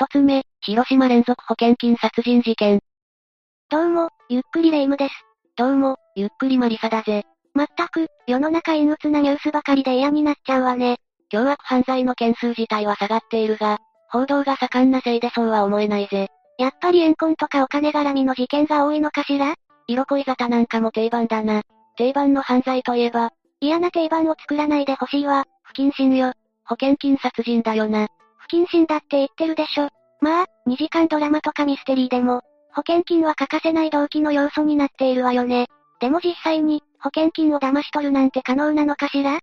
一つ目、広島連続保険金殺人事件。どうも、ゆっくりレ夢ムです。どうも、ゆっくりマリサだぜ。まったく、世の中陰鬱なニュースばかりで嫌になっちゃうわね。凶悪犯罪の件数自体は下がっているが、報道が盛んなせいでそうは思えないぜ。やっぱり怨恨とかお金絡みの事件が多いのかしら？色恋沙汰なんかも定番だな。定番の犯罪といえば、嫌な定番を作らないでほしいわ、不謹慎よ。保険金殺人だよな。不謹慎だって言ってるでしょ。まあ、2時間ドラマとかミステリーでも、保険金は欠かせない動機の要素になっているわよね。でも実際に、保険金を騙し取るなんて可能なのかしら？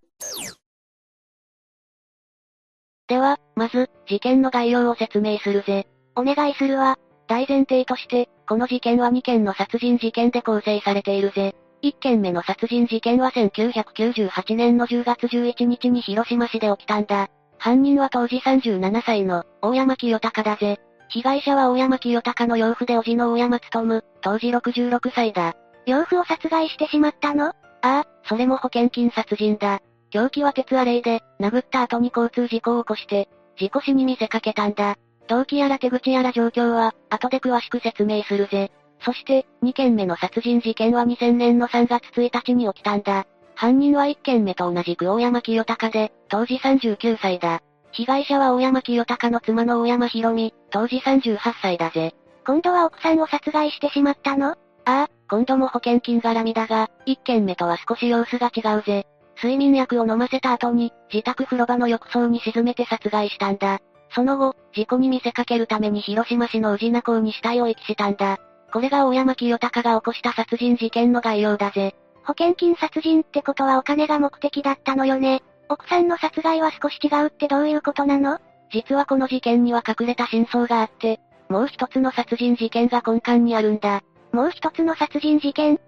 では、まず、事件の概要を説明するぜ。お願いするわ。大前提として、この事件は2件の殺人事件で構成されているぜ。1件目の殺人事件は1998年の10月11日に広島市で起きたんだ。犯人は当時37歳の、大山清隆だぜ。被害者は大山清隆の養父で叔父の大山務、当時66歳だ。養父を殺害してしまったの？ああ、それも保険金殺人だ。凶器は鉄アレイで、殴った後に交通事故を起こして、事故死に見せかけたんだ。動機やら手口やら状況は、後で詳しく説明するぜ。そして、2件目の殺人事件は2000年の3月1日に起きたんだ。犯人は1件目と同じく大山清隆で、当時39歳だ。被害者は大山清隆の妻の大山博美、当時38歳だぜ。今度は奥さんを殺害してしまったの？ああ、今度も保険金絡みだが、1件目とは少し様子が違うぜ。睡眠薬を飲ませた後に、自宅風呂場の浴槽に沈めて殺害したんだ。その後、事故に見せかけるために広島市の宇品港に死体を遺棄したんだ。これが大山清隆が起こした殺人事件の概要だぜ。保険金殺人ってことはお金が目的だったのよね。奥さんの殺害は少し違うってどういうことなの？実はこの事件には隠れた真相があって、もう一つの殺人事件が根幹にあるんだ。もう一つの殺人事件？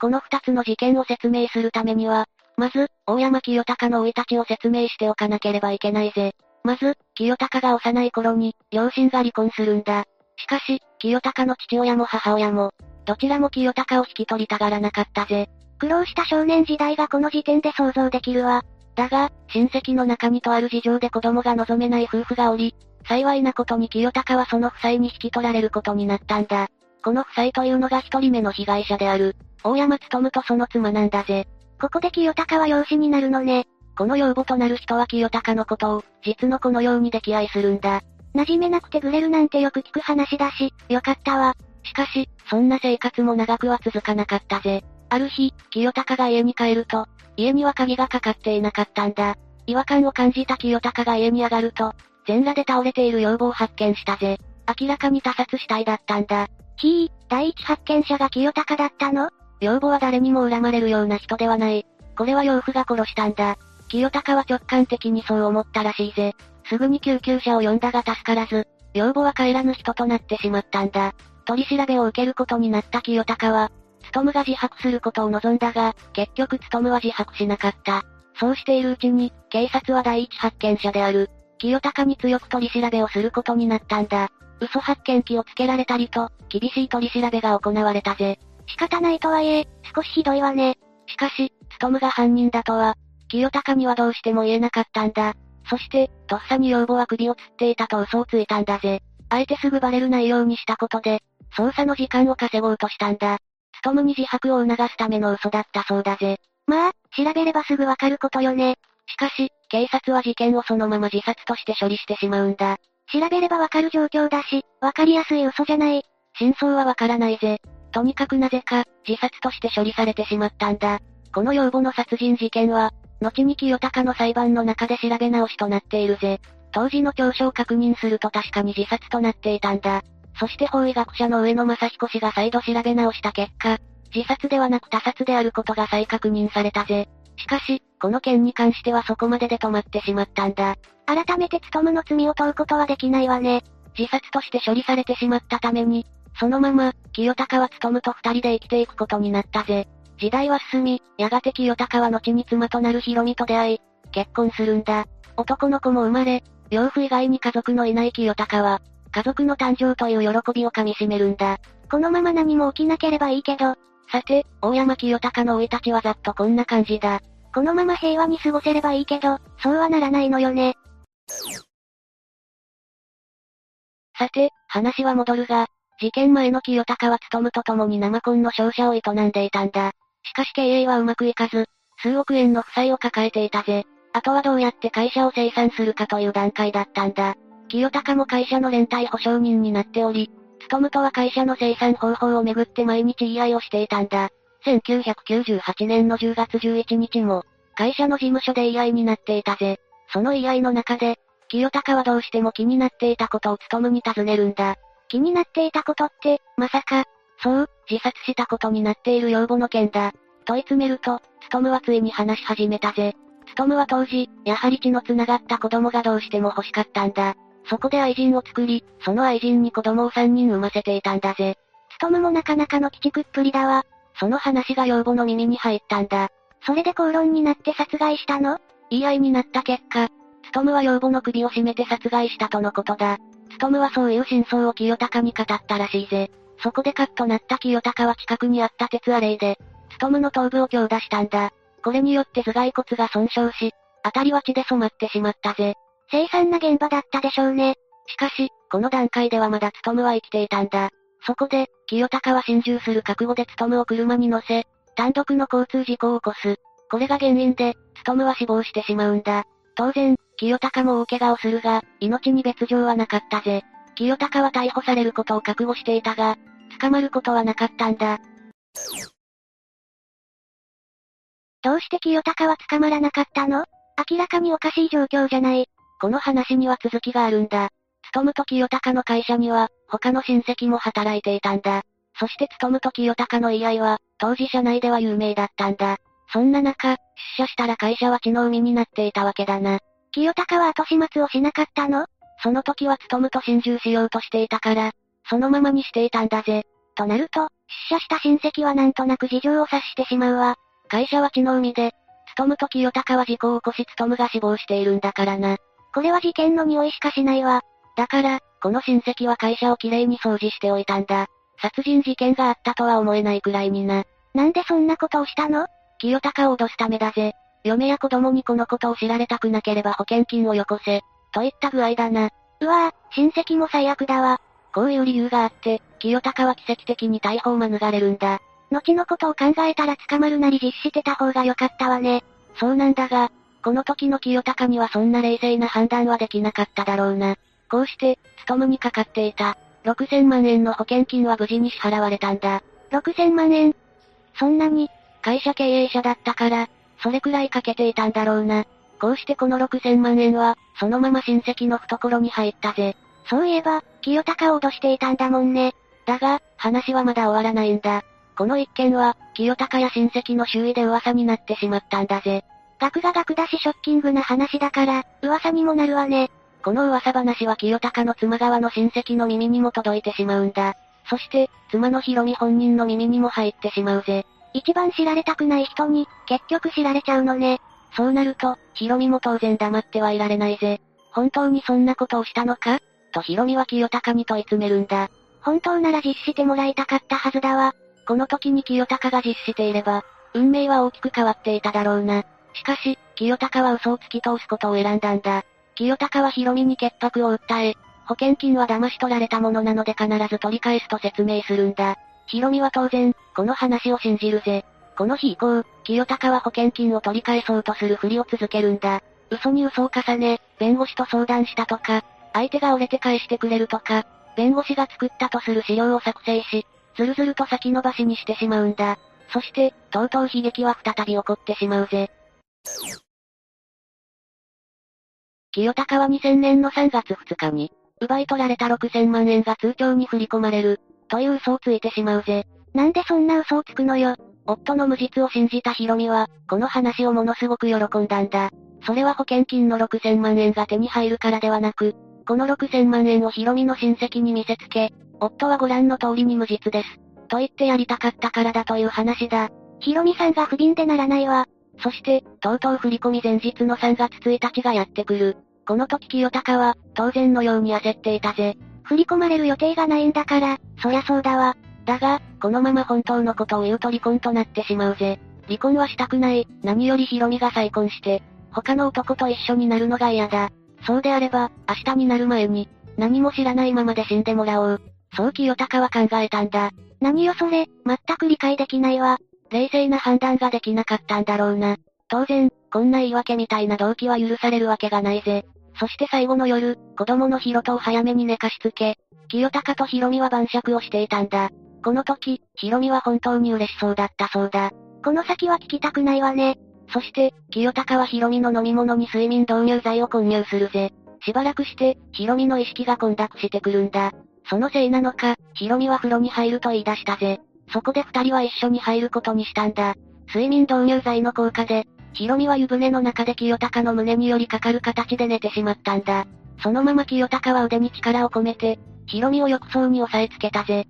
この二つの事件を説明するためには、まず、大山清隆の生い立ちを説明しておかなければいけないぜ。まず、清隆が幼い頃に、両親が離婚するんだ。しかし、清隆の父親も母親も、どちらも清隆を引き取りたがらなかったぜ。苦労した少年時代がこの時点で想像できるわ。だが、親戚の中にとある事情で子供が望めない夫婦がおり、幸いなことに清隆はその夫妻に引き取られることになったんだ。この夫妻というのが一人目の被害者である、大山務とその妻なんだぜ。ここで清隆は養子になるのね。この養母となる人は清隆のことを、実の子のように溺愛するんだ。馴染めなくてグレるなんてよく聞く話だし、よかったわ。しかし、そんな生活も長くは続かなかったぜ。ある日、清隆が家に帰ると、家には鍵がかかっていなかったんだ。違和感を感じた清隆が家に上がると、全裸で倒れている養母を発見したぜ。明らかに他殺死体だったんだ。ひぃ、第一発見者が清隆だったの？養母は誰にも恨まれるような人ではない。これは養父が殺したんだ。清隆は直感的にそう思ったらしいぜ。すぐに救急車を呼んだが助からず、養母は帰らぬ人となってしまったんだ。取り調べを受けることになった清隆は、つむが自白することを望んだが、結局つむは自白しなかった。そうしているうちに、警察は第一発見者である、清隆に強く取り調べをすることになったんだ。嘘発見器をつけられたりと、厳しい取り調べが行われたぜ。仕方ないとはいえ、少しひどいわね。しかし、つむが犯人だとは、清隆にはどうしても言えなかったんだ。そして、とっさに養母は首を吊っていたと嘘をついたんだぜ。あえてすぐバレる内容にしたことで、捜査の時間を稼ごうとしたんだ。つとむに自白を促すための嘘だったそうだぜ。まあ、調べればすぐわかることよね。しかし、警察は事件をそのまま自殺として処理してしまうんだ。調べればわかる状況だし、わかりやすい嘘じゃない。真相はわからないぜ。とにかくなぜか、自殺として処理されてしまったんだ。この養母の殺人事件は、後に清高の裁判の中で調べ直しとなっているぜ。当時の調書を確認すると確かに自殺となっていたんだ。そして法医学者の上野正彦氏が再度調べ直した結果、自殺ではなく他殺であることが再確認されたぜ。しかし、この件に関してはそこまでで止まってしまったんだ。改めて務の罪を問うことはできないわね。自殺として処理されてしまったために、そのまま、清高は務と二人で生きていくことになったぜ。時代は進み、やがて清高は後に妻となるヒロミと出会い、結婚するんだ。男の子も生まれ、養父以外に家族のいない清高は、家族の誕生という喜びをかみしめるんだ。このまま何も起きなければいいけど。さて、大山清隆の生い立ちはざっとこんな感じだ。このまま平和に過ごせればいいけど、そうはならないのよね。さて、話は戻るが、事件前の清高は勤と共に生コンの商社を営んでいたんだ。しかし経営はうまくいかず、数億円の負債を抱えていたぜ。あとはどうやって会社を清算するかという段階だったんだ。清高も会社の連帯保証人になっており、勤とは会社の生産方法をめぐって毎日言い合いをしていたんだ。1998年の10月11日も、会社の事務所で言い合いになっていたぜ。その言い合いの中で、清高はどうしても気になっていたことを勤に尋ねるんだ。気になっていたことって、まさか、そう、自殺したことになっている養母の件だ。問い詰めると、勤はついに話し始めたぜ。勤は当時、やはり血の繋がった子供がどうしても欲しかったんだ。そこで愛人を作り、その愛人に子供を3人産ませていたんだぜ。勤もなかなかの鬼畜っぷりだわ。その話が養母の耳に入ったんだ。それで口論になって殺害したの？言い合いになった結果、勤は養母の首を絞めて殺害したとのことだ。勤はそういう真相を清高に語ったらしいぜ。そこでカッとなった清高は近くにあった鉄アレイで、勤の頭部を強打したんだ。これによって頭蓋骨が損傷し、辺りは血で染まってしまったぜ。凄惨な現場だったでしょうね。しかし、この段階ではまだ勤は生きていたんだ。そこで、清高は心中する覚悟で勤を車に乗せ、単独の交通事故を起こす。これが原因で、勤は死亡してしまうんだ。当然、清高も大怪我をするが、命に別状はなかったぜ。清高は逮捕されることを覚悟していたが、捕まることはなかったんだ。どうして清高は捕まらなかったの？明らかにおかしい状況じゃない。この話には続きがあるんだ。勤と清高の会社には、他の親戚も働いていたんだ。そして勤と清高の言い合いは、当時社内では有名だったんだ。そんな中、出社したら会社は血の海になっていたわけだな。清高は後始末をしなかったの？その時は勤と心中しようとしていたから、そのままにしていたんだぜ。となると、出社した親戚はなんとなく事情を察してしまうわ。会社は血の海で、勤と清高は事故を起こし勤が死亡しているんだからな。これは事件の匂いしかしないわ。だから、この親戚は会社をきれいに掃除しておいたんだ。殺人事件があったとは思えないくらいにな。なんでそんなことをしたの？清高を脅すためだぜ。嫁や子供にこのことを知られたくなければ保険金をよこせ。といった具合だな。うわぁ、親戚も最悪だわ。こういう理由があって、清高は奇跡的に逮捕を免れるんだ。後のことを考えたら捕まるなり実施してた方が良かったわね。そうなんだが、この時の清高にはそんな冷静な判断はできなかっただろうな。こうして、勤にかかっていた、6000万円の保険金は無事に支払われたんだ。6000万円そんなに、会社経営者だったから、それくらいかけていたんだろうな。こうしてこの6000万円は、そのまま親戚の懐に入ったぜ。そういえば、清高を脅していたんだもんね。だが、話はまだ終わらないんだ。この一件は、清高や親戚の周囲で噂になってしまったんだぜ。額が額だしショッキングな話だから、噂にもなるわね。この噂話は清高の妻側の親戚の耳にも届いてしまうんだ。そして、妻のヒロミ本人の耳にも入ってしまうぜ。一番知られたくない人に、結局知られちゃうのね。そうなると、ヒロミも当然黙ってはいられないぜ。本当にそんなことをしたのか？とヒロミは清高に問い詰めるんだ。本当なら実施してもらいたかったはずだわ。この時に清高が実施していれば、運命は大きく変わっていただろうな。しかし、清高は嘘を突き通すことを選んだんだ。清高はヒロミに潔白を訴え、保険金は騙し取られたものなので必ず取り返すと説明するんだ。ヒロミは当然、この話を信じるぜ。この日以降、清高は保険金を取り返そうとするふりを続けるんだ。嘘に嘘を重ね、弁護士と相談したとか、相手が折れて返してくれるとか、弁護士が作ったとする資料を作成し、ずるずると先延ばしにしてしまうんだ。そして、とうとう悲劇は再び起こってしまうぜ。清高は2000年の3月2日に、奪い取られた6000万円が通帳に振り込まれる、という嘘をついてしまうぜ。なんでそんな嘘をつくのよ。夫の無実を信じたヒロミは、この話をものすごく喜んだんだ。それは保険金の6000万円が手に入るからではなく、この6000万円をヒロミの親戚に見せつけ、夫はご覧の通りに無実です。と言ってやりたかったからだという話だ。ヒロミさんが不憫でならないわ。そして、とうとう振り込み前日の3月1日がやってくる。この時清高は、当然のように焦っていたぜ。振り込まれる予定がないんだから、そりゃそうだわ。だが、このまま本当のことを言うと離婚となってしまうぜ。離婚はしたくない、何よりヒロミが再婚して、他の男と一緒になるのが嫌だ。そうであれば、明日になる前に、何も知らないままで死んでもらおう。そう清高は考えたんだ。何よそれ、全く理解できないわ。冷静な判断ができなかったんだろうな。当然、こんな言い訳みたいな動機は許されるわけがないぜ。そして最後の夜、子供のヒロトを早めに寝かしつけ、清高とヒロミは晩酌をしていたんだ。この時、ヒロミは本当に嬉しそうだったそうだ。この先は聞きたくないわね。そして、清高はヒロミの飲み物に睡眠導入剤を混入するぜ。しばらくして、ヒロミの意識が混濁してくるんだ。そのせいなのか、ヒロミは風呂に入ると言い出したぜ。そこで二人は一緒に入ることにしたんだ。睡眠導入剤の効果で、ヒロミは湯船の中で清高の胸によりかかる形で寝てしまったんだ。そのまま清高は腕に力を込めて、ヒロミを浴槽に押さえつけたぜ。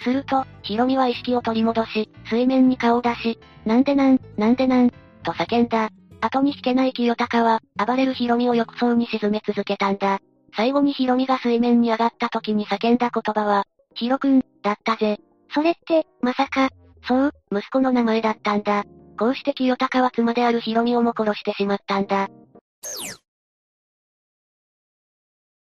すると、ヒロミは意識を取り戻し、水面に顔を出し、なんでなん、なんでなん、と叫んだ。後に引けない清高は、暴れるヒロミを浴槽に沈め続けたんだ。最後にヒロミが水面に上がった時に叫んだ言葉は、ヒロくん、だったぜ。それって、まさか、そう、息子の名前だったんだ。こうして清高は妻であるヒロミをも殺してしまったんだ。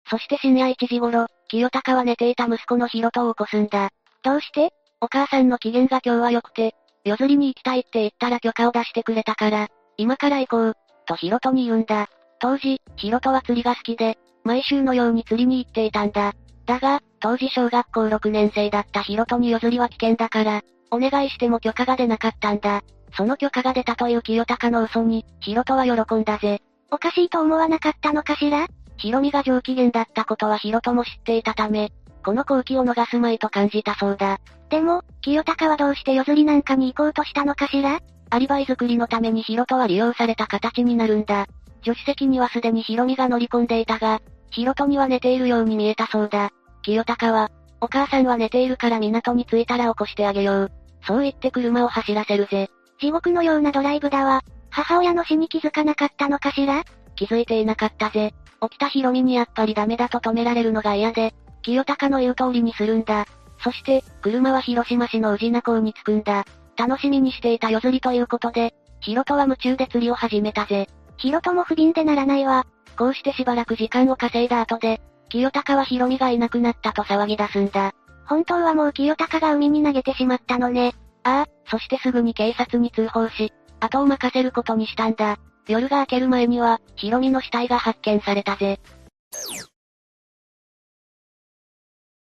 そして深夜1時頃、清高は寝ていた息子のヒロトを起こすんだ。どうして？お母さんの機嫌が今日は良くて、夜釣りに行きたいって言ったら許可を出してくれたから、今から行こう、とヒロトに言うんだ。当時、ヒロトは釣りが好きで、毎週のように釣りに行っていたんだ。だが、当時小学校6年生だったヒロトに夜釣りは危険だから、お願いしても許可が出なかったんだ。その許可が出たという清高の嘘に、ヒロトは喜んだぜ。おかしいと思わなかったのかしら？ヒロミが上機嫌だったことはヒロトも知っていたため、この好機を逃すまいと感じたそうだ。でも、清高はどうして夜釣りなんかに行こうとしたのかしら？アリバイ作りのためにヒロトは利用された形になるんだ。助手席にはすでにヒロミが乗り込んでいたが、ヒロトには寝ているように見えたそうだ。清高は、お母さんは寝ているから港に着いたら起こしてあげよう。そう言って車を走らせるぜ。地獄のようなドライブだわ。母親の死に気づかなかったのかしら？気づいていなかったぜ。起きたヒロミにやっぱりダメだと止められるのが嫌で、清高の言う通りにするんだ。そして、車は広島市の宇品港に着くんだ。楽しみにしていた夜釣りということで、ヒロトは夢中で釣りを始めたぜ。ヒロトも不憫でならないわ。こうしてしばらく時間を稼いだ後で、清高はヒロミがいなくなったと騒ぎ出すんだ。本当はもう清高が海に投げてしまったのね。ああ、そしてすぐに警察に通報し、後を任せることにしたんだ。夜が明ける前には、ヒロミの死体が発見されたぜ。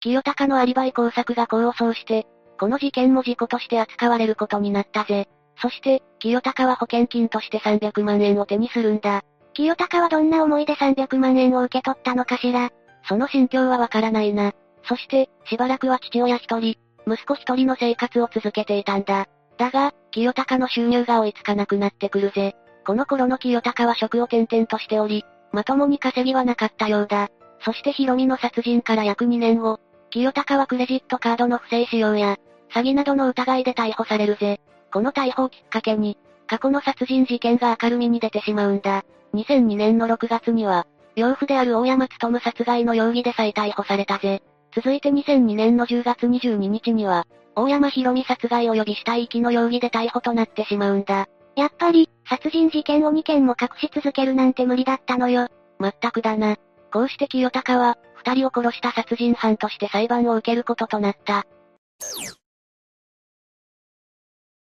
清高のアリバイ工作が功を奏して、この事件も事故として扱われることになったぜ。そして、清高は保険金として300万円を手にするんだ。清高はどんな思いで300万円を受け取ったのかしらその心境はわからないな。そして、しばらくは父親一人、息子一人の生活を続けていたんだ。だが、清高の収入が追いつかなくなってくるぜ。この頃の清高は職を転々としており、まともに稼ぎはなかったようだ。そしてヒロミの殺人から約2年後、清高はクレジットカードの不正使用や、詐欺などの疑いで逮捕されるぜ。この逮捕をきっかけに、過去の殺人事件が明るみに出てしまうんだ。2002年の6月には、養父である大山務殺害の容疑で再逮捕されたぜ。続いて2002年の10月22日には、大山博美殺害及び死体遺棄の容疑で逮捕となってしまうんだ。やっぱり、殺人事件を2件も隠し続けるなんて無理だったのよ。まったくだな。こうして清高は、二人を殺した殺人犯として裁判を受けることとなった。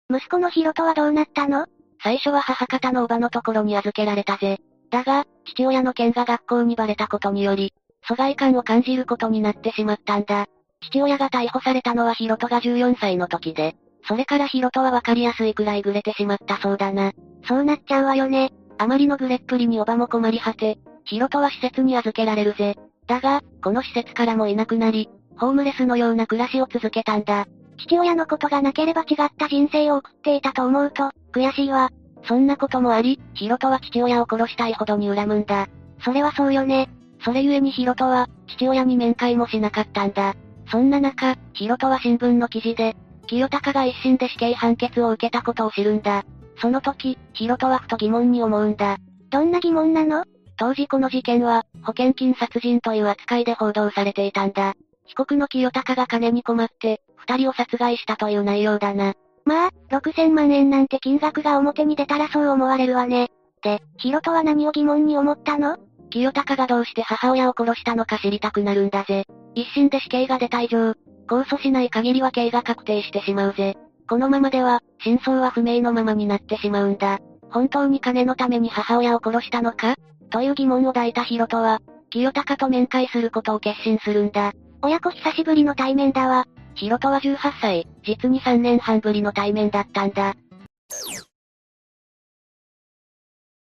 息子のヒロトはどうなったの？最初は母方のおばのところに預けられたぜ。だが、父親の件が学校にバレたことにより、疎外感を感じることになってしまったんだ。父親が逮捕されたのはヒロトが14歳の時で、それからヒロトはわかりやすいくらいグレてしまったそうだな。そうなっちゃうわよね。あまりのグレっぷりにおばも困り果て、ヒロトは施設に預けられるぜ。だが、この施設からもいなくなり、ホームレスのような暮らしを続けたんだ。父親のことがなければ違った人生を送っていたと思うと、悔しいわ。そんなこともあり、ヒロトは父親を殺したいほどに恨むんだ。それはそうよね。それゆえにヒロトは、父親に面会もしなかったんだ。そんな中、ヒロトは新聞の記事で、清高が一審で死刑判決を受けたことを知るんだ。その時、ヒロトはふと疑問に思うんだ。どんな疑問なの？当時この事件は、保険金殺人という扱いで報道されていたんだ。被告の清高が金に困って、二人を殺害したという内容だな。まあ、6000万円なんて金額が表に出たらそう思われるわね。で、ヒロトは何を疑問に思ったの？清高がどうして母親を殺したのか知りたくなるんだぜ。一審で死刑が出た以上、控訴しない限りは刑が確定してしまうぜ。このままでは、真相は不明のままになってしまうんだ。本当に金のために母親を殺したのか？という疑問を抱いたヒロトは、清高と面会することを決心するんだ。親子久しぶりの対面だわ。ヒロトは18歳、実に3年半ぶりの対面だったんだ。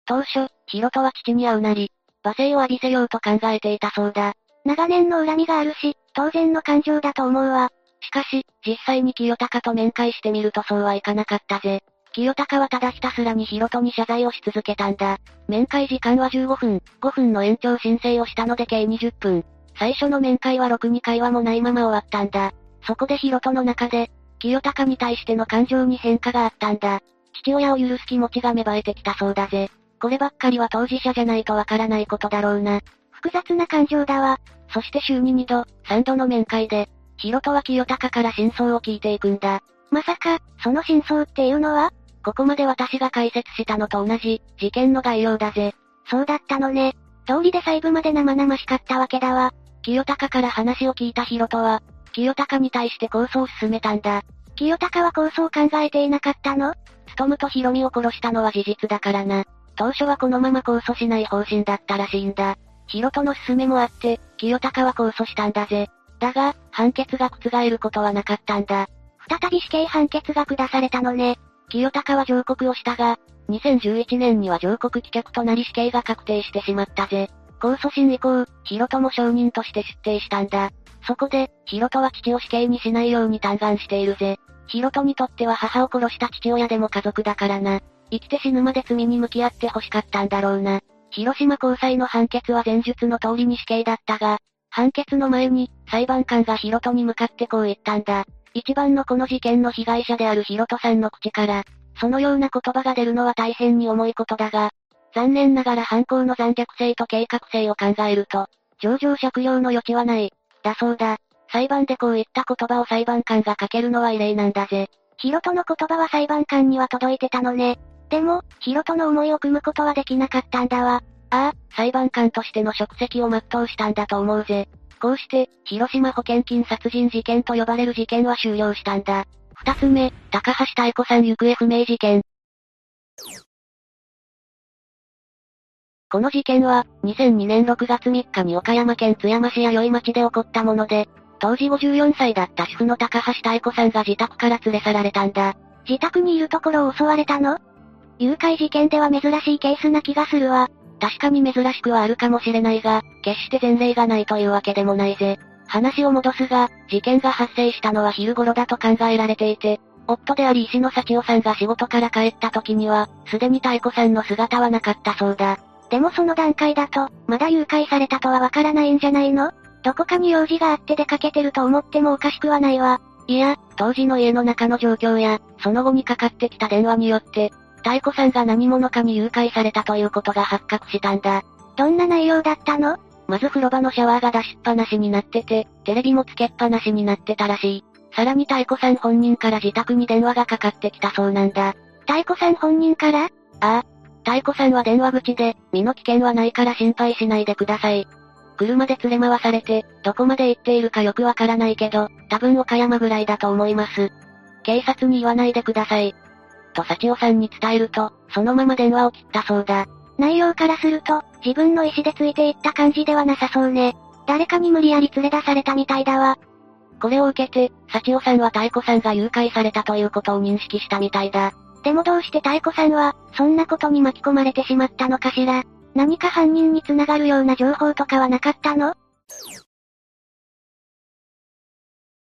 当初、ヒロトは父に会うなり、罵声を浴びせようと考えていたそうだ。長年の恨みがあるし、当然の感情だと思うわ。しかし、実際に清高と面会してみるとそうはいかなかったぜ。清高はただひたすらにヒロトに謝罪をし続けたんだ。面会時間は15分、5分の延長申請をしたので計20分。最初の面会はろくに会話もないまま終わったんだ。そこでヒロトの中で、清高に対しての感情に変化があったんだ。父親を許す気持ちが芽生えてきたそうだぜ。こればっかりは当事者じゃないとわからないことだろうな。複雑な感情だわ。そして週に2度、3度の面会で、ヒロトは清高から真相を聞いていくんだ。まさか、その真相っていうのは？ここまで私が解説したのと同じ、事件の概要だぜ。そうだったのね。通りで細部まで生々しかったわけだわ。清高から話を聞いたヒロトは、清高に対して構想を進めたんだ。清高は構想を考えていなかったの？つとむとヒロミを殺したのは事実だからな。当初はこのまま控訴しない方針だったらしいんだ。ヒロトの勧めもあって、清高は控訴したんだぜ。だが、判決が覆ることはなかったんだ。再び死刑判決が下されたのね。清高は上告をしたが、2011年には上告棄却となり死刑が確定してしまったぜ。控訴審以降、ヒロトも証人として出廷したんだ。そこで、ヒロトは父を死刑にしないように嘆願しているぜ。ヒロトにとっては母を殺した父親でも家族だからな。生きて死ぬまで罪に向き合って欲しかったんだろうな。広島高裁の判決は前述の通りに死刑だったが、判決の前に、裁判官がヒロトに向かってこう言ったんだ。一番のこの事件の被害者であるヒロトさんの口から、そのような言葉が出るのは大変に重いことだが、残念ながら犯行の残虐性と計画性を考えると、上場借用の余地はない。だそうだ。裁判でこういった言葉を裁判官が書けるのは異例なんだぜ。ヒロトの言葉は裁判官には届いてたのね。でも、ヒロトの思いを組むことはできなかったんだわ。ああ、裁判官としての職責を全うしたんだと思うぜ。こうして、広島保険金殺人事件と呼ばれる事件は終了したんだ。二つ目、高橋妙子さん行方不明事件。この事件は、2002年6月3日に岡山県津山市弥生町で起こったもので、当時54歳だった主婦の高橋妙子さんが自宅から連れ去られたんだ。自宅にいるところを襲われたの？誘拐事件では珍しいケースな気がするわ。確かに珍しくはあるかもしれないが、決して前例がないというわけでもないぜ。話を戻すが、事件が発生したのは昼頃だと考えられていて、夫であり石野幸代さんが仕事から帰った時には、すでに太子さんの姿はなかったそうだ。でもその段階だと、まだ誘拐されたとはわからないんじゃないの？どこかに用事があって出かけてると思ってもおかしくはないわ。いや、当時の家の中の状況や、その後にかかってきた電話によって、太子さんが何者かに誘拐されたということが発覚したんだ。どんな内容だったの？まず風呂場のシャワーが出しっぱなしになってて、テレビもつけっぱなしになってたらしい。さらに太子さん本人から自宅に電話がかかってきたそうなんだ。太子さん本人から？ああ。太子さんは電話口で、身の危険はないから心配しないでください。車で連れ回されて、どこまで行っているかよくわからないけど、多分岡山ぐらいだと思います。警察に言わないでください。と幸代さんに伝えると、そのまま電話を切ったそうだ。内容からすると、自分の意思でついていった感じではなさそうね。誰かに無理やり連れ出されたみたいだわ。これを受けて、幸代さんは太子さんが誘拐されたということを認識したみたいだ。でもどうして太子さんは、そんなことに巻き込まれてしまったのかしら？何か犯人に繋がるような情報とかはなかったの？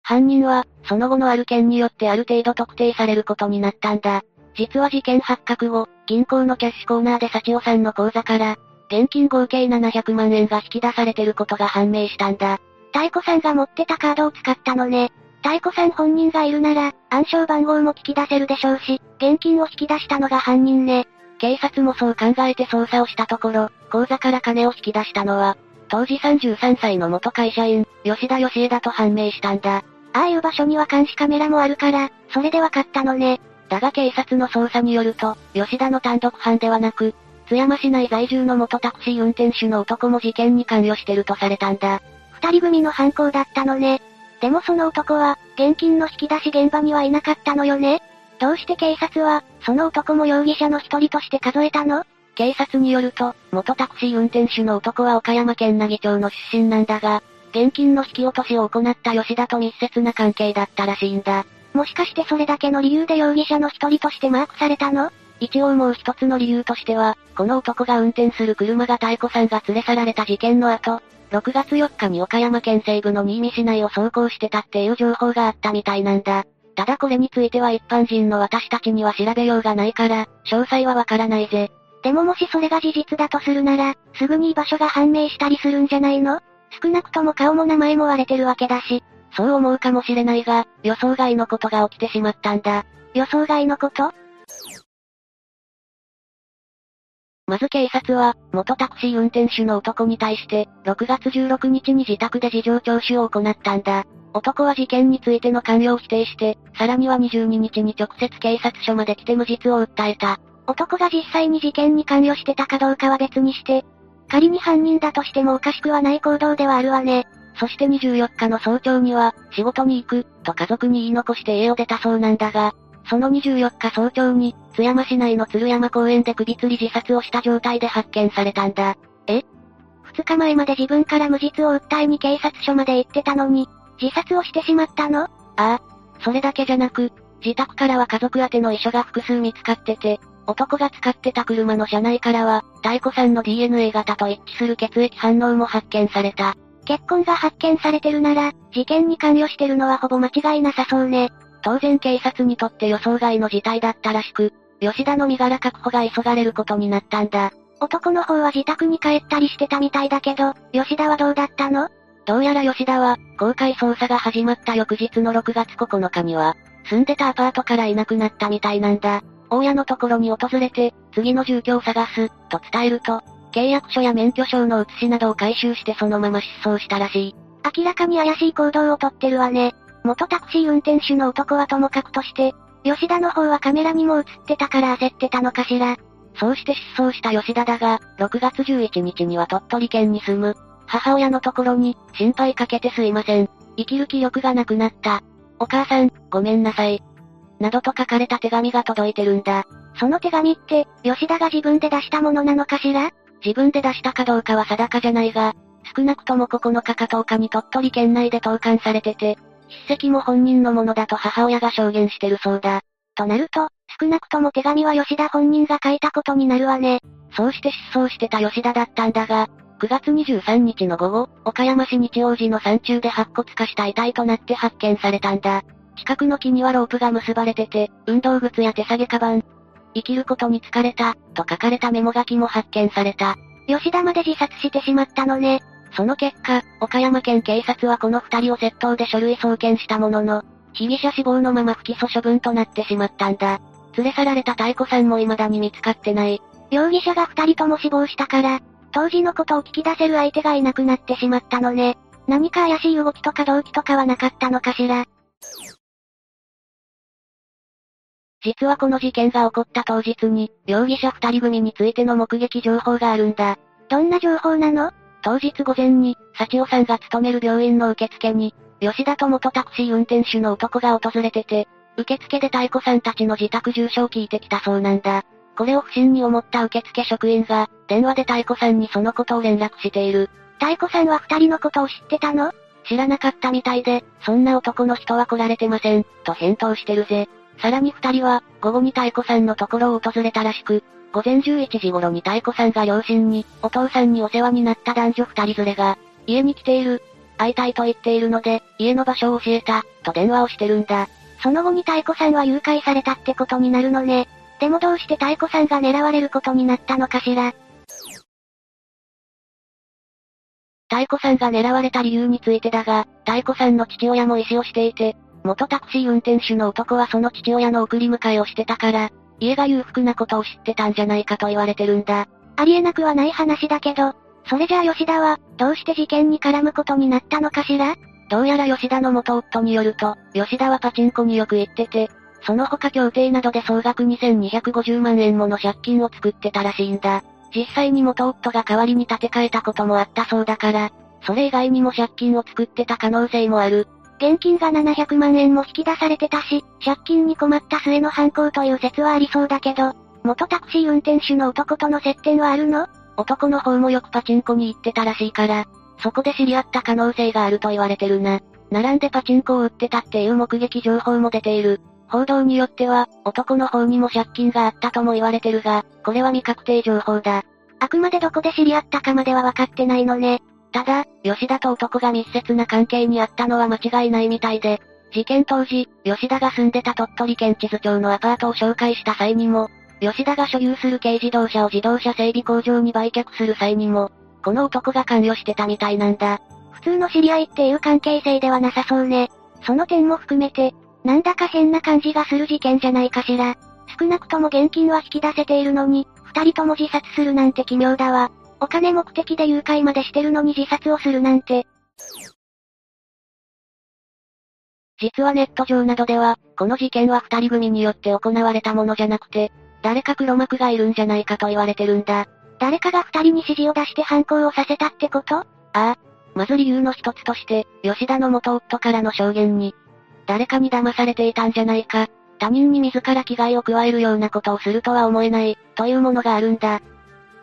犯人は、その後のある件によってある程度特定されることになったんだ。実は事件発覚後、銀行のキャッシュコーナーで幸代さんの口座から、現金合計700万円が引き出されてることが判明したんだ。太子さんが持ってたカードを使ったのね。太子さん本人がいるなら、暗証番号も聞き出せるでしょうし、現金を引き出したのが犯人ね。警察もそう考えて捜査をしたところ、口座から金を引き出したのは、当時33歳の元会社員、吉田義恵だと判明したんだ。ああいう場所には監視カメラもあるから、それでわかったのね。だが警察の捜査によると、吉田の単独犯ではなく、津山市内在住の元タクシー運転手の男も事件に関与してるとされたんだ。二人組の犯行だったのね。でもその男は、現金の引き出し現場にはいなかったのよね。どうして警察は、その男も容疑者の一人として数えたの？警察によると、元タクシー運転手の男は岡山県奈義町の出身なんだが、現金の引き落としを行った吉田と密接な関係だったらしいんだ。もしかしてそれだけの理由で容疑者の一人としてマークされたの？一応もう一つの理由としては、この男が運転する車が太子さんが連れ去られた事件の後、6月4日に岡山県西部の新見市内を走行してたっていう情報があったみたいなんだ。ただこれについては一般人の私たちには調べようがないから、詳細はわからないぜ。でももしそれが事実だとするなら、すぐに居場所が判明したりするんじゃないの？少なくとも顔も名前も割れてるわけだし。そう思うかもしれないが、予想外のことが起きてしまったんだ。予想外のこと？まず警察は、元タクシー運転手の男に対して、6月16日に自宅で事情聴取を行ったんだ。男は事件についての関与を否定して、さらには22日に直接警察署まで来て無実を訴えた。男が実際に事件に関与してたかどうかは別にして、仮に犯人だとしてもおかしくはない行動ではあるわね。そして24日の早朝には、仕事に行く、と家族に言い残して家を出たそうなんだが、その24日早朝に、津山市内の鶴山公園で首吊り自殺をした状態で発見されたんだ。え？二日前まで自分から無実を訴えに警察署まで行ってたのに、自殺をしてしまったの？ああ。それだけじゃなく、自宅からは家族宛ての遺書が複数見つかってて、男が使ってた車の車内からは、太子さんの DNA 型と一致する血液反応も発見された。血痕が発見されてるなら、事件に関与してるのはほぼ間違いなさそうね。当然警察にとって予想外の事態だったらしく、吉田の身柄確保が急がれることになったんだ。男の方は自宅に帰ったりしてたみたいだけど、吉田はどうだったの？どうやら吉田は、公開捜査が始まった翌日の6月9日には、住んでたアパートからいなくなったみたいなんだ。大家のところに訪れて、次の住居を探す、と伝えると、契約書や免許証の写しなどを回収してそのまま失踪したらしい。明らかに怪しい行動をとってるわね。元タクシー運転手の男はともかくとして、吉田の方はカメラにも映ってたから焦ってたのかしら。そうして失踪した吉田だが、6月11日には鳥取県に住む、母親のところに、心配かけてすいません。生きる気力がなくなった。お母さん、ごめんなさい。などと書かれた手紙が届いてるんだ。その手紙って、吉田が自分で出したものなのかしら？自分で出したかどうかは定かじゃないが、少なくとも9日か10日に鳥取県内で投函されてて、筆跡も本人のものだと母親が証言してるそうだ。となると、少なくとも手紙は吉田本人が書いたことになるわね。そうして失踪してた吉田だったんだが、9月23日の午後、岡山市日王寺の山中で白骨化した遺体となって発見されたんだ。近くの木にはロープが結ばれてて、運動靴や手提げカバン、生きることに疲れた、と書かれたメモ書きも発見された。吉田まで自殺してしまったのね。その結果、岡山県警察はこの二人を窃盗で書類送検したものの、被疑者死亡のまま不起訴処分となってしまったんだ。連れ去られた太子さんも未だに見つかってない。容疑者が二人とも死亡したから、当時のことを聞き出せる相手がいなくなってしまったのね。何か怪しい動きとか動機とかはなかったのかしら。実はこの事件が起こった当日に、容疑者二人組についての目撃情報があるんだ。どんな情報なの？当日午前に、幸代さんが勤める病院の受付に、吉田と元タクシー運転手の男が訪れてて、受付で太子さんたちの自宅住所を聞いてきたそうなんだ。これを不審に思った受付職員が、電話で太子さんにそのことを連絡している。太子さんは二人のことを知ってたの？知らなかったみたいで、そんな男の人は来られてません、と返答してるぜ。さらに二人は、午後に太子さんのところを訪れたらしく、午前11時頃に太子さんが両親に、お父さんにお世話になった男女二人連れが、家に来ている。会いたいと言っているので、家の場所を教えた、と電話をしてるんだ。その後に太子さんは誘拐されたってことになるのね。でもどうして太子さんが狙われることになったのかしら。太子さんが狙われた理由についてだが、太子さんの父親も医師をしていて、元タクシー運転手の男はその父親の送り迎えをしてたから、家が裕福なことを知ってたんじゃないかと言われてるんだ。ありえなくはない話だけど、それじゃあ吉田は、どうして事件に絡むことになったのかしら？どうやら吉田の元夫によると、吉田はパチンコによく行ってて、その他協定などで総額2250万円もの借金を作ってたらしいんだ。実際に元夫が代わりに建て替えたこともあったそうだから、それ以外にも借金を作ってた可能性もある。現金が700万円も引き出されてたし、借金に困った末の犯行という説はありそうだけど、元タクシー運転手の男との接点はあるの？男の方もよくパチンコに行ってたらしいから、そこで知り合った可能性があると言われてるな。並んでパチンコを売ってたっていう目撃情報も出ている。報道によっては、男の方にも借金があったとも言われてるが、これは未確定情報だ。あくまでどこで知り合ったかまでは分かってないのね。ただ、吉田と男が密接な関係にあったのは間違いないみたいで、事件当時、吉田が住んでた鳥取県地図町のアパートを紹介した際にも、吉田が所有する軽自動車を自動車整備工場に売却する際にも、この男が関与してたみたいなんだ。普通の知り合いっていう関係性ではなさそうね。その点も含めて、なんだか変な感じがする事件じゃないかしら。少なくとも現金は引き出せているのに、二人とも自殺するなんて奇妙だわ。お金目的で誘拐までしてるのに自殺をするなんて。実はネット上などでは、この事件は二人組によって行われたものじゃなくて、誰か黒幕がいるんじゃないかと言われてるんだ。誰かが二人に指示を出して犯行をさせたってこと？ああ。まず理由の一つとして、吉田の元夫からの証言に、誰かに騙されていたんじゃないか、他人に自ら危害を加えるようなことをするとは思えない、というものがあるんだ。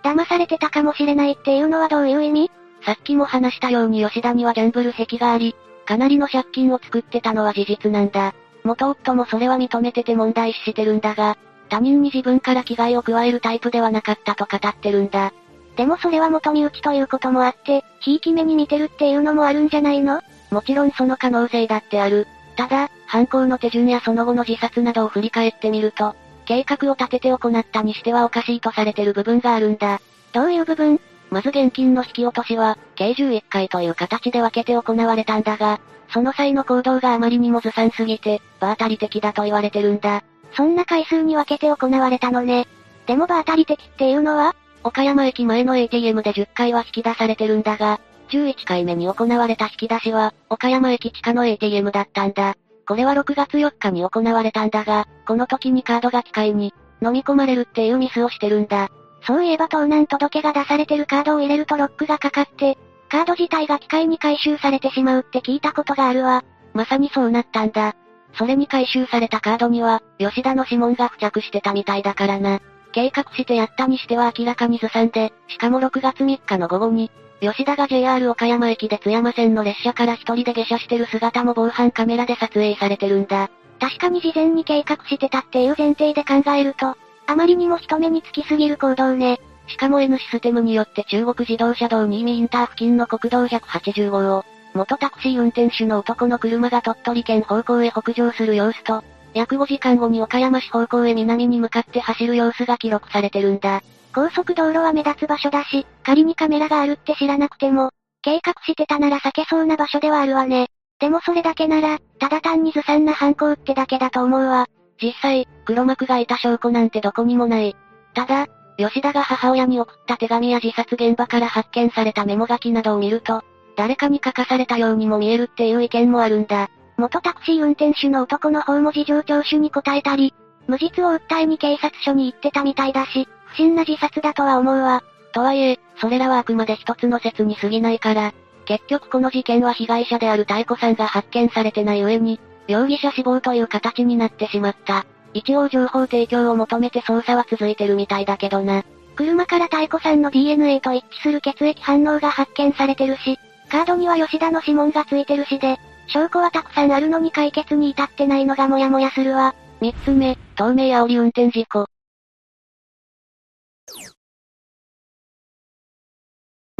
騙されてたかもしれないっていうのはどういう意味？さっきも話したように吉田にはギャンブル癖があり、かなりの借金を作ってたのは事実なんだ。元夫もそれは認めてて問題視してるんだが、他人に自分から危害を加えるタイプではなかったと語ってるんだ。でもそれは元身内ということもあって、ひいき目に見てるっていうのもあるんじゃないの？もちろんその可能性だってある。ただ、犯行の手順やその後の自殺などを振り返ってみると、計画を立てて行ったにしてはおかしいとされてる部分があるんだ。どういう部分？まず現金の引き落としは、計11回という形で分けて行われたんだが、その際の行動があまりにもずさんすぎて、場当たり的だと言われてるんだ。そんな回数に分けて行われたのね。でも場当たり的っていうのは岡山駅前の ATM で10回は引き出されてるんだが、11回目に行われた引き出しは、岡山駅地下の ATM だったんだ。これは6月4日に行われたんだが、この時にカードが機械に、飲み込まれるっていうミスをしてるんだ。そういえば盗難届が出されてるカードを入れるとロックがかかって、カード自体が機械に回収されてしまうって聞いたことがあるわ。まさにそうなったんだ。それに回収されたカードには、吉田の指紋が付着してたみたいだからな。計画してやったにしては明らかにずさんで、しかも6月3日の午後に、吉田が JR 岡山駅で津山線の列車から一人で下車してる姿も防犯カメラで撮影されてるんだ。確かに事前に計画してたっていう前提で考えると、あまりにも人目につきすぎる行動ね。しかも N システムによって中国自動車道新見インター付近の国道180号を、元タクシー運転手の男の車が鳥取県方向へ北上する様子と、約5時間後に岡山市方向へ南に向かって走る様子が記録されてるんだ。高速道路は目立つ場所だし、仮にカメラがあるって知らなくても、計画してたなら避けそうな場所ではあるわね。でもそれだけなら、ただ単にずさんな犯行ってだけだと思うわ。実際、黒幕がいた証拠なんてどこにもない。ただ、吉田が母親に送った手紙や自殺現場から発見されたメモ書きなどを見ると、誰かに書かされたようにも見えるっていう意見もあるんだ。元タクシー運転手の男の方も事情聴取に答えたり、無実を訴えに警察署に行ってたみたいだし、不審な自殺だとは思うわ。とはいえ、それらはあくまで一つの説に過ぎないから、結局この事件は被害者である太子さんが発見されてない上に、容疑者死亡という形になってしまった。一応情報提供を求めて捜査は続いてるみたいだけどな。車から太子さんの DNA と一致する血液反応が発見されてるし、カードには吉田の指紋がついてるしで、証拠はたくさんあるのに解決に至ってないのがモヤモヤするわ。三つ目、透明煽り運転事故。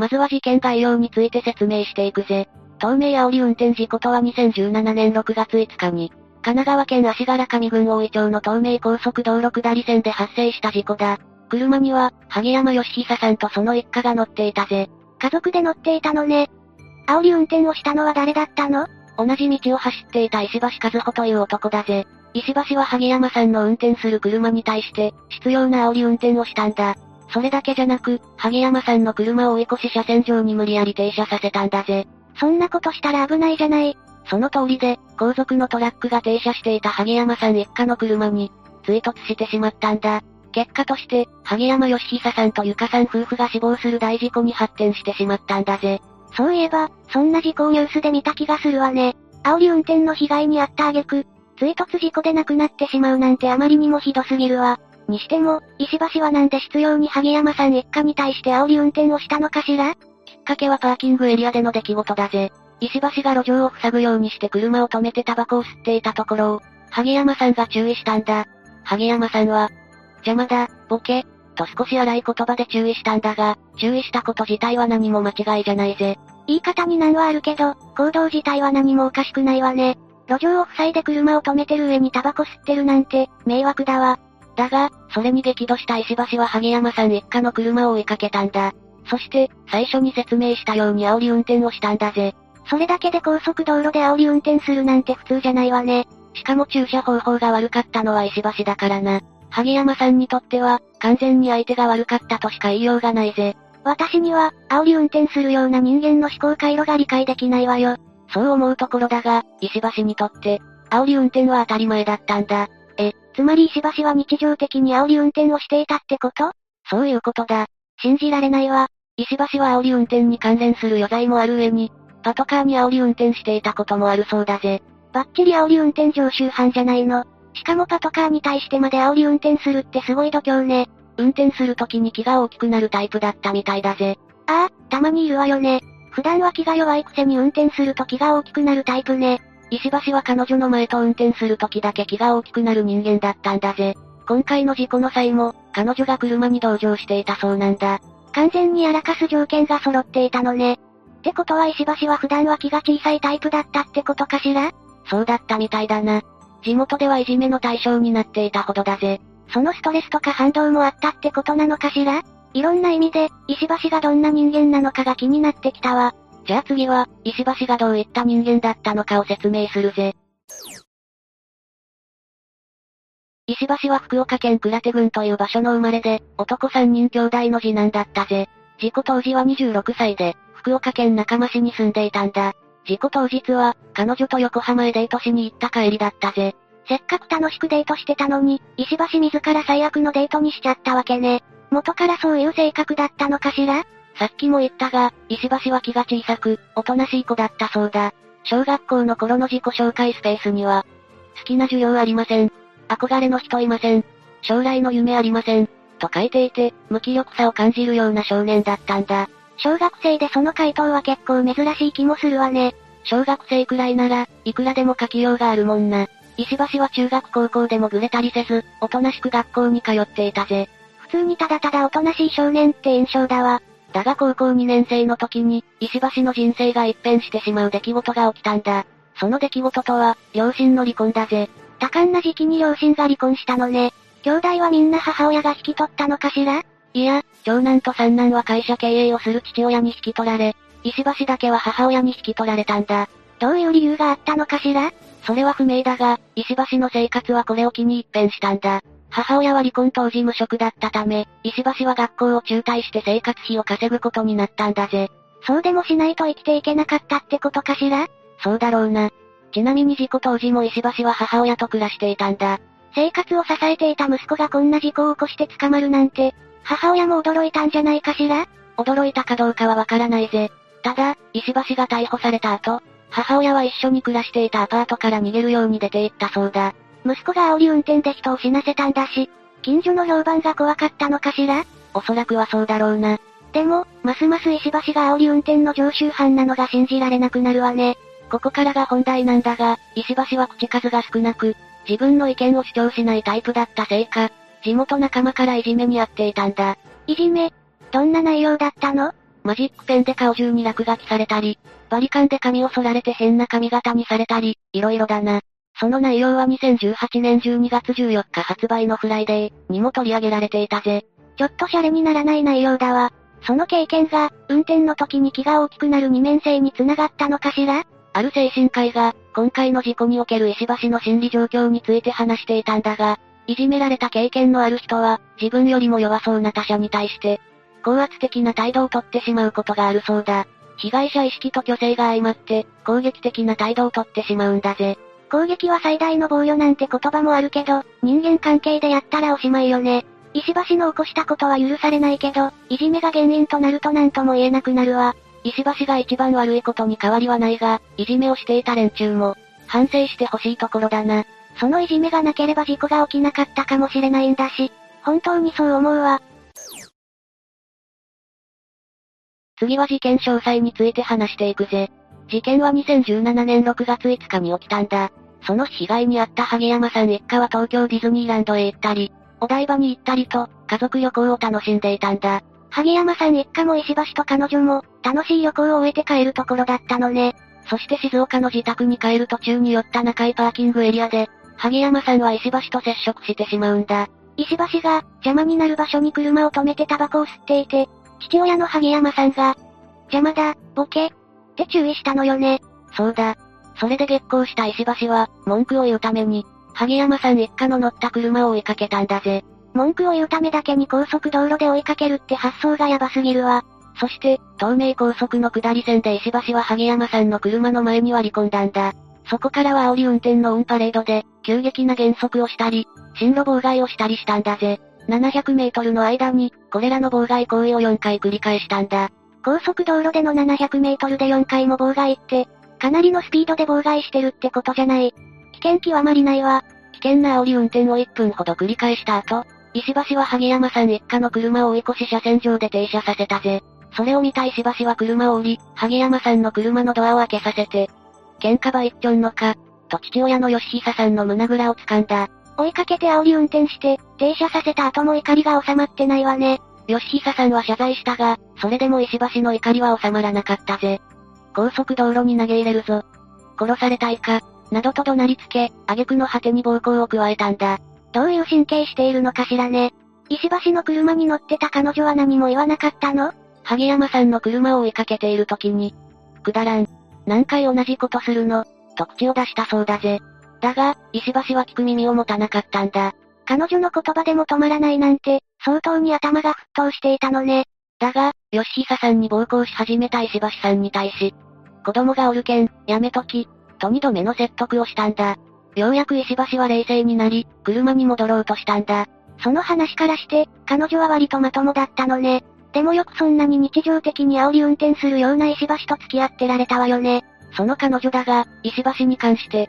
まずは事件概要について説明していくぜ。透明煽り運転事故とは2017年6月5日に、神奈川県足柄上郡大井町の東名高速道路下り線で発生した事故だ。車には、萩山義久さんとその一家が乗っていたぜ。家族で乗っていたのね。煽り運転をしたのは誰だったの？同じ道を走っていた石橋和穂という男だぜ。石橋は萩山さんの運転する車に対して、必要な煽り運転をしたんだ。それだけじゃなく、萩山さんの車を追い越し車線上に無理やり停車させたんだぜ。そんなことしたら危ないじゃない。その通りで、後続のトラックが停車していた萩山さん一家の車に、追突してしまったんだ。結果として、萩山義久さんとゆかさん夫婦が死亡する大事故に発展してしまったんだぜ。そういえば、そんな事故をニュースで見た気がするわね。煽り運転の被害に遭った挙句、追突事故で亡くなってしまうなんてあまりにもひどすぎるわ。にしても、石橋はなんで執拗に萩山さん一家に対して煽り運転をしたのかしら？きっかけはパーキングエリアでの出来事だぜ。石橋が路上を塞ぐようにして車を止めてタバコを吸っていたところを、萩山さんが注意したんだ。萩山さんは、邪魔だ、ボケ、と少し荒い言葉で注意したんだが、注意したこと自体は何も間違いじゃないぜ。言い方に難はあるけど、行動自体は何もおかしくないわね。路上を塞いで車を止めてる上にタバコ吸ってるなんて、迷惑だわ。だが、それに激怒した石橋は萩山さん一家の車を追いかけたんだ。そして、最初に説明したように煽り運転をしたんだぜ。それだけで高速道路で煽り運転するなんて普通じゃないわね。しかも駐車方法が悪かったのは石橋だからな。萩山さんにとっては、完全に相手が悪かったとしか言いようがないぜ。私には、煽り運転するような人間の思考回路が理解できないわよ。そう思うところだが、石橋にとって、煽り運転は当たり前だったんだ。え、つまり石橋は日常的に煽り運転をしていたってこと？そういうことだ。信じられないわ。石橋は煽り運転に関連する余罪もある上に、パトカーに煽り運転していたこともあるそうだぜ。バッチリ煽り運転常習犯じゃないの。しかもパトカーに対してまで煽り運転するってすごい度胸ね。運転する時に気が大きくなるタイプだったみたいだぜ。ああ、たまにいるわよね。普段は気が弱いくせに運転すると気が大きくなるタイプね。石橋は彼女の前と運転する時だけ気が大きくなる人間だったんだぜ。今回の事故の際も、彼女が車に同乗していたそうなんだ。完全にやらかす条件が揃っていたのね。ってことは石橋は普段は気が小さいタイプだったってことかしら？そうだったみたいだな。地元ではいじめの対象になっていたほどだぜ。そのストレスとか反動もあったってことなのかしら？いろんな意味で、石橋がどんな人間なのかが気になってきたわ。じゃあ次は、石橋がどういった人間だったのかを説明するぜ。石橋は福岡県倉手郡という場所の生まれで、男3人兄弟の次男だったぜ。事故当時は26歳で、福岡県中間市に住んでいたんだ。事故当日は、彼女と横浜へデートしに行った帰りだったぜ。せっかく楽しくデートしてたのに、石橋自ら最悪のデートにしちゃったわけね。元からそういう性格だったのかしら？さっきも言ったが、石橋は気が小さく、おとなしい子だったそうだ。小学校の頃の自己紹介スペースには、好きな授業ありません。憧れの人いません。将来の夢ありません。と書いていて、無気力さを感じるような少年だったんだ。小学生でその回答は結構珍しい気もするわね。小学生くらいなら、いくらでも書きようがあるもんな。石橋は中学高校でもぐれたりせず、おとなしく学校に通っていたぜ。普通にただただおとなしい少年って印象だわ。だが高校2年生の時に、石橋の人生が一変してしまう出来事が起きたんだ。その出来事とは、両親の離婚だぜ。多感な時期に両親が離婚したのね。兄弟はみんな母親が引き取ったのかしら？いや、長男と三男は会社経営をする父親に引き取られ、石橋だけは母親に引き取られたんだ。どういう理由があったのかしら？それは不明だが、石橋の生活はこれを機に一変したんだ。母親は離婚当時無職だったため、石橋は学校を中退して生活費を稼ぐことになったんだぜ。そうでもしないと生きていけなかったってことかしら？そうだろうな。ちなみに事故当時も石橋は母親と暮らしていたんだ。生活を支えていた息子がこんな事故を起こして捕まるなんて、母親も驚いたんじゃないかしら？驚いたかどうかはわからないぜ。ただ、石橋が逮捕された後、母親は一緒に暮らしていたアパートから逃げるように出て行ったそうだ。息子が煽り運転で人を死なせたんだし、近所の評判が怖かったのかしら？おそらくはそうだろうな。でも、ますます石橋が煽り運転の常習犯なのが信じられなくなるわね。ここからが本題なんだが、石橋は口数が少なく、自分の意見を主張しないタイプだったせいか、地元仲間からいじめにあっていたんだ。いじめ？どんな内容だったの？マジックペンで顔中に落書きされたり、バリカンで髪を剃られて変な髪型にされたり、色々だな。その内容は2018年12月14日発売のフライデーにも取り上げられていたぜ。ちょっとシャレにならない内容だわ。その経験が、運転の時に気が大きくなる二面性に繋がったのかしら？ある精神科医が、今回の事故における石橋の心理状況について話していたんだが、いじめられた経験のある人は、自分よりも弱そうな他者に対して、高圧的な態度をとってしまうことがあるそうだ。被害者意識と虚勢が相まって、攻撃的な態度をとってしまうんだぜ。攻撃は最大の防御なんて言葉もあるけど、人間関係でやったらおしまいよね。石橋の起こしたことは許されないけど、いじめが原因となると何とも言えなくなるわ。石橋が一番悪いことに変わりはないが、いじめをしていた連中も、反省してほしいところだな。そのいじめがなければ事故が起きなかったかもしれないんだし、本当にそう思うわ。次は事件詳細について話していくぜ。事件は2017年6月5日に起きたんだ。その被害に遭った萩山さん一家は東京ディズニーランドへ行ったり、お台場に行ったりと、家族旅行を楽しんでいたんだ。萩山さん一家も石橋と彼女も、楽しい旅行を終えて帰るところだったのね。そして静岡の自宅に帰る途中に寄った中井パーキングエリアで、萩山さんは石橋と接触してしまうんだ。石橋が、邪魔になる場所に車を止めてタバコを吸っていて、父親の萩山さんが、邪魔だ、ボケ、って注意したのよね。そうだ。それで激高した石橋は、文句を言うために、萩山さん一家の乗った車を追いかけたんだぜ。文句を言うためだけに高速道路で追いかけるって発想がヤバすぎるわ。そして、東名高速の下り線で石橋は萩山さんの車の前に割り込んだんだ。そこからは煽り運転のオンパレードで、急激な減速をしたり、進路妨害をしたりしたんだぜ。700メートルの間に、これらの妨害行為を4回繰り返したんだ。高速道路での700メートルで4回も妨害って、かなりのスピードで妨害してるってことじゃない。危険極まりないわ。危険な煽り運転を1分ほど繰り返した後、石橋は萩山さん一家の車を追い越し車線上で停車させたぜ。それを見た石橋は車を降り、萩山さんの車のドアを開けさせて、喧嘩ば一丁のか、と父親の吉久さんの胸ぐらを掴んだ。追いかけて煽り運転して、停車させた後も怒りが収まってないわね。吉久さんは謝罪したが、それでも石橋の怒りは収まらなかったぜ。高速道路に投げ入れるぞ。殺されたいか、などと怒鳴りつけ、挙句の果てに暴行を加えたんだ。どういう神経しているのかしらね。石橋の車に乗ってた彼女は何も言わなかったの？萩山さんの車を追いかけている時に、くだらん。何回同じことするの？と口を出したそうだぜ。だが、石橋は聞く耳を持たなかったんだ。彼女の言葉でも止まらないなんて、相当に頭が沸騰していたのね。だが、吉久さんに暴行し始めた石橋さんに対し、子供がおるけん、やめとき、と二度目の説得をしたんだ。ようやく石橋は冷静になり、車に戻ろうとしたんだ。その話からして、彼女は割とまともだったのね。でもよくそんなに日常的に煽り運転するような石橋と付き合ってられたわよね。その彼女だが、石橋に関して、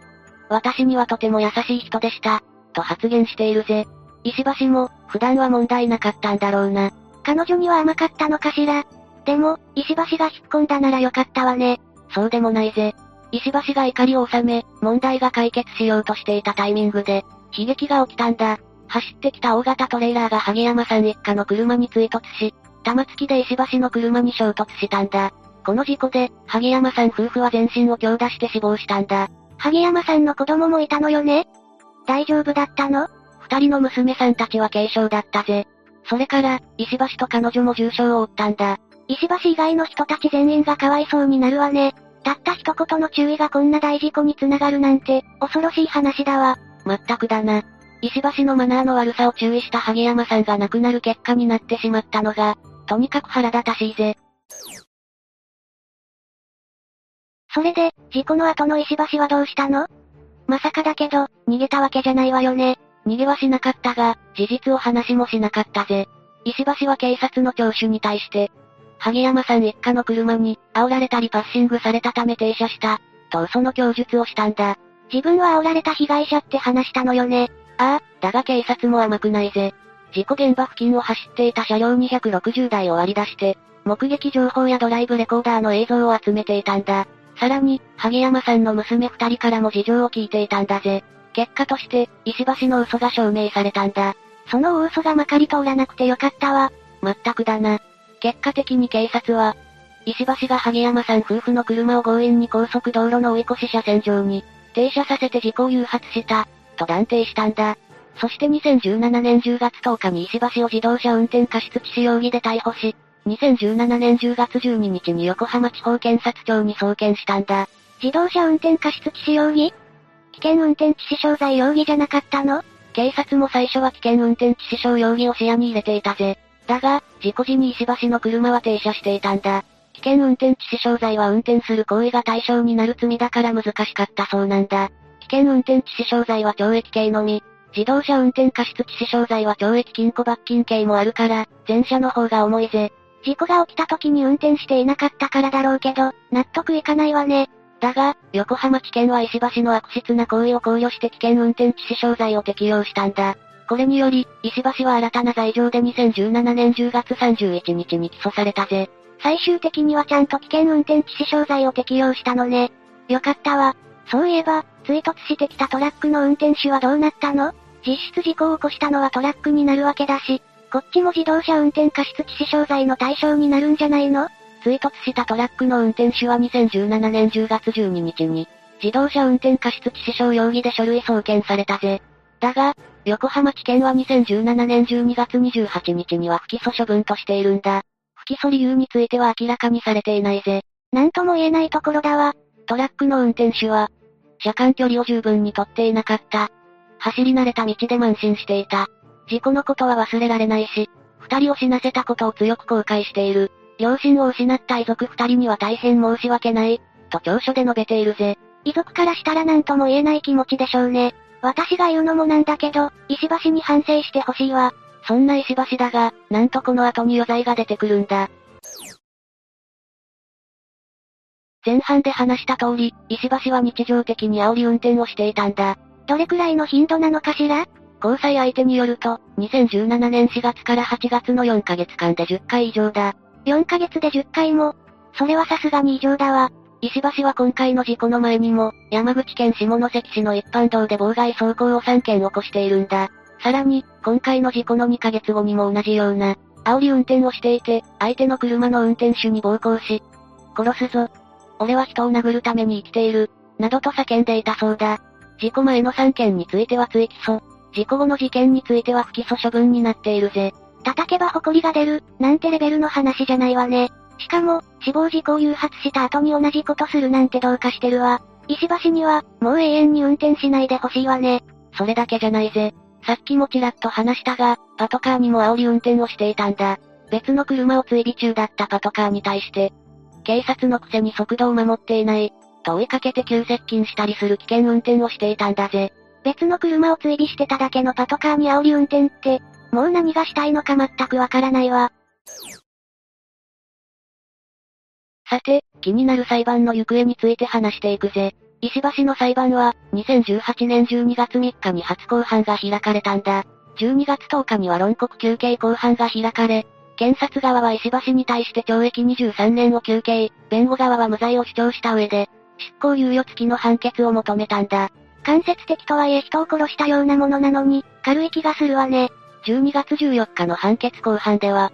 私にはとても優しい人でした、と発言しているぜ。石橋も、普段は問題なかったんだろうな。彼女には甘かったのかしら。でも、石橋が引っ込んだならよかったわね。そうでもないぜ。石橋が怒りを収め、問題が解決しようとしていたタイミングで、悲劇が起きたんだ。走ってきた大型トレーラーが萩山さん一家の車に追突し、玉突きで石橋の車に衝突したんだ。この事故で、萩山さん夫婦は全身を強打して死亡したんだ。萩山さんの子供もいたのよね？大丈夫だったの？二人の娘さんたちは軽傷だったぜ。それから、石橋と彼女も重傷を負ったんだ。石橋以外の人たち全員がかわいそうになるわね。たった一言の注意がこんな大事故につながるなんて、恐ろしい話だわ。まったくだな。石橋のマナーの悪さを注意した萩山さんが亡くなる結果になってしまったのが、とにかく腹立たしいぜ。それで、事故の後の石橋はどうしたの？まさかだけど、逃げたわけじゃないわよね。逃げはしなかったが、事実を話もしなかったぜ。石橋は警察の聴取に対して、萩山さん一家の車に、煽られたりパッシングされたため停車した、と嘘の供述をしたんだ。自分は煽られた被害者って話したのよね。ああ、だが警察も甘くないぜ。事故現場付近を走っていた車両260台を割り出して、目撃情報やドライブレコーダーの映像を集めていたんだ。さらに、萩山さんの娘二人からも事情を聞いていたんだぜ。結果として、石橋の嘘が証明されたんだ。その大嘘がまかり通らなくてよかったわ。まったくだな。結果的に警察は、石橋が萩山さん夫婦の車を強引に高速道路の追い越し車線上に、停車させて事故を誘発した、と断定したんだ。そして2017年10月10日に石橋を自動車運転過失致死容疑で逮捕し、2017年10月12日に横浜地方検察庁に送検したんだ。自動車運転過失致死容疑？危険運転致死傷罪容疑じゃなかったの？警察も最初は危険運転致死傷容疑を視野に入れていたぜ。だが、事故時に石橋の車は停車していたんだ。危険運転致死傷罪は運転する行為が対象になる罪だから難しかったそうなんだ。危険運転致死傷罪は懲役刑のみ、自動車運転過失致死傷罪は懲役禁錮罰金刑もあるから、前者の方が重いぜ。事故が起きた時に運転していなかったからだろうけど、納得いかないわね。だが、横浜地検は石橋の悪質な行為を考慮して危険運転致死傷罪を適用したんだ。これにより、石橋は新たな罪状で2017年10月31日に起訴されたぜ。最終的にはちゃんと危険運転致死傷罪を適用したのね。よかったわ。そういえば、追突してきたトラックの運転手はどうなったの？実質事故を起こしたのはトラックになるわけだし、こっちも自動車運転過失致死傷罪の対象になるんじゃないの？追突したトラックの運転手は2017年10月12日に、自動車運転過失致死傷容疑で書類送検されたぜ。だが、横浜地検は2017年12月28日には不起訴処分としているんだ。不起訴理由については明らかにされていないぜ。なんとも言えないところだわ。トラックの運転手は、車間距離を十分にとっていなかった。走り慣れた道で慢心していた。事故のことは忘れられないし、二人を死なせたことを強く後悔している。両親を失った遺族二人には大変申し訳ない、と調書で述べているぜ。遺族からしたら何とも言えない気持ちでしょうね。私が言うのもなんだけど、石橋に反省してほしいわ。そんな石橋だが、なんとこの後に余罪が出てくるんだ。前半で話した通り、石橋は日常的に煽り運転をしていたんだ。どれくらいの頻度なのかしら？交際相手によると、2017年4月から8月の4ヶ月間で10回以上だ。4ヶ月で10回も。それはさすがに異常だわ。石橋は今回の事故の前にも、山口県下関市の一般道で妨害走行を3件起こしているんだ。さらに、今回の事故の2ヶ月後にも同じような、煽り運転をしていて、相手の車の運転手に暴行し、殺すぞ。俺は人を殴るために生きている、などと叫んでいたそうだ。事故前の3件については追起訴、事故後の事件については不起訴処分になっているぜ。叩けば埃が出る、なんてレベルの話じゃないわね。しかも、死亡事故を誘発した後に同じことするなんてどうかしてるわ。石橋には、もう永遠に運転しないでほしいわね。それだけじゃないぜ。さっきもちらっと話したが、パトカーにも煽り運転をしていたんだ。別の車を追尾中だったパトカーに対して、警察のくせに速度を守っていない、と追いかけて急接近したりする危険運転をしていたんだぜ。別の車を追尾してただけのパトカーに煽り運転って、もう何がしたいのか全くわからないわ。さて、気になる裁判の行方について話していくぜ。石橋の裁判は、2018年12月3日に初公判が開かれたんだ。12月10日には論告休刑公判が開かれ、検察側は石橋に対して懲役23年を求刑、弁護側は無罪を主張した上で、執行猶予付きの判決を求めたんだ。間接的とはいえ人を殺したようなものなのに、軽い気がするわね。12月14日の判決公判では、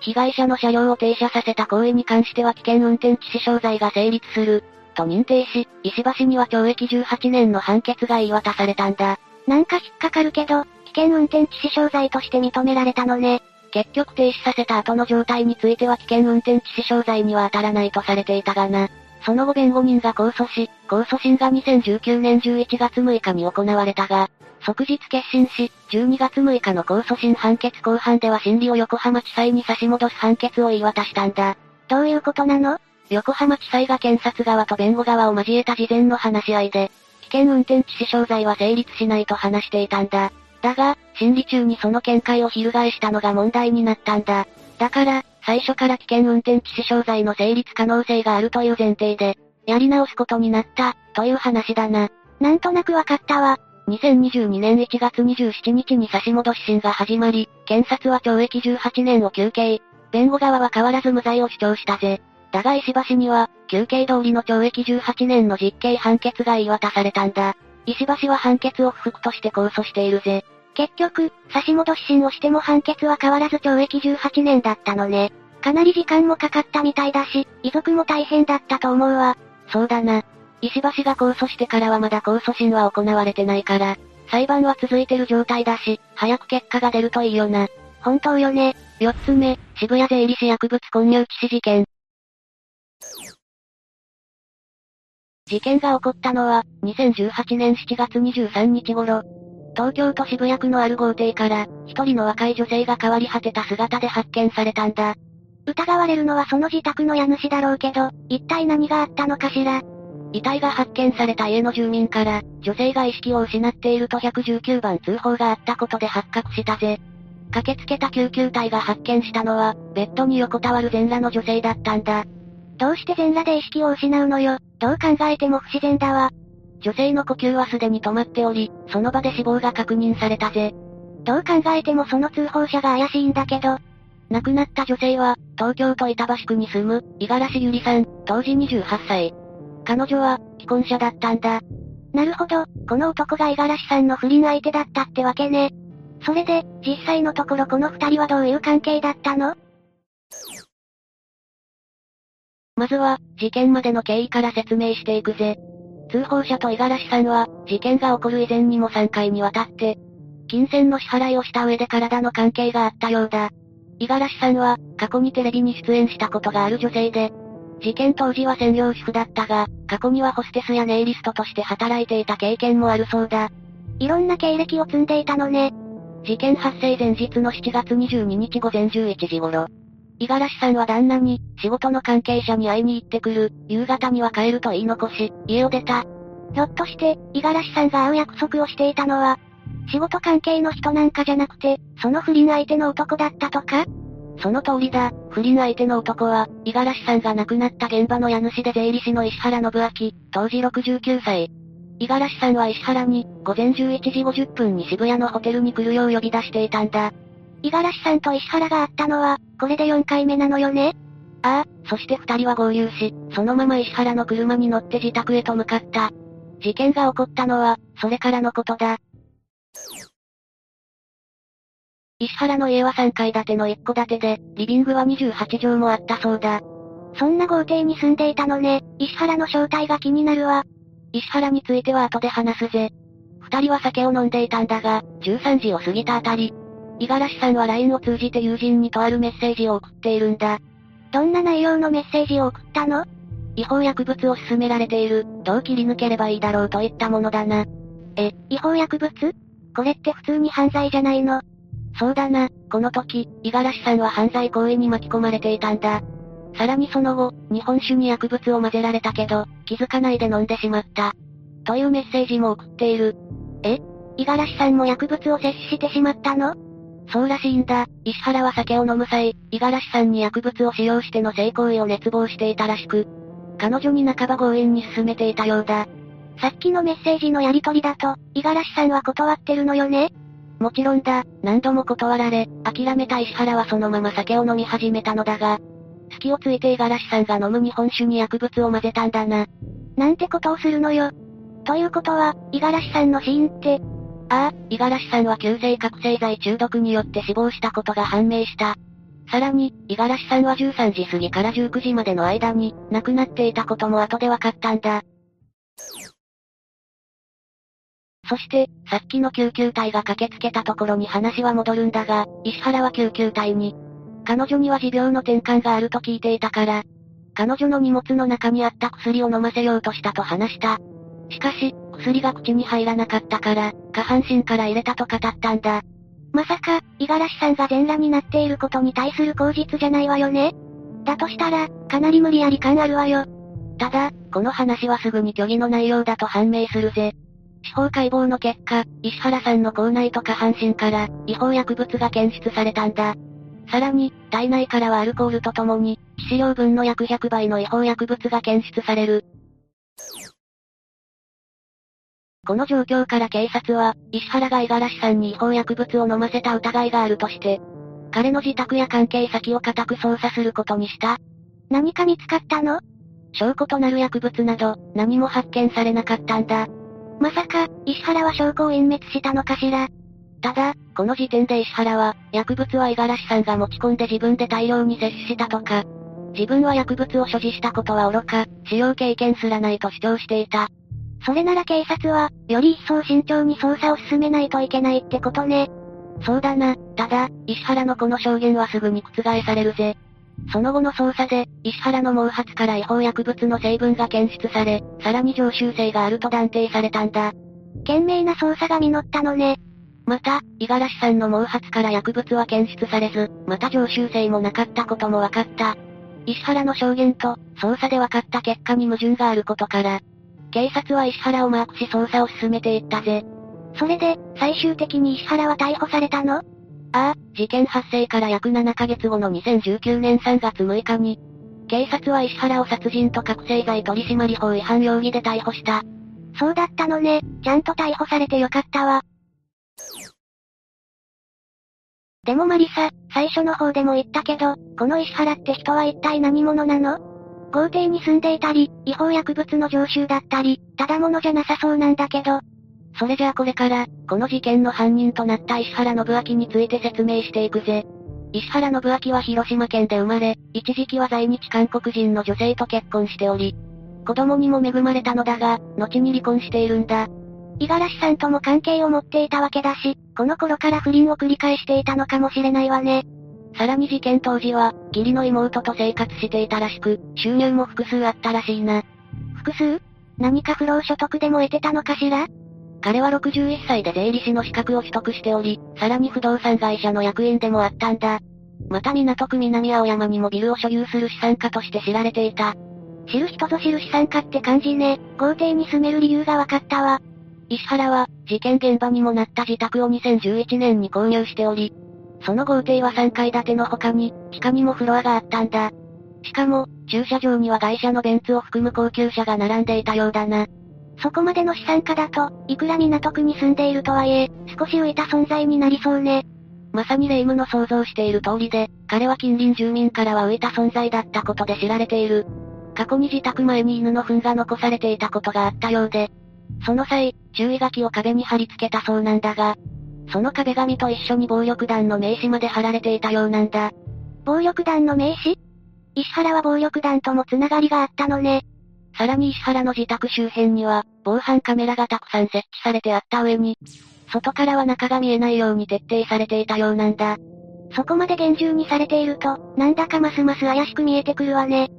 被害者の車両を停車させた行為に関しては危険運転致死傷罪が成立する、と認定し、石橋には懲役18年の判決が言い渡されたんだ。なんか引っかかるけど、危険運転致死傷罪として認められたのね。結局停止させた後の状態については危険運転致死傷罪には当たらないとされていたがな。その後弁護人が控訴し、控訴審が2019年11月6日に行われたが、即日決審し、12月6日の控訴審判決公判では審理を横浜地裁に差し戻す判決を言い渡したんだ。どういうことなの？横浜地裁が検察側と弁護側を交えた事前の話し合いで、危険運転致死傷罪は成立しないと話していたんだ。だが、審理中にその見解を翻したのが問題になったんだ。だから、最初から危険運転致死傷罪の成立可能性があるという前提で、やり直すことになった、という話だな。なんとなくわかったわ。2022年1月27日に差し戻し審が始まり、検察は懲役18年を求刑。弁護側は変わらず無罪を主張したぜ。だが石橋には、求刑通りの懲役18年の実刑判決が言い渡されたんだ。石橋は判決を不服として控訴しているぜ。結局、差し戻し審をしても判決は変わらず懲役18年だったのね。かなり時間もかかったみたいだし、遺族も大変だったと思うわ。そうだな。石橋が控訴してからはまだ控訴審は行われてないから、裁判は続いてる状態だし、早く結果が出るといいよな。本当よね。四つ目、渋谷税理士薬物混入致死事件。事件が起こったのは、2018年7月23日頃、東京都渋谷区のある豪邸から、一人の若い女性が変わり果てた姿で発見されたんだ。疑われるのはその自宅の家主だろうけど、一体何があったのかしら。遺体が発見された家の住民から、女性が意識を失っていると119番通報があったことで発覚したぜ。駆けつけた救急隊が発見したのは、ベッドに横たわる全裸の女性だったんだ。どうして全裸で意識を失うのよ。どう考えても不自然だわ。女性の呼吸はすでに止まっており、その場で死亡が確認されたぜ。どう考えてもその通報者が怪しいんだけど。亡くなった女性は、東京都板橋区に住む、五十嵐ゆりさん、当時28歳。彼女は、既婚者だったんだ。なるほど、この男が五十嵐さんの不倫相手だったってわけね。それで、実際のところこの二人はどういう関係だったの？まずは、事件までの経緯から説明していくぜ。通報者と五十嵐さんは、事件が起こる以前にも3回にわたって、金銭の支払いをした上で体の関係があったようだ。五十嵐さんは、過去にテレビに出演したことがある女性で、事件当時は専業主婦だったが、過去にはホステスやネイリストとして働いていた経験もあるそうだ。いろんな経歴を積んでいたのね。事件発生前日の7月22日午前11時頃。五十嵐さんは旦那に、仕事の関係者に会いに行ってくる、夕方には帰ると言い残し、家を出た。ひょっとして、五十嵐さんが会う約束をしていたのは、仕事関係の人なんかじゃなくて、その不倫相手の男だったとか？その通りだ、不倫相手の男は、五十嵐さんが亡くなった現場の家主で税理士の石原信明、当時69歳。五十嵐さんは石原に、午前11時50分に渋谷のホテルに来るよう呼び出していたんだ。五十嵐さんと石原が会ったのは、これで4回目なのよね？ああ、そして二人は合流し、そのまま石原の車に乗って自宅へと向かった。事件が起こったのは、それからのことだ。石原の家は3階建ての一戸建てで、リビングは28畳もあったそうだ。そんな豪邸に住んでいたのね、石原の正体が気になるわ。石原については後で話すぜ。二人は酒を飲んでいたんだが、13時を過ぎたあたり、五十嵐さんは LINE を通じて友人にとあるメッセージを送っているんだ。どんな内容のメッセージを送ったの？違法薬物を勧められている、どう切り抜ければいいだろうといったものだな。え、違法薬物？これって普通に犯罪じゃないの？そうだな、この時、五十嵐さんは犯罪行為に巻き込まれていたんだ。さらにその後、日本酒に薬物を混ぜられたけど、気づかないで飲んでしまった。というメッセージも送っている。え？五十嵐さんも薬物を摂取してしまったの？そうらしいんだ。石原は酒を飲む際、五十嵐さんに薬物を使用しての性行為を熱望していたらしく、彼女に半ば強引に進めていたようだ。さっきのメッセージのやりとりだと、五十嵐さんは断ってるのよね？もちろんだ、何度も断られ、諦めた石原はそのまま酒を飲み始めたのだが、隙をついて五十嵐さんが飲む日本酒に薬物を混ぜたんだな。なんてことをするのよ。ということは、五十嵐さんの死因って、ああ、五十嵐さんは急性覚醒剤中毒によって死亡したことが判明した。さらに、五十嵐さんは13時過ぎから19時までの間に、亡くなっていたことも後で分かったんだ。そして、さっきの救急隊が駆けつけたところに話は戻るんだが、石原は救急隊に、彼女には持病の転換があると聞いていたから、彼女の荷物の中にあった薬を飲ませようとしたと話した。しかし、薬が口に入らなかったから、下半身から入れたと語ったんだ。まさか、五十嵐さんが全裸になっていることに対する口実じゃないわよね？だとしたら、かなり無理やり感あるわよ。ただ、この話はすぐに虚偽の内容だと判明するぜ。司法解剖の結果、石原さんの口内と下半身から、違法薬物が検出されたんだ。さらに、体内からはアルコールとともに、致死量分の約100倍の違法薬物が検出される。この状況から警察は、石原が五十嵐さんに違法薬物を飲ませた疑いがあるとして、彼の自宅や関係先を固く捜査することにした。何か見つかったの？証拠となる薬物など、何も発見されなかったんだ。まさか、石原は証拠を隠滅したのかしら？ただ、この時点で石原は、薬物は五十嵐さんが持ち込んで自分で大量に摂取したとか、自分は薬物を所持したことは愚か、使用経験すらないと主張していた。それなら警察は、より一層慎重に捜査を進めないといけないってことね。そうだな、ただ、石原のこの証言はすぐに覆されるぜ。その後の捜査で、石原の毛髪から違法薬物の成分が検出され、さらに常習性があると断定されたんだ。懸命な捜査が実ったのね。また、五十嵐さんの毛髪から薬物は検出されず、また常習性もなかったことも分かった。石原の証言と、捜査で分かった結果に矛盾があることから、警察は石原をマークし捜査を進めていったぜ。それで、最終的に石原は逮捕されたの？ああ、事件発生から約7ヶ月後の2019年3月6日に、警察は石原を殺人と覚醒剤取締法違反容疑で逮捕した。そうだったのね、ちゃんと逮捕されてよかったわ。でもマリサ、最初の方でも言ったけど、この石原って人は一体何者なの？豪邸に住んでいたり、違法薬物の常習だったり、ただ者じゃなさそうなんだけど。それじゃあこれから、この事件の犯人となった石原信明について説明していくぜ。石原信明は広島県で生まれ、一時期は在日韓国人の女性と結婚しており、子供にも恵まれたのだが、後に離婚しているんだ。五十嵐さんとも関係を持っていたわけだし、この頃から不倫を繰り返していたのかもしれないわね。さらに事件当時は、義理の妹と生活していたらしく、収入も複数あったらしいな。複数？何か不労所得でも得てたのかしら？彼は61歳で税理士の資格を取得しており、さらに不動産会社の役員でもあったんだ。また港区南青山にもビルを所有する資産家として知られていた。知る人ぞ知る資産家って感じね。豪邸に住める理由が分かったわ。石原は、事件現場にもなった自宅を2011年に購入しており、その豪邸は3階建ての他に、地下にもフロアがあったんだ。しかも、駐車場には外車のベンツを含む高級車が並んでいたようだな。そこまでの資産家だと、いくら港区に住んでいるとはいえ、少し浮いた存在になりそうね。まさに霊夢の想像している通りで、彼は近隣住民からは浮いた存在だったことで知られている。過去に自宅前に犬の糞が残されていたことがあったようで、その際、注意書きを壁に貼り付けたそうなんだが、その壁紙と一緒に暴力団の名刺まで貼られていたようなんだ。暴力団の名刺？石原は暴力団ともつながりがあったのね。さらに石原の自宅周辺には、防犯カメラがたくさん設置されてあった上に、外からは中が見えないように徹底されていたようなんだ。そこまで厳重にされていると、なんだかますます怪しく見えてくるわね。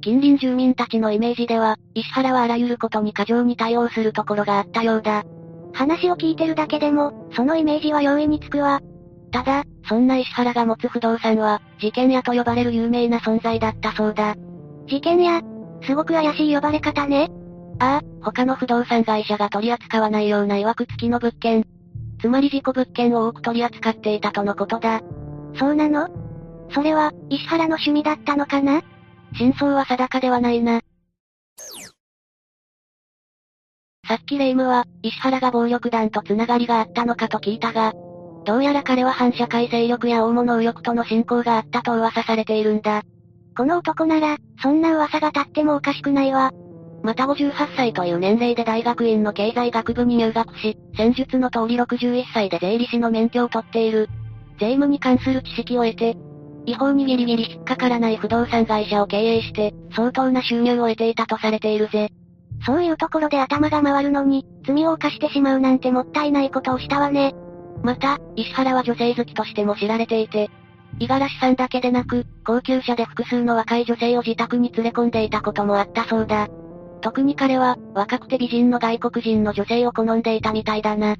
近隣住民たちのイメージでは、石原はあらゆることに過剰に対応するところがあったようだ。話を聞いてるだけでも、そのイメージは容易につくわ。ただ、そんな石原が持つ不動産は、事件屋と呼ばれる有名な存在だったそうだ。事件屋？すごく怪しい呼ばれ方ね。ああ、他の不動産会社が取り扱わないような曰く付きの物件。つまり事故物件を多く取り扱っていたとのことだ。そうなの？それは、石原の趣味だったのかな？真相は定かではないな。さっきレイムは、石原が暴力団と繋がりがあったのかと聞いたが、どうやら彼は反社会勢力や大物右翼との親交があったと噂されているんだ。この男なら、そんな噂が立ってもおかしくないわ。また58歳という年齢で大学院の経済学部に入学し、戦術の通り61歳で税理士の免許を取っている。税務に関する知識を得て、違法にギリギリ引っかからない不動産会社を経営して、相当な収入を得ていたとされているぜ。そういうところで頭が回るのに、罪を犯してしまうなんてもったいないことをしたわね。また、石原は女性好きとしても知られていて、五十嵐さんだけでなく、高級車で複数の若い女性を自宅に連れ込んでいたこともあったそうだ。特に彼は、若くて美人の外国人の女性を好んでいたみたいだな。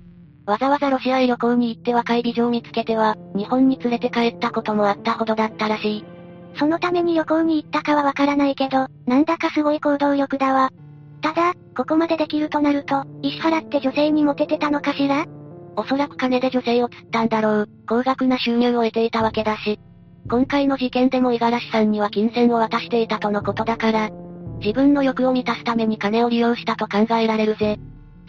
わざわざロシアへ旅行に行って若い美女を見つけては、日本に連れて帰ったこともあったほどだったらしい。そのために旅行に行ったかはわからないけど、なんだかすごい行動力だわ。ただ、ここまでできるとなると、石原って女性にモテてたのかしら？おそらく金で女性を釣ったんだろう。高額な収入を得ていたわけだし。今回の事件でも五十嵐さんには金銭を渡していたとのことだから、自分の欲を満たすために金を利用したと考えられるぜ。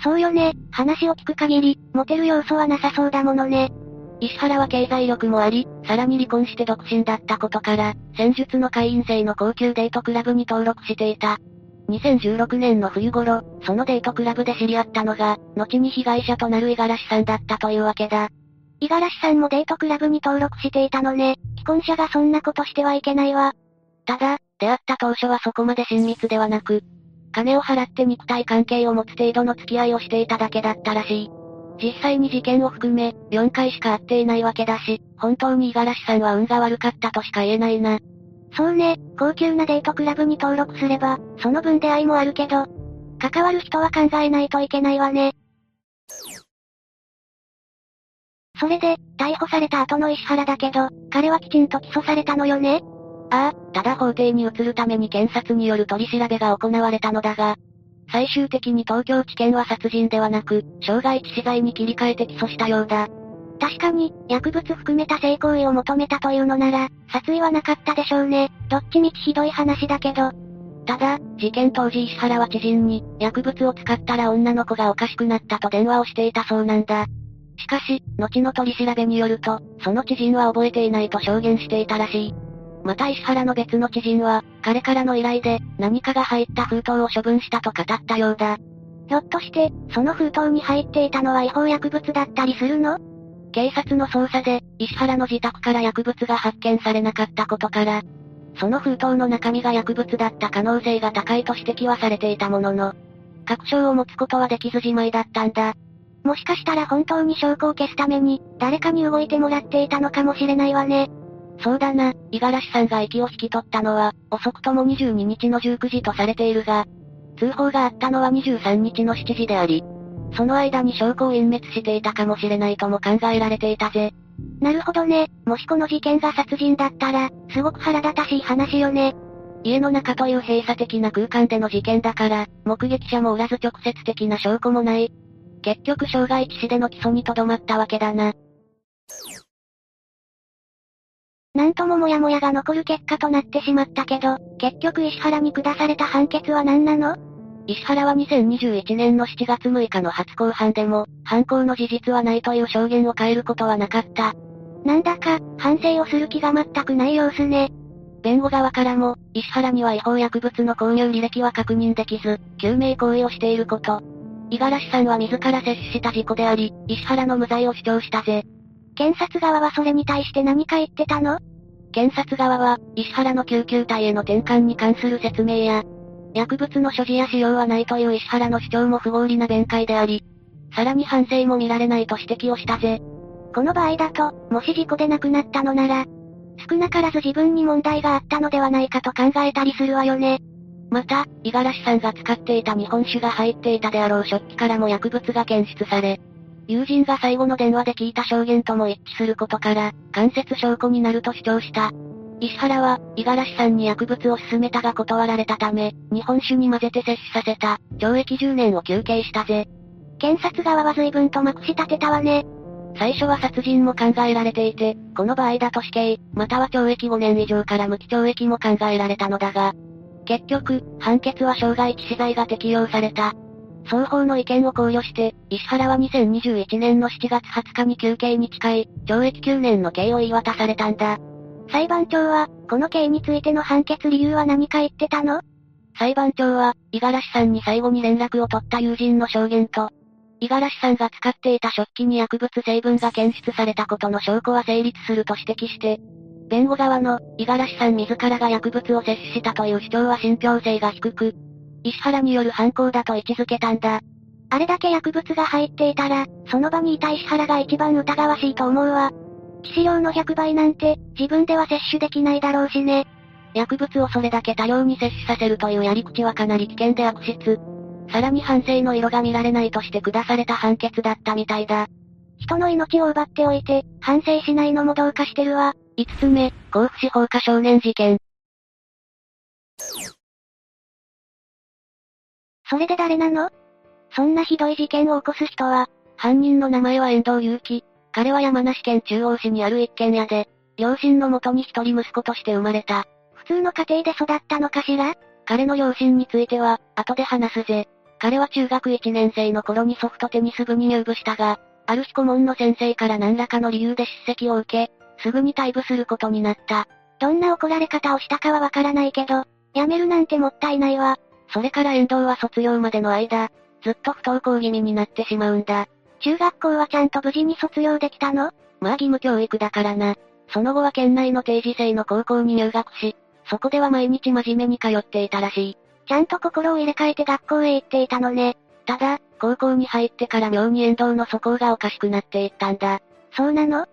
そうよね、話を聞く限り、モテる要素はなさそうだものね。石原は経済力もあり、さらに離婚して独身だったことから、戦術の会員制の高級デートクラブに登録していた。2016年の冬頃、そのデートクラブで知り合ったのが、後に被害者となる五十嵐さんだったというわけだ。五十嵐さんもデートクラブに登録していたのね。既婚者がそんなことしてはいけないわ。ただ、出会った当初はそこまで親密ではなく、金を払って肉体関係を持つ程度の付き合いをしていただけだったらしい。実際に事件を含め、4回しか会っていないわけだし、本当に五十嵐さんは運が悪かったとしか言えないな。そうね、高級なデートクラブに登録すれば、その分出会いもあるけど、関わる人は考えないといけないわね。それで、逮捕された後の石原だけど、彼はきちんと起訴されたのよねああ、ただ法廷に移るために検察による取り調べが行われたのだが、最終的に東京地検は殺人ではなく、傷害致死罪に切り替えて起訴したようだ。確かに、薬物含めた性行為を求めたというのなら、殺意はなかったでしょうね。どっちみちひどい話だけど。ただ、事件当時石原は知人に、薬物を使ったら女の子がおかしくなったと電話をしていたそうなんだ。しかし、後の取り調べによると、その知人は覚えていないと証言していたらしい。また石原の別の知人は、彼からの依頼で、何かが入った封筒を処分したと語ったようだ。ひょっとして、その封筒に入っていたのは違法薬物だったりするの？警察の捜査で、石原の自宅から薬物が発見されなかったことから、その封筒の中身が薬物だった可能性が高いと指摘はされていたものの、確証を持つことはできずじまいだったんだ。もしかしたら本当に証拠を消すために、誰かに動いてもらっていたのかもしれないわね。そうだな、五十嵐さんが息を引き取ったのは、遅くとも22日の19時とされているが、通報があったのは23日の7時であり、その間に証拠を隠滅していたかもしれないとも考えられていたぜ。なるほどね。もしこの事件が殺人だったら、すごく腹立たしい話よね。家の中という閉鎖的な空間での事件だから、目撃者もおらず直接的な証拠もない。結局傷害致死での起訴にとどまったわけだな。なんとももやもやが残る結果となってしまったけど、結局石原に下された判決は何なの石原は2021年の7月6日の初公判でも、犯行の事実はないという証言を変えることはなかった。なんだか、反省をする気が全くない様子ね。弁護側からも、石原には違法薬物の購入履歴は確認できず、救命行為をしていること。五十嵐さんは自ら接した事故であり、石原の無罪を主張したぜ。検察側はそれに対して何か言ってたの？検察側は、石原の救急隊への転換に関する説明や、薬物の所持や使用はないという石原の主張も不合理な弁解であり、さらに反省も見られないと指摘をしたぜ。この場合だと、もし事故で亡くなったのなら、少なからず自分に問題があったのではないかと考えたりするわよね。また、五十嵐さんが使っていた日本酒が入っていたであろう食器からも薬物が検出され、友人が最後の電話で聞いた証言とも一致することから、間接証拠になると主張した。石原は、五十嵐さんに薬物を勧めたが断られたため、日本酒に混ぜて摂取させた、懲役10年を求刑したぜ。検察側は随分とまくし立てたわね。最初は殺人も考えられていて、この場合だと死刑、または懲役5年以上から無期懲役も考えられたのだが、結局、判決は傷害致死罪が適用された。双方の意見を考慮して、石原は2021年の7月20日に休刑に近い、懲役9年の刑を言い渡されたんだ。裁判長は、この刑についての判決理由は何か言ってたの？裁判長は、五十嵐さんに最後に連絡を取った友人の証言と、五十嵐さんが使っていた食器に薬物成分が検出されたことの証拠は成立すると指摘して、弁護側の、五十嵐さん自らが薬物を摂取したという主張は信憑性が低く、石原による犯行だと位置づけたんだ。あれだけ薬物が入っていたら、その場にいた石原が一番疑わしいと思うわ。致死量の100倍なんて、自分では摂取できないだろうしね。薬物をそれだけ多量に摂取させるというやり口はかなり危険で悪質。さらに反省の色が見られないとして下された判決だったみたいだ。人の命を奪っておいて、反省しないのもどうかしてるわ。5つ目、甲府市放火少年事件。それで誰なの？そんなひどい事件を起こす人は、犯人の名前は遠藤祐樹。彼は山梨県中央市にある一軒家で、両親のもとに一人息子として生まれた。普通の家庭で育ったのかしら？彼の両親については、後で話すぜ。彼は中学1年生の頃にソフトテニス部に入部したが、ある日顧問の先生から何らかの理由で叱責を受け、すぐに退部することになった。どんな怒られ方をしたかはわからないけど、辞めるなんてもったいないわ。それから遠藤は卒業までの間、ずっと不登校気味になってしまうんだ。中学校はちゃんと無事に卒業できたの？まあ義務教育だからな。その後は県内の定時制の高校に入学し、そこでは毎日真面目に通っていたらしい。ちゃんと心を入れ替えて学校へ行っていたのね。ただ、高校に入ってから妙に遠藤の素行がおかしくなっていったんだ。そうなの？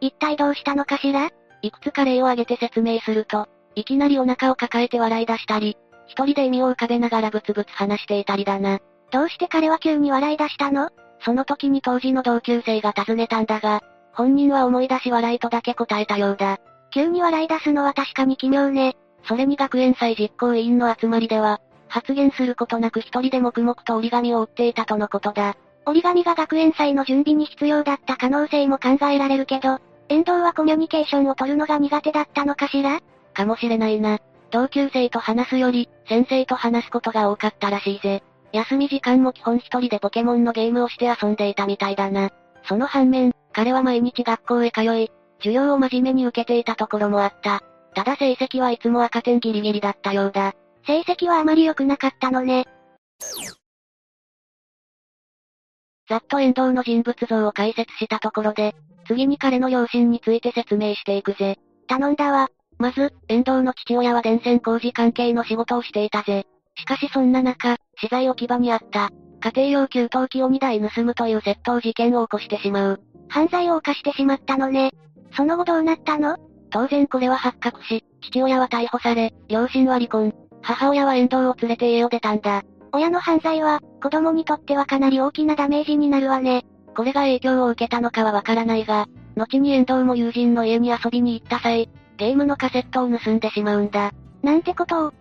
一体どうしたのかしら？いくつか例を挙げて説明すると、いきなりお腹を抱えて笑い出したり、一人で意味を浮かべながらブツブツ話していたりだな。どうして彼は急に笑い出したの？その時に当時の同級生が尋ねたんだが、本人は思い出し笑いとだけ答えたようだ。急に笑い出すのは確かに奇妙ね。それに学園祭実行委員の集まりでは、発言することなく一人で黙々と折り紙を折っていたとのことだ。折り紙が学園祭の準備に必要だった可能性も考えられるけど、遠藤はコミュニケーションを取るのが苦手だったのかしら？かもしれないな。同級生と話すより、先生と話すことが多かったらしいぜ。休み時間も基本一人でポケモンのゲームをして遊んでいたみたいだな。その反面、彼は毎日学校へ通い、授業を真面目に受けていたところもあった。ただ成績はいつも赤点ギリギリだったようだ。成績はあまり良くなかったのね。ざっと遠藤の人物像を解説したところで、次に彼の両親について説明していくぜ。頼んだわ。まず、遠藤の父親は電線工事関係の仕事をしていたぜ。しかしそんな中、資材置き場にあった、家庭用給湯器を2台盗むという窃盗事件を起こしてしまう。犯罪を犯してしまったのね。その後どうなったの？当然これは発覚し、父親は逮捕され、両親は離婚。母親は遠藤を連れて家を出たんだ。親の犯罪は、子供にとってはかなり大きなダメージになるわね。これが影響を受けたのかはわからないが、後に遠藤も友人の家に遊びに行った際、ゲームのカセットを盗んでしまうんだ。なんてことを。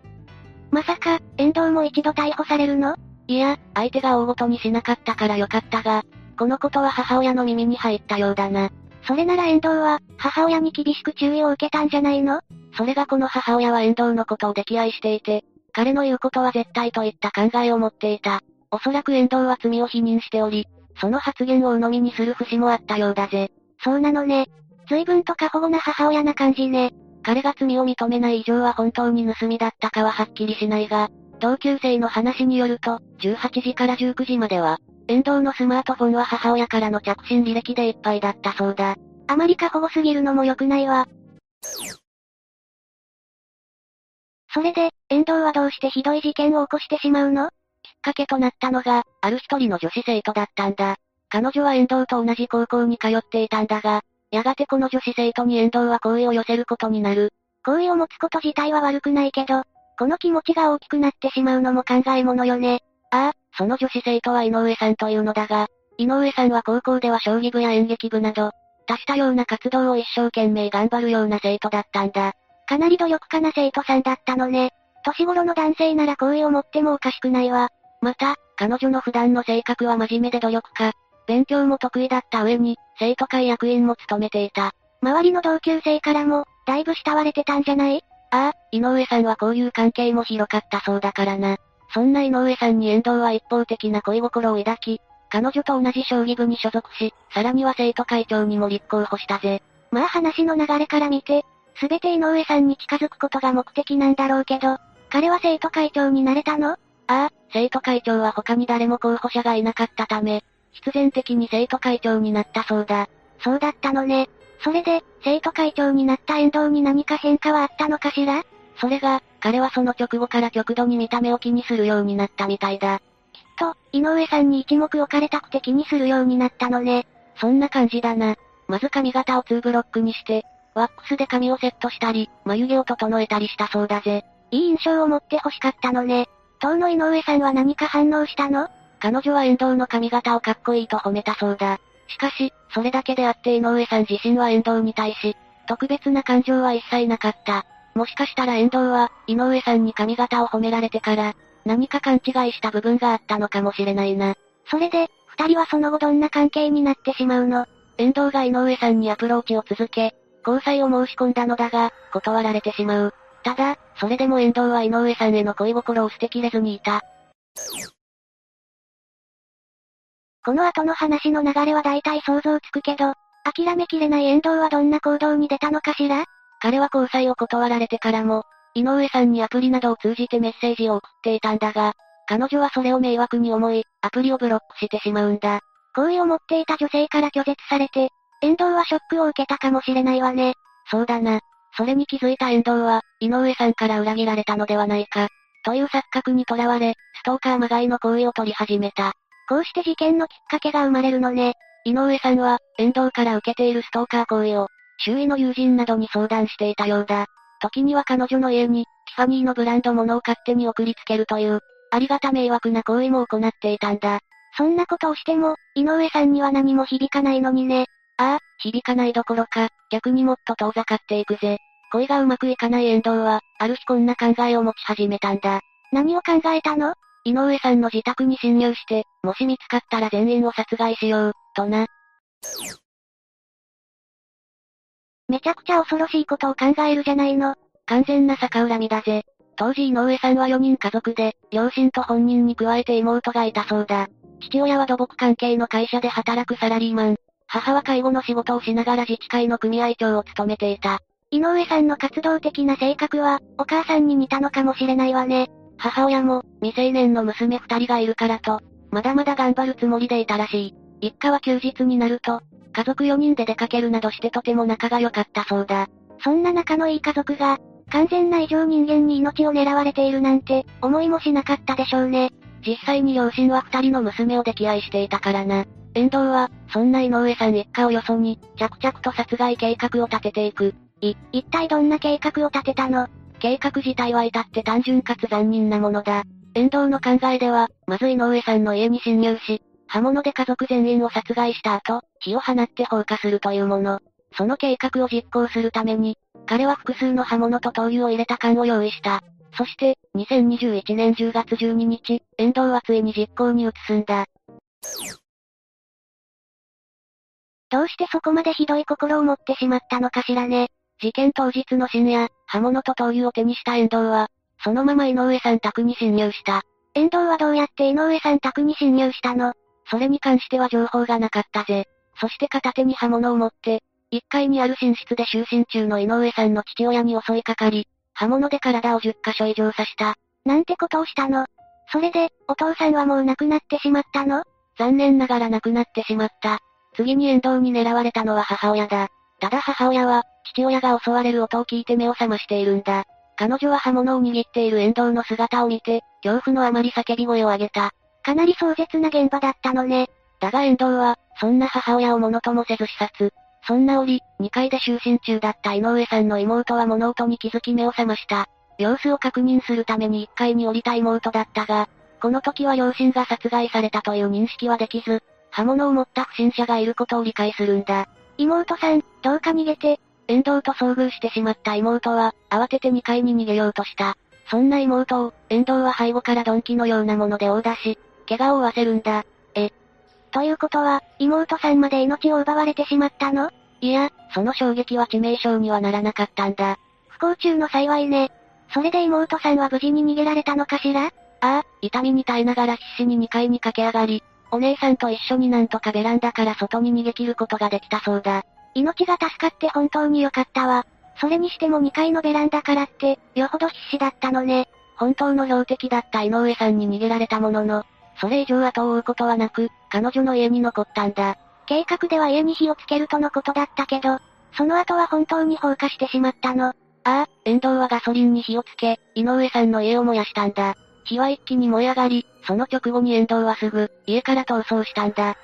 まさか、遠藤も一度逮捕されるの？いや、相手が大ごとにしなかったからよかったが、このことは母親の耳に入ったようだな。それなら遠藤は、母親に厳しく注意を受けたんじゃないの？それがこの母親は遠藤のことを溺愛していて、彼の言うことは絶対といった考えを持っていた。おそらく遠藤は罪を否認しており、その発言を鵜呑みにする節もあったようだぜ。そうなのね。随分と過保護な母親な感じね。彼が罪を認めない以上は本当に盗みだったかははっきりしないが、同級生の話によると、18時から19時までは、遠藤のスマートフォンは母親からの着信履歴でいっぱいだったそうだ。あまり過保護すぎるのも良くないわ。それで、遠藤はどうしてひどい事件を起こしてしまうの？きっかけとなったのが、ある一人の女子生徒だったんだ。彼女は遠藤と同じ高校に通っていたんだが、やがてこの女子生徒に遠藤は好意を寄せることになる。好意を持つこと自体は悪くないけど、この気持ちが大きくなってしまうのも考えものよね。ああ、その女子生徒は井上さんというのだが、井上さんは高校では将棋部や演劇部など、多種多様な活動を一生懸命頑張るような生徒だったんだ。かなり努力家な生徒さんだったのね。年頃の男性なら好意を持ってもおかしくないわ。また、彼女の普段の性格は真面目で努力家。勉強も得意だった上に、生徒会役員も務めていた。周りの同級生からも、だいぶ慕われてたんじゃない？ああ、井上さんはこういう関係も広かったそうだからな。そんな井上さんに遠藤は一方的な恋心を抱き、彼女と同じ将棋部に所属し、さらには生徒会長にも立候補したぜ。まあ話の流れから見て、すべて井上さんに近づくことが目的なんだろうけど、彼は生徒会長になれたの？ああ、生徒会長は他に誰も候補者がいなかったため、必然的に生徒会長になったそうだ。そうだったのね。それで、生徒会長になった遠藤に何か変化はあったのかしら？それが、彼はその直後から極度に見た目を気にするようになったみたいだ。きっと、井上さんに一目置かれたくて気にするようになったのね。そんな感じだな。まず髪型を2ブロックにして、ワックスで髪をセットしたり、眉毛を整えたりしたそうだぜ。いい印象を持って欲しかったのね。当の井上さんは何か反応したの？彼女は遠藤の髪型をかっこいいと褒めたそうだ。しかし、それだけであって井上さん自身は遠藤に対し、特別な感情は一切なかった。もしかしたら遠藤は、井上さんに髪型を褒められてから、何か勘違いした部分があったのかもしれないな。それで、二人はその後どんな関係になってしまうの？遠藤が井上さんにアプローチを続け、交際を申し込んだのだが、断られてしまう。ただ、それでも遠藤は井上さんへの恋心を捨てきれずにいた。この後の話の流れは大体想像つくけど、諦めきれない遠藤はどんな行動に出たのかしら？彼は交際を断られてからも、井上さんにアプリなどを通じてメッセージを送っていたんだが、彼女はそれを迷惑に思い、アプリをブロックしてしまうんだ。好意を持っていた女性から拒絶されて、遠藤はショックを受けたかもしれないわね。そうだな。それに気づいた遠藤は、井上さんから裏切られたのではないか、という錯覚にとらわれ、ストーカーまがいの行為を取り始めた。こうして事件のきっかけが生まれるのね。井上さんは、遠藤から受けているストーカー行為を、周囲の友人などに相談していたようだ。時には彼女の家に、ティファニーのブランド物を勝手に送りつけるという、ありがた迷惑な行為も行っていたんだ。そんなことをしても、井上さんには何も響かないのにね。ああ、響かないどころか、逆にもっと遠ざかっていくぜ。恋がうまくいかない遠藤は、ある日こんな考えを持ち始めたんだ。何を考えたの？井上さんの自宅に侵入して、もし見つかったら全員を殺害しよう、とな。めちゃくちゃ恐ろしいことを考えるじゃないの。完全な逆恨みだぜ。当時井上さんは4人家族で、両親と本人に加えて妹がいたそうだ。父親は土木関係の会社で働くサラリーマン。母は介護の仕事をしながら自治会の組合長を務めていた。井上さんの活動的な性格は、お母さんに似たのかもしれないわね。母親も、未成年の娘二人がいるからと、まだまだ頑張るつもりでいたらしい。一家は休日になると、家族4人で出かけるなどしてとても仲が良かったそうだ。そんな仲のいい家族が、完全な異常人間に命を狙われているなんて、思いもしなかったでしょうね。実際に両親は二人の娘を溺愛していたからな。遠藤は、そんな井上さん一家をよそに、着々と殺害計画を立てていく。い、一体どんな計画を立てたの？計画自体は至って単純かつ残忍なものだ。遠藤の考えでは、まず井上さんの家に侵入し、刃物で家族全員を殺害した後、火を放って放火するというもの。その計画を実行するために、彼は複数の刃物と灯油を入れた缶を用意した。そして、2021年10月12日、遠藤はついに実行に移すんだ。どうしてそこまでひどい心を持ってしまったのかしらね。事件当日の深夜、刃物と灯油を手にした遠藤は、そのまま井上さん宅に侵入した。遠藤はどうやって井上さん宅に侵入したの？それに関しては情報がなかったぜ。そして片手に刃物を持って、1階にある寝室で就寝中の井上さんの父親に襲いかかり、刃物で体を10箇所以上刺した。なんてことをしたの？それで、お父さんはもう亡くなってしまったの？残念ながら亡くなってしまった。次に遠藤に狙われたのは母親だ。ただ母親は、父親が襲われる音を聞いて目を覚ましているんだ。彼女は刃物を握っている遠藤の姿を見て、恐怖のあまり叫び声を上げた。かなり壮絶な現場だったのね。だが遠藤は、そんな母親をものともせず視察。そんな折、2階で就寝中だった井上さんの妹は物音に気づき目を覚ました。様子を確認するために1階に降りた妹だったが、この時は両親が殺害されたという認識はできず、刃物を持った不審者がいることを理解するんだ。妹さん、どうか逃げて。遠藤と遭遇してしまった妹は、慌てて2階に逃げようとした。そんな妹を、遠藤は背後から鈍器のようなもので殴打し、怪我を負わせるんだ。え。ということは、妹さんまで命を奪われてしまったの？いや、その衝撃は致命傷にはならなかったんだ。不幸中の幸いね。それで妹さんは無事に逃げられたのかしら？ああ、痛みに耐えながら必死に2階に駆け上がり、お姉さんと一緒になんとかベランダから外に逃げ切ることができたそうだ。命が助かって本当に良かったわ。それにしても2階のベランダからって、よほど必死だったのね。本当の標的だった井上さんに逃げられたものの、それ以上後を追うことはなく、彼女の家に残ったんだ。計画では家に火をつけるとのことだったけど、その後は本当に放火してしまったの。ああ、遠藤はガソリンに火をつけ、井上さんの家を燃やしたんだ。火は一気に燃え上がり、その直後に遠藤はすぐ、家から逃走したんだ。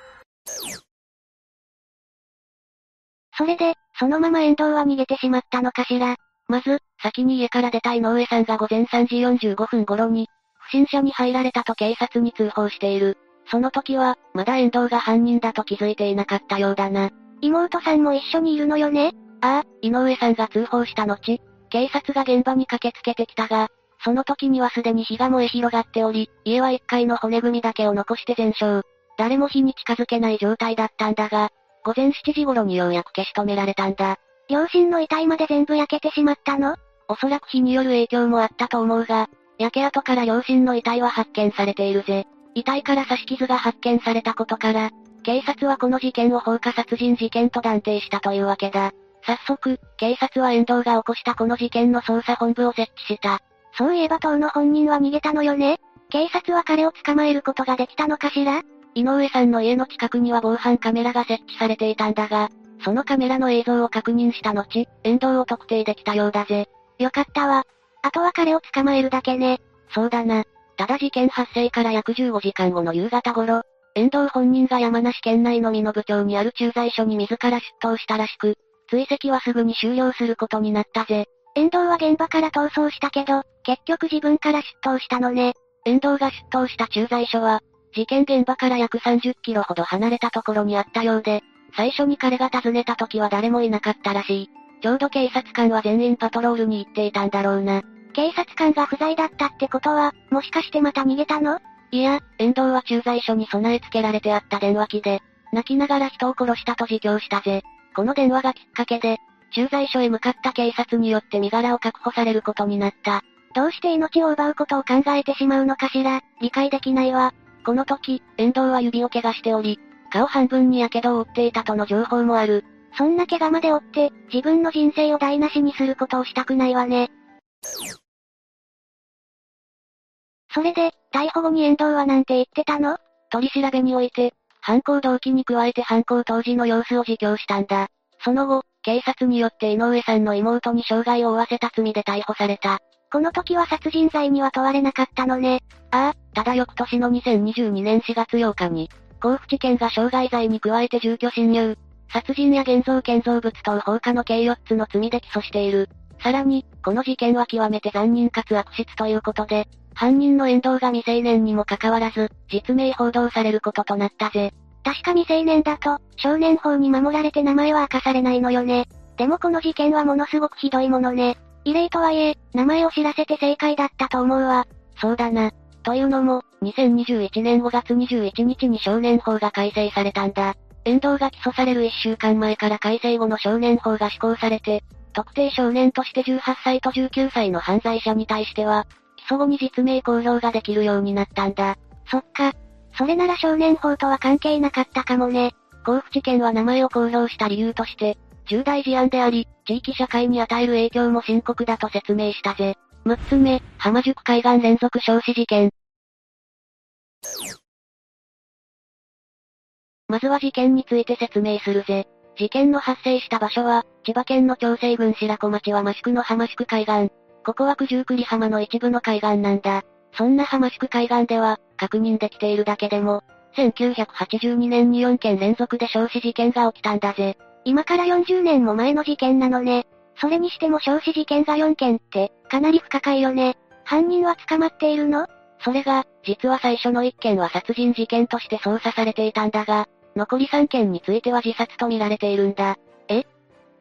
それで、そのまま遠藤は逃げてしまったのかしら。まず、先に家から出た井上さんが午前3時45分頃に、不審者に入られたと警察に通報している。その時は、まだ遠藤が犯人だと気づいていなかったようだな。妹さんも一緒にいるのよね？ああ、井上さんが通報した後、警察が現場に駆けつけてきたが、その時にはすでに火が燃え広がっており、家は1階の骨組みだけを残して全焼。誰も火に近づけない状態だったんだが、午前7時頃にようやく消し止められたんだ。両親の遺体まで全部焼けてしまったの？おそらく火による影響もあったと思うが、焼け跡から両親の遺体は発見されているぜ。遺体から刺し傷が発見されたことから、警察はこの事件を放火殺人事件と断定したというわけだ。早速、警察は遠藤が起こしたこの事件の捜査本部を設置した。そういえば当の本人は逃げたのよね警察は彼を捕まえることができたのかしら？井上さんの家の近くには防犯カメラが設置されていたんだが、そのカメラの映像を確認した後、遠藤を特定できたようだぜ。よかったわ。あとは彼を捕まえるだけね。そうだな。ただ事件発生から約15時間後の夕方頃、遠藤本人が山梨県内の美濃部町にある駐在所に自ら出頭したらしく、追跡はすぐに終了することになったぜ。遠藤は現場から逃走したけど、結局自分から出頭したのね。遠藤が出頭した駐在所は、事件現場から約30キロほど離れたところにあったようで、最初に彼が訪ねた時は誰もいなかったらしい。ちょうど警察官は全員パトロールに行っていたんだろうな。警察官が不在だったってことは、もしかしてまた逃げたの？いや、遠藤は駐在所に備え付けられてあった電話機で、泣きながら人を殺したと自供したぜ。この電話がきっかけで、駐在所へ向かった警察によって身柄を確保されることになった。どうして命を奪うことを考えてしまうのかしら、理解できないわ。この時、遠藤は指を怪我しており、顔半分に火傷を負っていたとの情報もある。そんな怪我まで負って、自分の人生を台無しにすることをしたくないわね。それで、逮捕後に遠藤はなんて言ってたの？取り調べにおいて、犯行動機に加えて犯行当時の様子を自供したんだ。その後、警察によって井上さんの妹に傷害を負わせた罪で逮捕された。この時は殺人罪には問われなかったのね。ああ、ただ翌年の2022年4月8日に、甲府地検が傷害罪に加えて住居侵入、殺人や現像建造物等放火の計4つの罪で起訴している。さらに、この事件は極めて残忍かつ悪質ということで、犯人の遠藤が未成年にもかかわらず、実名報道されることとなったぜ。確か未成年だと、少年法に守られて名前は明かされないのよね。でもこの事件はものすごくひどいものね。異例とはいえ、名前を知らせて正解だったと思うわ。そうだな。というのも、2021年5月21日に少年法が改正されたんだ。遠藤が起訴される1週間前から改正後の少年法が施行されて、特定少年として18歳と19歳の犯罪者に対しては、起訴後に実名公表ができるようになったんだ。そっか。それなら少年法とは関係なかったかもね。甲府地検は名前を公表した理由として、重大事案であり、地域社会に与える影響も深刻だと説明したぜ。6つ目、浜宿海岸連続焼死事件。まずは事件について説明するぜ。事件の発生した場所は、千葉県の長生郡白子町は益宿の浜宿海岸。ここは九十九里浜の一部の海岸なんだ。そんな浜宿海岸では、確認できているだけでも、1982年に4件連続で焼死事件が起きたんだぜ。今から40年も前の事件なのね。それにしても焼死事件が4件って、かなり不可解よね。犯人は捕まっているの？それが、実は最初の1件は殺人事件として捜査されていたんだが、残り3件については自殺と見られているんだ。え？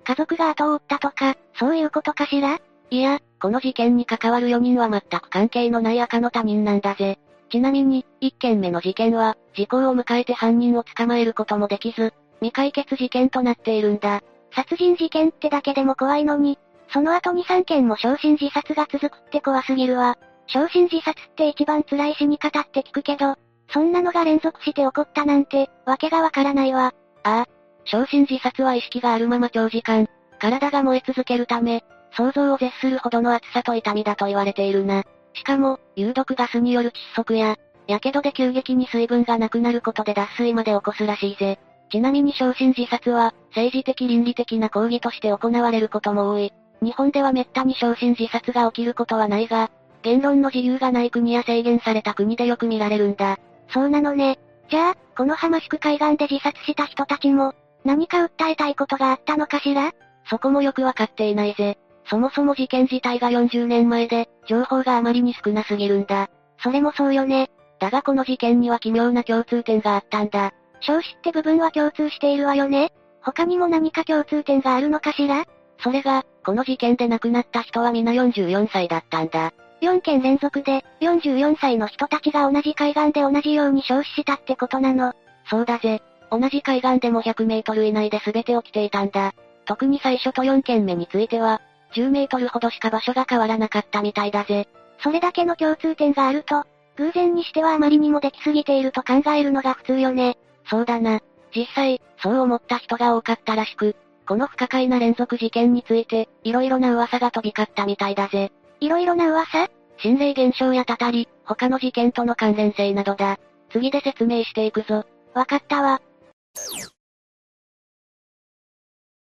家族が後を追ったとか、そういうことかしら？いや、この事件に関わる4人は全く関係のない赤の他人なんだぜ。ちなみに、1件目の事件は、時効を迎えて犯人を捕まえることもできず、未解決事件となっているんだ。殺人事件ってだけでも怖いのに、その後に3件も昇進自殺が続くって怖すぎるわ。昇進自殺って一番辛い死に方って聞くけど、そんなのが連続して起こったなんて、わけがわからないわ。ああ。昇進自殺は意識があるまま長時間、体が燃え続けるため、想像を絶するほどの暑さと痛みだと言われているな。しかも、有毒ガスによる窒息や、火傷で急激に水分がなくなることで脱水まで起こすらしいぜ。ちなみに昇進自殺は、政治的倫理的な抗議として行われることも多い。日本では滅多に昇進自殺が起きることはないが、言論の自由がない国や制限された国でよく見られるんだ。そうなのね。じゃあ、この浜宿海岸で自殺した人たちも、何か訴えたいことがあったのかしら？そこもよくわかっていないぜ。そもそも事件自体が40年前で、情報があまりに少なすぎるんだ。それもそうよね。だがこの事件には奇妙な共通点があったんだ。少子って部分は共通しているわよね。他にも何か共通点があるのかしら？それが、この事件で亡くなった人は皆44歳だったんだ。4件連続で、44歳の人たちが同じ海岸で同じように消死したってことなの。そうだぜ。同じ海岸でも100メートル以内で全て起きていたんだ。特に最初と4件目については、10メートルほどしか場所が変わらなかったみたいだぜ。それだけの共通点があると、偶然にしてはあまりにもできすぎていると考えるのが普通よね。そうだな。実際、そう思った人が多かったらしく、この不可解な連続事件について、色々な噂が飛び交ったみたいだぜ。色々な噂？心霊現象やたたり、他の事件との関連性などだ。次で説明していくぞ。わかったわ。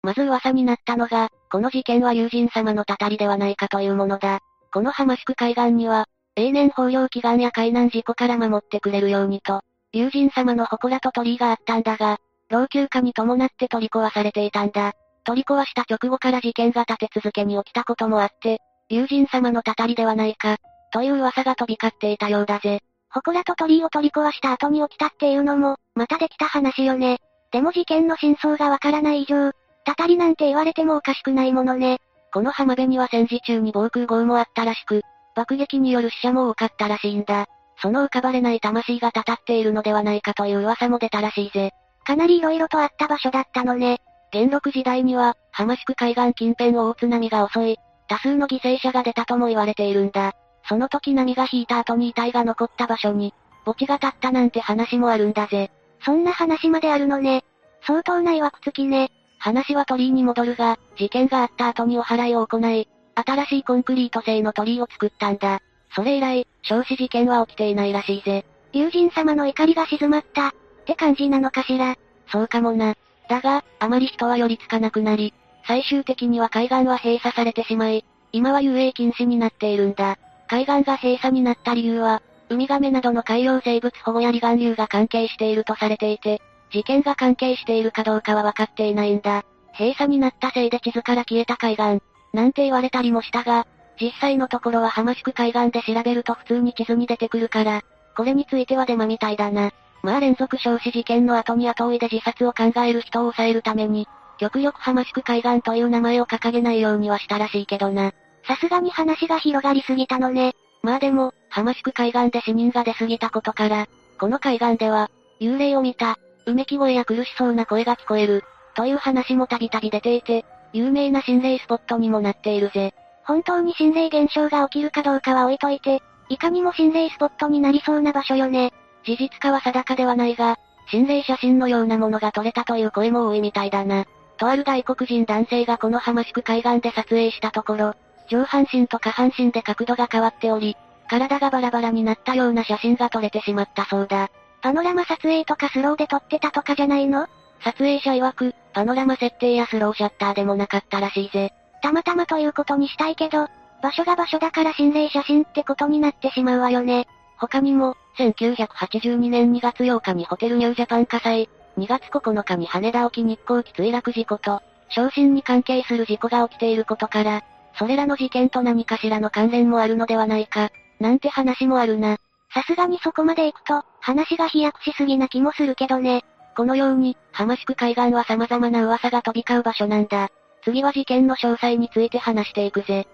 まず噂になったのが、この事件は友人様のたたりではないかというものだ。この浜宿海岸には、永年豊漁祈願や海難事故から守ってくれるようにと、友人様の祠と鳥居があったんだが、老朽化に伴って取り壊されていたんだ。取り壊した直後から事件が立て続けに起きたこともあって、友人様のたたりではないか、という噂が飛び交っていたようだぜ。祠と鳥居を取り壊した後に起きたっていうのも、またできた話よね。でも事件の真相がわからない以上、たたりなんて言われてもおかしくないものね。この浜辺には戦時中に防空壕もあったらしく、爆撃による死者も多かったらしいんだ。その浮かばれない魂がたたっているのではないかという噂も出たらしいぜ。かなり色々とあった場所だったのね。元禄時代には、浜宿海岸近辺を大津波が襲い、多数の犠牲者が出たとも言われているんだ。その時波が引いた後に遺体が残った場所に、墓地が立ったなんて話もあるんだぜ。そんな話まであるのね。相当な曰くつきね。話は鳥居に戻るが、事件があった後にお祓いを行い、新しいコンクリート製の鳥居を作ったんだ。それ以来、焼死事件は起きていないらしいぜ。友人様の怒りが静まった、って感じなのかしら。そうかもな。だが、あまり人は寄りつかなくなり、最終的には海岸は閉鎖されてしまい、今は遊泳禁止になっているんだ。海岸が閉鎖になった理由は、ウミガメなどの海洋生物保護や離岸流が関係しているとされていて、事件が関係しているかどうかは分かっていないんだ。閉鎖になったせいで地図から消えた海岸、なんて言われたりもしたが、実際のところは浜宿海岸で調べると普通に地図に出てくるから、これについてはデマみたいだな。まあ連続焼死事件の後に後追いで自殺を考える人を抑えるために、極力浜宿海岸という名前を掲げないようにはしたらしいけどな。さすがに話が広がりすぎたのね。まあでも、浜宿海岸で死人が出すぎたことから、この海岸では、幽霊を見た、うめき声や苦しそうな声が聞こえる、という話もたびたび出ていて、有名な心霊スポットにもなっているぜ。本当に心霊現象が起きるかどうかは置いといて、いかにも心霊スポットになりそうな場所よね。事実かは定かではないが、心霊写真のようなものが撮れたという声も多いみたいだな。とある外国人男性がこの浜宿海岸で撮影したところ、上半身と下半身で角度が変わっており、体がバラバラになったような写真が撮れてしまったそうだ。パノラマ撮影とかスローで撮ってたとかじゃないの？撮影者曰く、パノラマ設定やスローシャッターでもなかったらしいぜ。たまたまということにしたいけど、場所が場所だから心霊写真ってことになってしまうわよね。他にも、1982年2月8日にホテルニュージャパン火災、2月9日に羽田沖日航機墜落事故と、昇進に関係する事故が起きていることから、それらの事件と何かしらの関連もあるのではないか、なんて話もあるな。さすがにそこまで行くと、話が飛躍しすぎな気もするけどね。このように、浜宿海岸は様々な噂が飛び交う場所なんだ。次は事件の詳細について話していくぜ。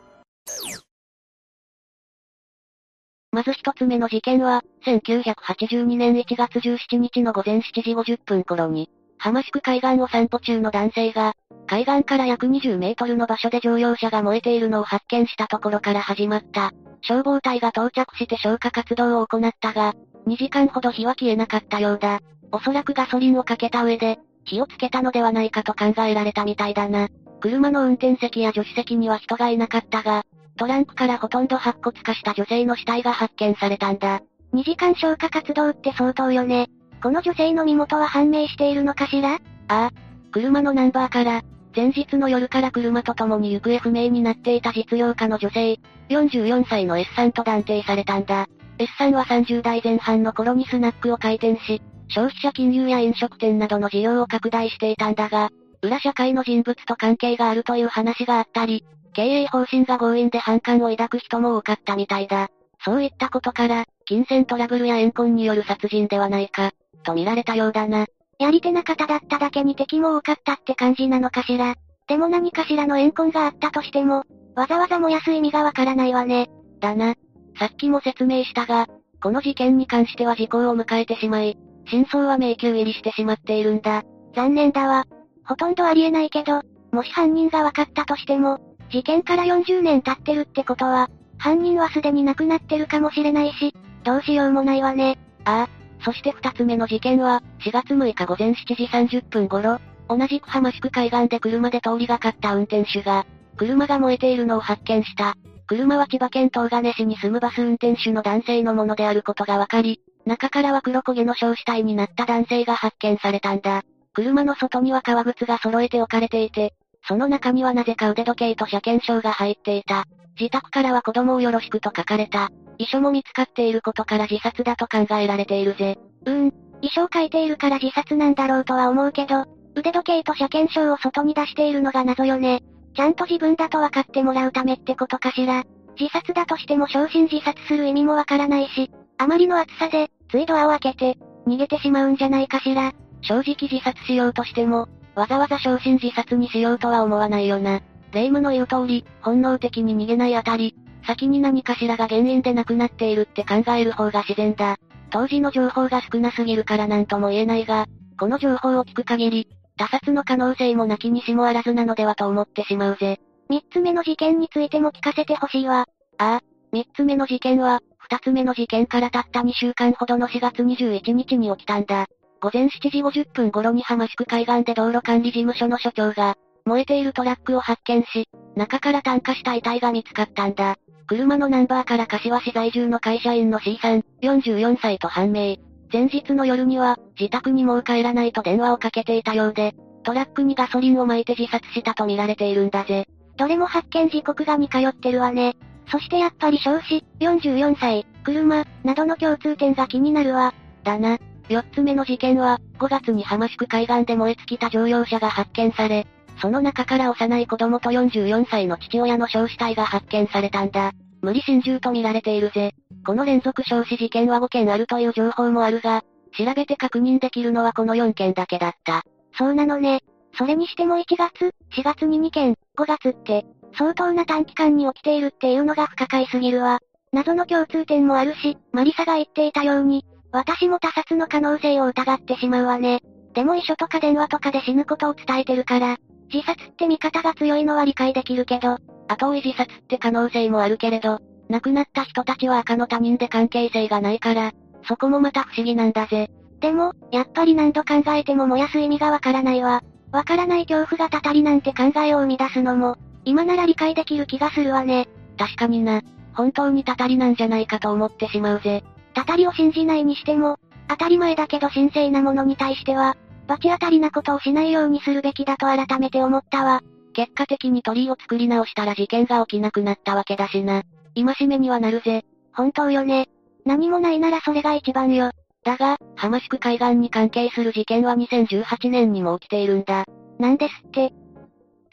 まず一つ目の事件は、1982年1月17日の午前7時50分頃に、浜宿海岸を散歩中の男性が、海岸から約20メートルの場所で乗用車が燃えているのを発見したところから始まった。消防隊が到着して消火活動を行ったが、2時間ほど火は消えなかったようだ。おそらくガソリンをかけた上で、火をつけたのではないかと考えられたみたいだな。車の運転席や助手席には人がいなかったが、トランクからほとんど白骨化した女性の死体が発見されたんだ。2時間消火活動って相当よね。この女性の身元は判明しているのかしら？ああ。車のナンバーから、前日の夜から車と共に行方不明になっていた実業家の女性、44歳の S さんと断定されたんだ。S さんは30代前半の頃にスナックを開店し、消費者金融や飲食店などの事業を拡大していたんだが、裏社会の人物と関係があるという話があったり、経営方針が強引で反感を抱く人も多かったみたいだ。そういったことから、金銭トラブルや怨恨による殺人ではないか、と見られたようだな。やり手な方だっただけに敵も多かったって感じなのかしら。でも何かしらの怨恨があったとしても、わざわざ燃やす意味がわからないわね。だな。さっきも説明したが、この事件に関しては時効を迎えてしまい、真相は迷宮入りしてしまっているんだ。残念だわ。ほとんどありえないけど、もし犯人が分かったとしても、事件から40年経ってるってことは、犯人はすでに亡くなってるかもしれないし、どうしようもないわね。ああ。そして二つ目の事件は、4月6日午前7時30分頃、同じく浜宿海岸で車で通りがかった運転手が、車が燃えているのを発見した。車は千葉県東金市に住むバス運転手の男性のものであることが分かり、中からは黒焦げの焼死体になった男性が発見されたんだ。車の外には革靴が揃えて置かれていて、その中にはなぜか腕時計と車検証が入っていた。自宅からは子供をよろしくと書かれた。遺書も見つかっていることから自殺だと考えられているぜ。うん、遺書を書いているから自殺なんだろうとは思うけど、腕時計と車検証を外に出しているのが謎よね。ちゃんと自分だと分かってもらうためってことかしら。自殺だとしても昇進自殺する意味もわからないし、あまりの暑さで、ついドアを開けて、逃げてしまうんじゃないかしら。正直自殺しようとしても、わざわざ昇進自殺にしようとは思わないよな。霊夢の言う通り、本能的に逃げないあたり、先に何かしらが原因で亡くなっているって考える方が自然だ。当時の情報が少なすぎるから何とも言えないが、この情報を聞く限り、他殺の可能性もなきにしもあらずなのではと思ってしまうぜ。三つ目の事件についても聞かせてほしいわ。ああ、三つ目の事件は、二つ目の事件からたった2週間ほどの4月21日に起きたんだ。午前7時50分頃に浜宿海岸で道路管理事務所の所長が、燃えているトラックを発見し、中から炭化した遺体が見つかったんだ。車のナンバーから柏市在住の会社員の C さん、44歳と判明。前日の夜には、自宅にもう帰らないと電話をかけていたようで、トラックにガソリンを撒いて自殺したと見られているんだぜ。どれも発見時刻が似通ってるわね。そしてやっぱり少子、44歳、車、などの共通点が気になるわ。だな。四つ目の事件は、5月に浜宿海岸で燃え尽きた乗用車が発見され、その中から幼い子供と44歳の父親の焼死体が発見されたんだ。無理心中と見られているぜ。この連続焼死事件は5件あるという情報もあるが、調べて確認できるのはこの4件だけだった。そうなのね。それにしても1月、4月に2件、5月って、相当な短期間に起きているっていうのが不可解すぎるわ。謎の共通点もあるし、マリサが言っていたように、私も他殺の可能性を疑ってしまうわね。でも遺書とか電話とかで死ぬことを伝えてるから、自殺って見方が強いのは理解できるけど、後追い自殺って可能性もあるけれど、亡くなった人たちは赤の他人で関係性がないから、そこもまた不思議なんだぜ。でも、やっぱり何度考えても燃やす意味がわからないわ。わからない恐怖がたたりなんて考えを生み出すのも、今なら理解できる気がするわね。確かにな。本当にたたりなんじゃないかと思ってしまうぜ。たたりを信じないにしても、当たり前だけど神聖なものに対しては、罰当たりなことをしないようにするべきだと改めて思ったわ。結果的に鳥居を作り直したら事件が起きなくなったわけだしな。今しめにはなるぜ。本当よね。何もないならそれが一番よ。だが、浜宿海岸に関係する事件は2018年にも起きているんだ。なんですって。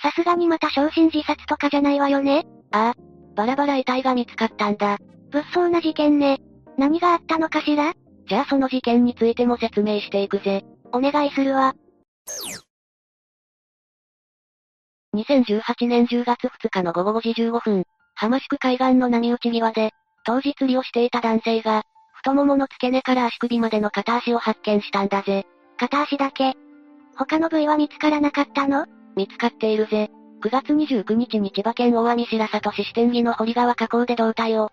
さすがにまた昇進自殺とかじゃないわよねああ。バラバラ遺体が見つかったんだ。物騒な事件ね。何があったのかしら？じゃあその事件についても説明していくぜ。お願いするわ。2018年10月2日の午後5時15分、浜宿海岸の波打ち際で、当時釣りをしていた男性が、太ももの付け根から足首までの片足を発見したんだぜ。片足だけ。他の部位は見つからなかったの？見つかっているぜ。9月29日に千葉県大網白里市支店木の堀川河口で胴体を、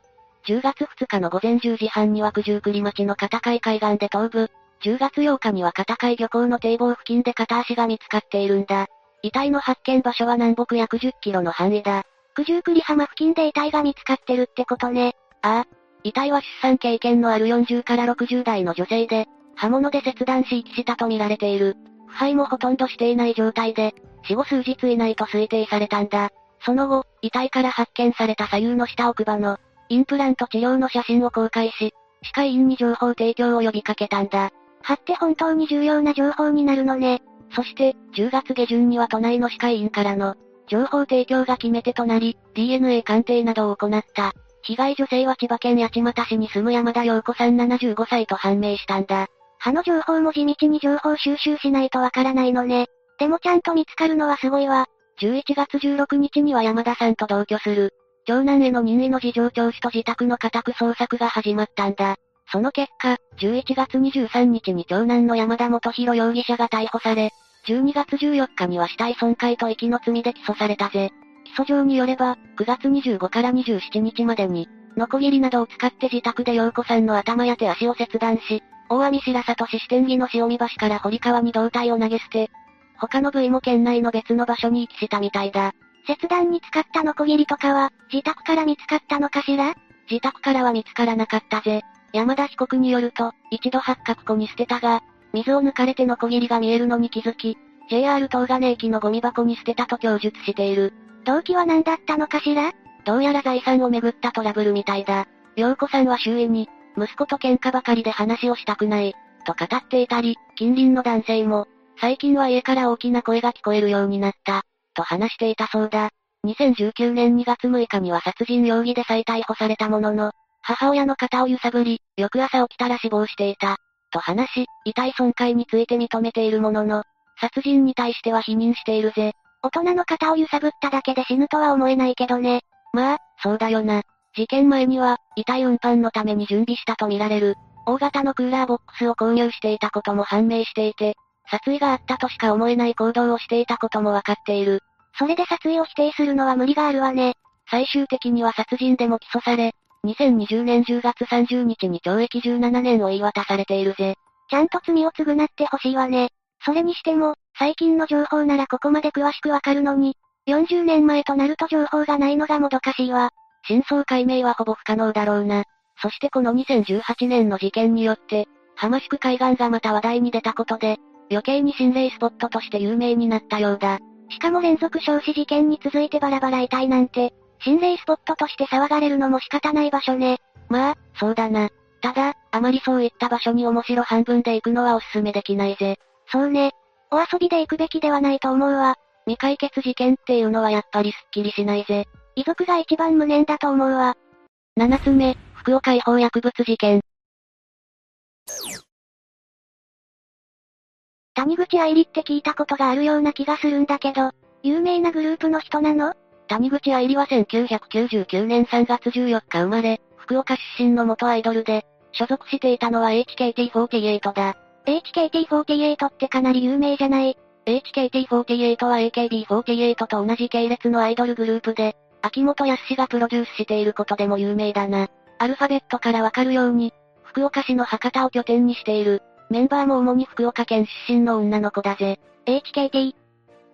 10月2日の午前10時半には九十九里町の片海海岸で頭部、10月8日には片海漁港の堤防付近で片足が見つかっているんだ。遺体の発見場所は南北約10キロの範囲だ。九十九里浜付近で遺体が見つかってるってことね。ああ。遺体は出産経験のある40から60代の女性で、刃物で切断し遺棄したと見られている。腐敗もほとんどしていない状態で、死後数日以内と推定されたんだ。その後、遺体から発見された左右の下奥歯の、インプラント治療の写真を公開し、歯科医院に情報提供を呼びかけたんだ。歯って本当に重要な情報になるのね。そして、10月下旬には都内の歯科医院からの、情報提供が決め手となり、DNA 鑑定などを行った。被害女性は千葉県八街市に住む山田陽子さん75歳と判明したんだ。歯の情報も地道に情報収集しないとわからないのね。でもちゃんと見つかるのはすごいわ。11月16日には山田さんと同居する。長男への任意の事情聴取と自宅の家宅捜索が始まったんだ。その結果、11月23日に長男の山田元弘容疑者が逮捕され、12月14日には死体損壊と遺棄の罪で起訴されたぜ。起訴状によれば、9月25から27日までに、ノコギリなどを使って自宅で陽子さんの頭や手足を切断し、大網白里市支店木の塩見橋から堀川に胴体を投げ捨て、他の部位も県内の別の場所に遺棄したみたいだ。切断に使ったノコギリとかは、自宅から見つかったのかしら？自宅からは見つからなかったぜ。山田被告によると、一度八角湖に捨てたが、水を抜かれての小切りが見えるのに気づき、JR 東金駅のゴミ箱に捨てたと供述している。動機は何だったのかしら？どうやら財産をめぐったトラブルみたいだ。陽子さんは周囲に、息子と喧嘩ばかりで話をしたくない、と語っていたり、近隣の男性も、最近は家から大きな声が聞こえるようになった、と話していたそうだ。2019年2月6日には殺人容疑で再逮捕されたものの、母親の肩を揺さぶり、翌朝起きたら死亡していた。と話し、遺体損壊について認めているものの、殺人に対しては否認しているぜ。大人の方を揺さぶっただけで死ぬとは思えないけどね。まあ、そうだよな。事件前には、遺体運搬のために準備したとみられる、大型のクーラーボックスを購入していたことも判明していて、殺意があったとしか思えない行動をしていたこともわかっている。それで殺意を否定するのは無理があるわね。最終的には殺人でも起訴され、2020年10月30日に懲役17年を言い渡されているぜ。ちゃんと罪を償ってほしいわね。それにしても、最近の情報ならここまで詳しくわかるのに、40年前となると情報がないのがもどかしいわ。真相解明はほぼ不可能だろうな。そしてこの2018年の事件によって、浜宿海岸がまた話題に出たことで、余計に心霊スポットとして有名になったようだ。しかも連続焼死事件に続いてバラバラ遺体なんて、心霊スポットとして騒がれるのも仕方ない場所ね。まあ、そうだな。ただ、あまりそういった場所に面白半分で行くのはおすすめできないぜ。そうね。お遊びで行くべきではないと思うわ。未解決事件っていうのはやっぱりスッキリしないぜ。遺族が一番無念だと思うわ。7つ目、福岡違法薬物事件。谷口愛理って聞いたことがあるような気がするんだけど、有名なグループの人なの？谷口愛理は1999年3月14日生まれ、福岡出身の元アイドルで、所属していたのは HKT48 だ。HKT48 ってかなり有名じゃない？HKT48 は AKB48 と同じ系列のアイドルグループで、秋元康がプロデュースしていることでも有名だな。アルファベットからわかるように、福岡市の博多を拠点にしている。メンバーも主に福岡県出身の女の子だぜ。HKT。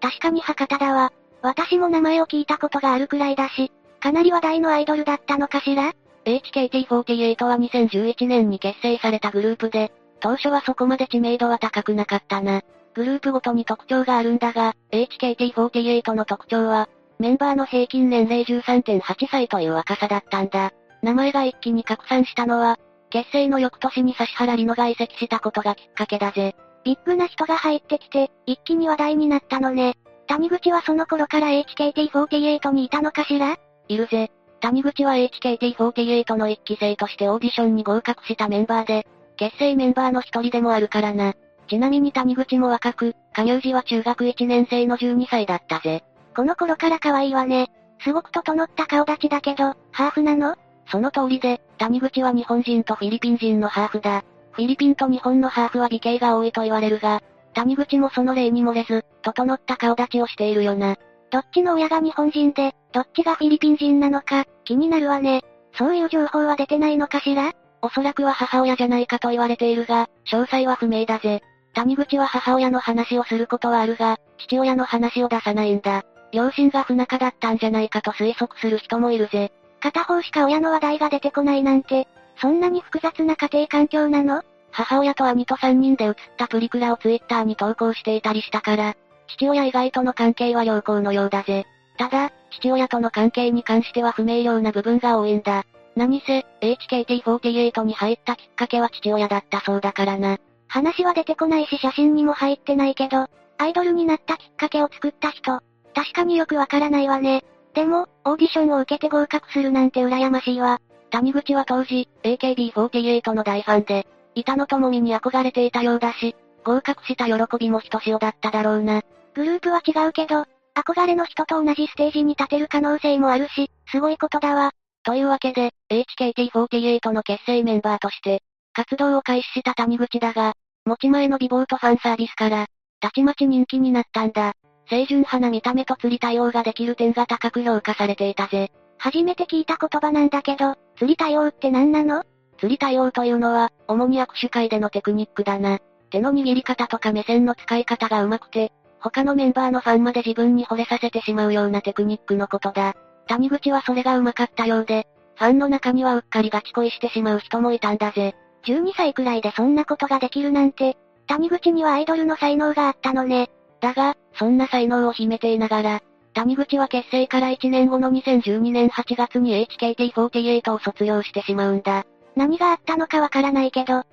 確かに博多だわ。私も名前を聞いたことがあるくらいだし、かなり話題のアイドルだったのかしら ?HKT48 は2011年に結成されたグループで、当初はそこまで知名度は高くなかったな。グループごとに特徴があるんだが、HKT48 の特徴は、メンバーの平均年齢13.8歳という若さだったんだ。名前が一気に拡散したのは、結成の翌年に指原里乃が移籍したことがきっかけだぜ。ビッグな人が入ってきて、一気に話題になったのね。谷口はその頃から HKT48 にいたのかしら？いるぜ。谷口は HKT48 の一期生としてオーディションに合格したメンバーで、結成メンバーの一人でもあるからな。ちなみに谷口も若く、加入時は中学1年生の12歳だったぜ。この頃から可愛いわね。すごく整った顔立ちだけど、ハーフなの？その通りで、谷口は日本人とフィリピン人のハーフだ。フィリピンと日本のハーフは美形が多いと言われるが、谷口もその例に漏れず、整った顔立ちをしているよな。どっちの親が日本人で、どっちがフィリピン人なのか、気になるわね。そういう情報は出てないのかしら？おそらくは母親じゃないかと言われているが、詳細は不明だぜ。谷口は母親の話をすることはあるが、父親の話を出さないんだ。両親が不仲だったんじゃないかと推測する人もいるぜ。片方しか親の話題が出てこないなんて、そんなに複雑な家庭環境なの？母親と兄と3人で写ったプリクラをツイッターに投稿していたりしたから、父親以外との関係は良好のようだぜ。ただ、父親との関係に関しては不明瞭な部分が多いんだ。何せ、HKT48 に入ったきっかけは父親だったそうだからな。話は出てこないし写真にも入ってないけど、アイドルになったきっかけを作った人、確かによくわからないわね。でも、オーディションを受けて合格するなんて羨ましいわ。谷口は当時、AKB48 の大ファンで、板野友美に憧れていたようだし、合格した喜びもひとしおだっただろうな。グループは違うけど、憧れの人と同じステージに立てる可能性もあるし、すごいことだわ。というわけで、HKT48 の結成メンバーとして、活動を開始した谷口だが、持ち前の美貌とファンサービスから、たちまち人気になったんだ。清純派な見た目と釣り対応ができる点が高く評価されていたぜ。初めて聞いた言葉なんだけど、釣り対応って何なの？釣り対応というのは、主に握手会でのテクニックだな。手の握り方とか目線の使い方が上手くて、他のメンバーのファンまで自分に惚れさせてしまうようなテクニックのことだ。谷口はそれが上手かったようで、ファンの中にはうっかりガチ恋してしまう人もいたんだぜ。12歳くらいでそんなことができるなんて、谷口にはアイドルの才能があったのね。だが、そんな才能を秘めていながら、谷口は結成から1年後の2012年8月に HKT48 を卒業してしまうんだ。何があったのかわからないけど、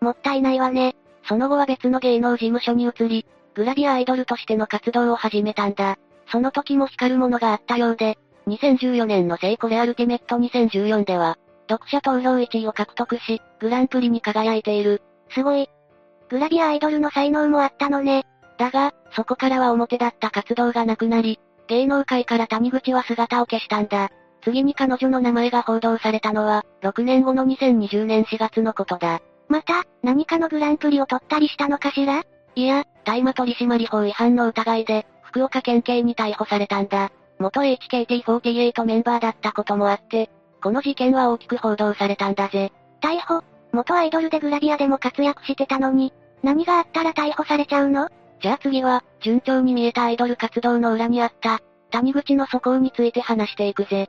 もったいないわね。その後は別の芸能事務所に移り、グラビアアイドルとしての活動を始めたんだ。その時も光るものがあったようで、2014年のセイコレアルティメット2014では、読者投票1位を獲得し、グランプリに輝いている。すごい。グラビアアイドルの才能もあったのね。だが、そこからは表だった活動がなくなり、芸能界から谷口は姿を消したんだ。次に彼女の名前が報道されたのは、6年後の2020年4月のことだ。また、何かのグランプリを取ったりしたのかしら？いや、大麻取締法違反の疑いで、福岡県警に逮捕されたんだ。元 HKT48 メンバーだったこともあって、この事件は大きく報道されたんだぜ。逮捕元アイドルでグラビアでも活躍してたのに、何があったら逮捕されちゃうの？じゃあ次は、順調に見えたアイドル活動の裏にあった、谷口の素行について話していくぜ。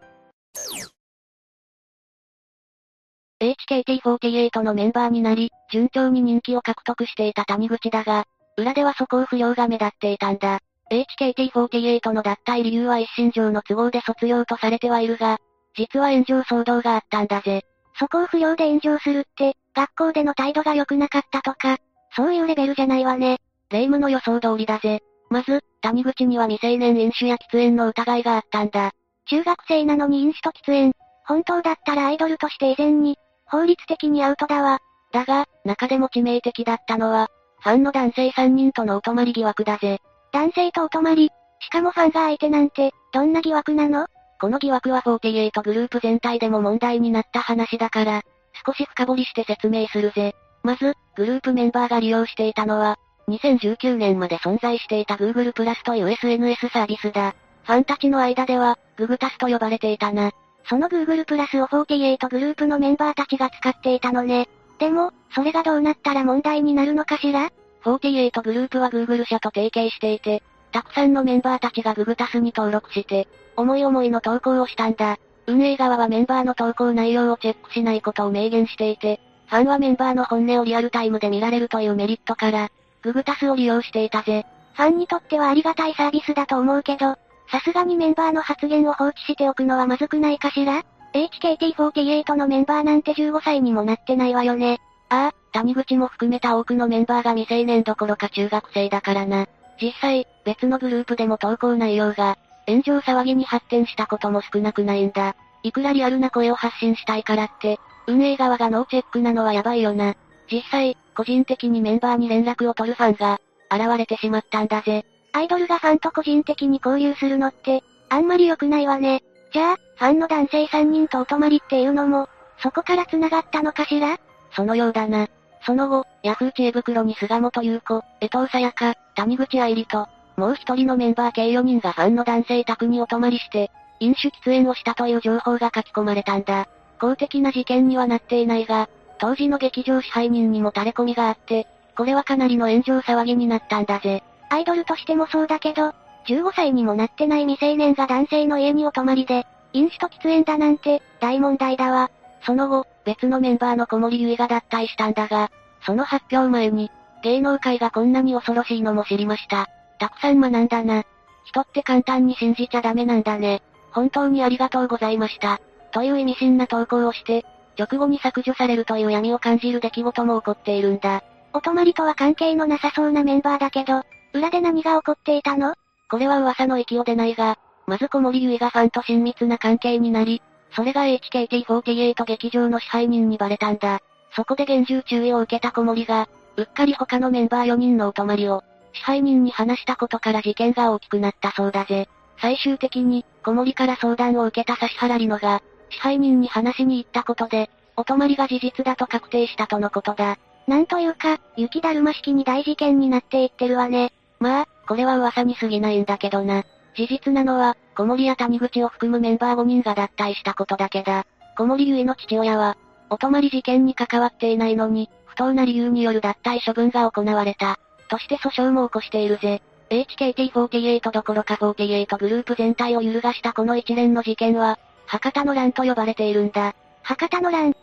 HKT48 のメンバーになり、順調に人気を獲得していた谷口だが、裏では素行不良が目立っていたんだ。HKT48 の脱退理由は一身上の都合で卒業とされてはいるが、実は炎上騒動があったんだぜ。素行不良で炎上するって、学校での態度が良くなかったとか、そういうレベルじゃないわね。霊夢の予想通りだぜ。まず、谷口には未成年飲酒や喫煙の疑いがあったんだ。中学生なのに飲酒と喫煙。本当だったらアイドルとして以前に、法律的にアウトだわ。だが、中でも致命的だったのは、ファンの男性3人とのお泊まり疑惑だぜ。男性とお泊まりしかもファンが相手なんて、どんな疑惑なの？この疑惑は48グループ全体でも問題になった話だから、少し深掘りして説明するぜ。まず、グループメンバーが利用していたのは、2019年まで存在していた Google プラスという SNS サービスだ。ファンたちの間では、ググタスと呼ばれていたな。その Google プラスを48グループのメンバーたちが使っていたのね。でも、それがどうなったら問題になるのかしら ?48 グループは Google 社と提携していて、たくさんのメンバーたちがググタスに登録して、思い思いの投稿をしたんだ。運営側はメンバーの投稿内容をチェックしないことを明言していて、ファンはメンバーの本音をリアルタイムで見られるというメリットから、ググタスを利用していたぜ。ファンにとってはありがたいサービスだと思うけど、さすがにメンバーの発言を放置しておくのはまずくないかしら ?HKT48 のメンバーなんて15歳にもなってないわよね。ああ、谷口も含めた多くのメンバーが未成年どころか中学生だからな。実際、別のグループでも投稿内容が、炎上騒ぎに発展したことも少なくないんだ。いくらリアルな声を発信したいからって、運営側がノーチェックなのはやばいよな。実際、個人的にメンバーに連絡を取るファンが、現れてしまったんだぜ。アイドルがファンと個人的に交流するのって、あんまり良くないわね。じゃあ、ファンの男性3人とお泊まりっていうのも、そこから繋がったのかしら？そのようだな。その後、ヤフー知恵袋に菅本優子、江藤さやか、谷口愛理と、もう一人のメンバー計4人がファンの男性宅にお泊まりして、飲酒喫煙をしたという情報が書き込まれたんだ。公的な事件にはなっていないが、当時の劇場支配人にも垂れ込みがあって、これはかなりの炎上騒ぎになったんだぜ。アイドルとしてもそうだけど、15歳にもなってない未成年が男性の家にお泊まりで、飲酒と喫煙だなんて、大問題だわ。その後、別のメンバーの小森ゆいが脱退したんだが、その発表前に、芸能界がこんなに恐ろしいのも知りました。たくさん学んだな。人って簡単に信じちゃダメなんだね。本当にありがとうございました。という意味深な投稿をして、直後に削除されるという闇を感じる出来事も起こっているんだ。お泊まりとは関係のなさそうなメンバーだけど、裏で何が起こっていたの？これは噂の域を出ないが、まず小森ゆいがファンと親密な関係になり、それが HKT48 劇場の支配人にバレたんだ。そこで厳重注意を受けた小森が、うっかり他のメンバー4人のお泊まりを、支配人に話したことから事件が大きくなったそうだぜ。最終的に、小森から相談を受けた指原里乃が、支配人に話しに行ったことで、お泊まりが事実だと確定したとのことだ。なんというか、雪だるま式に大事件になっていってるわね。まあ、これは噂に過ぎないんだけどな。事実なのは、小森や谷口を含むメンバー5人が脱退したことだけだ。小森ゆいの父親は、お泊まり事件に関わっていないのに、不当な理由による脱退処分が行われた。として訴訟も起こしているぜ。HKT48 どころか48グループ全体を揺るがしたこの一連の事件は、博多の乱と呼ばれているんだ。博多の乱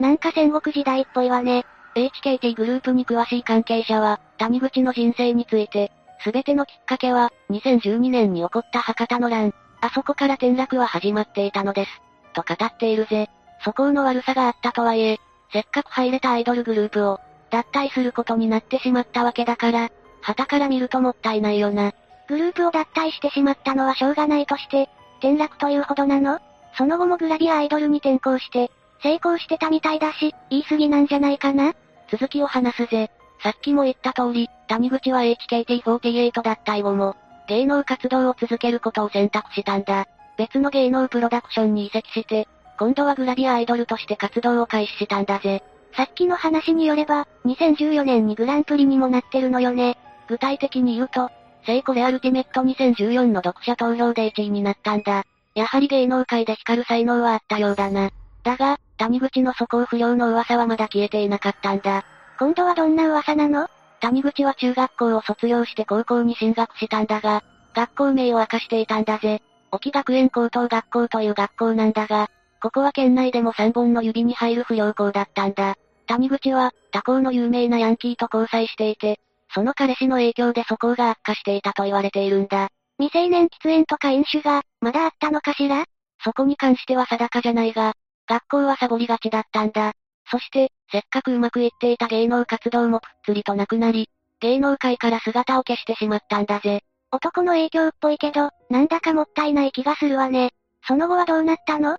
なんか戦国時代っぽいわね。HKT グループに詳しい関係者は、谷口の人生について、すべてのきっかけは、2012年に起こった博多の乱。あそこから転落は始まっていたのです。と語っているぜ。素行の悪さがあったとはいえ、せっかく入れたアイドルグループを、脱退することになってしまったわけだから、旗から見るともったいないよな。グループを脱退してしまったのはしょうがないとして、転落というほどなの？その後もグラビアアイドルに転向して、成功してたみたいだし、言い過ぎなんじゃないかな？続きを話すぜ。さっきも言った通り、谷口は HKT48 だった以後も、芸能活動を続けることを選択したんだ。別の芸能プロダクションに移籍して、今度はグラビアアイドルとして活動を開始したんだぜ。さっきの話によれば、2014年にグランプリにもなってるのよね。具体的に言うと、聖コレアルティメット2014の読者投票で1位になったんだ。やはり芸能界で光る才能はあったようだな。だが、谷口の素行不良の噂はまだ消えていなかったんだ。今度はどんな噂なの？谷口は中学校を卒業して高校に進学したんだが、学校名を明かしていたんだぜ。沖学園高等学校という学校なんだが、ここは県内でも3本の指に入る不良校だったんだ。谷口は、他校の有名なヤンキーと交際していて、その彼氏の影響で素行が悪化していたと言われているんだ。未成年喫煙とか飲酒が、まだあったのかしら？そこに関しては定かじゃないが、学校はサボりがちだったんだ。そして、せっかくうまくいっていた芸能活動もぷっつりとなくなり、芸能界から姿を消してしまったんだぜ。男の影響っぽいけど、なんだかもったいない気がするわね。その後はどうなったの？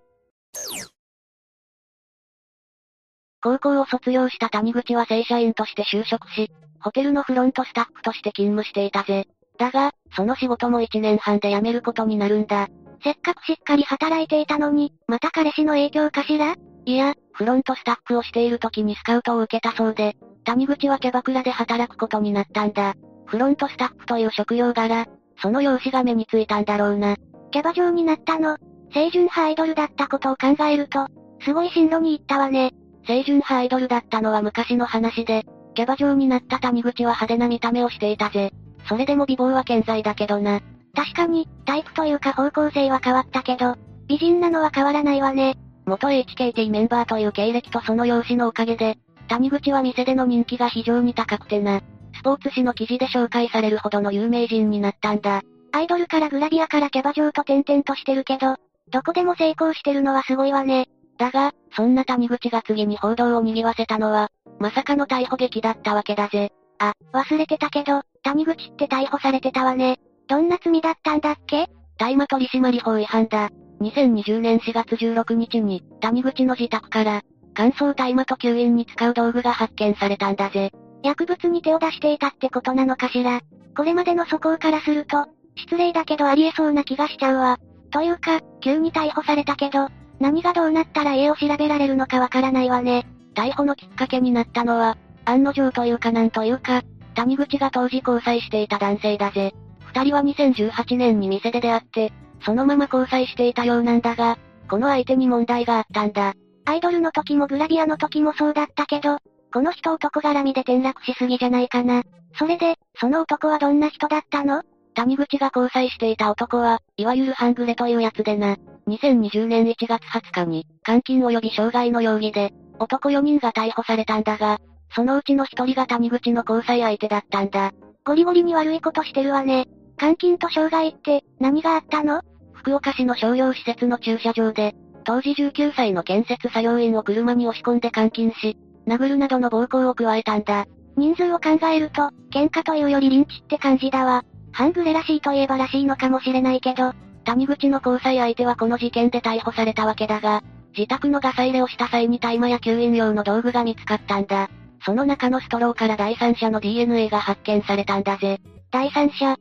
高校を卒業した谷口は正社員として就職し、ホテルのフロントスタッフとして勤務していたぜ。だが、その仕事も1年半で辞めることになるんだ。せっかくしっかり働いていたのに、また彼氏の影響かしら？いや、フロントスタッフをしている時にスカウトを受けたそうで、谷口はキャバクラで働くことになったんだ。フロントスタッフという職業柄、その容姿が目についたんだろうな。キャバ嬢になったの、清純派アイドルだったことを考えると、すごい進路に行ったわね。清純派アイドルだったのは昔の話で、キャバ嬢になった谷口は派手な見た目をしていたぜ。それでも美貌は健在だけどな。確かに、タイプというか方向性は変わったけど、美人なのは変わらないわね。元 HKT メンバーという経歴とその容姿のおかげで、谷口は店での人気が非常に高くてな。スポーツ紙の記事で紹介されるほどの有名人になったんだ。アイドルからグラビアからキャバ嬢と転々としてるけど、どこでも成功してるのはすごいわね。だが、そんな谷口が次に報道を賑わせたのは、まさかの逮捕劇だったわけだぜ。あ、忘れてたけど、谷口って逮捕されてたわね。どんな罪だったんだっけ？大麻取締法違反だ。2020年4月16日に、谷口の自宅から、乾燥大麻と吸引に使う道具が発見されたんだぜ。薬物に手を出していたってことなのかしら？これまでの素行からすると、失礼だけどありえそうな気がしちゃうわ。というか、急に逮捕されたけど、何がどうなったら家を調べられるのかわからないわね。逮捕のきっかけになったのは、案の定というかなんというか、谷口が当時交際していた男性だぜ。二人は2018年に店で出会って、そのまま交際していたようなんだが、この相手に問題があったんだ。アイドルの時もグラビアの時もそうだったけど、この人男絡みで転落しすぎじゃないかな。それで、その男はどんな人だったの？谷口が交際していた男は、いわゆる半グレというやつでな。2020年1月20日に、監禁及び傷害の容疑で、男4人が逮捕されたんだが、そのうちの1人が谷口の交際相手だったんだ。ゴリゴリに悪いことしてるわね。監禁と傷害って、何があったの？福岡市の商業施設の駐車場で、当時19歳の建設作業員を車に押し込んで監禁し、殴るなどの暴行を加えたんだ。人数を考えると、喧嘩というよりリンチって感じだわ。半グレらしいといえばらしいのかもしれないけど、谷口の交際相手はこの事件で逮捕されたわけだが、自宅のガサ入れをした際に大麻や吸引用の道具が見つかったんだ。その中のストローから第三者の DNA が発見されたんだぜ。第三者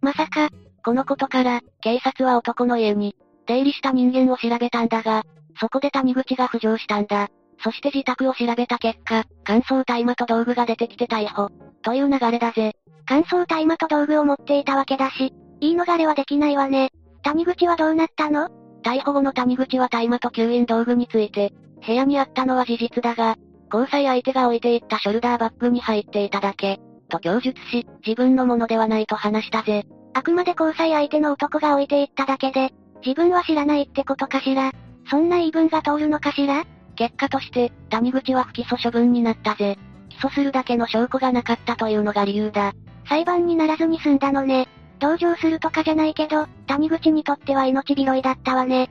まさか、このことから、警察は男の家に、出入りした人間を調べたんだが、そこで谷口が浮上したんだ。そして自宅を調べた結果、乾燥大麻と道具が出てきて逮捕。という流れだぜ。乾燥大麻と道具を持っていたわけだし、言い逃れはできないわね。谷口はどうなったの？逮捕後の谷口は大麻と吸引道具について、部屋にあったのは事実だが、交際相手が置いていったショルダーバッグに入っていただけ、と供述し、自分のものではないと話したぜ。あくまで交際相手の男が置いていっただけで、自分は知らないってことかしら？そんな言い分が通るのかしら？結果として、谷口は不起訴処分になったぜ。起訴するだけの証拠がなかったというのが理由だ。裁判にならずに済んだのね。同情するとかじゃないけど、谷口にとっては命拾いだったわね。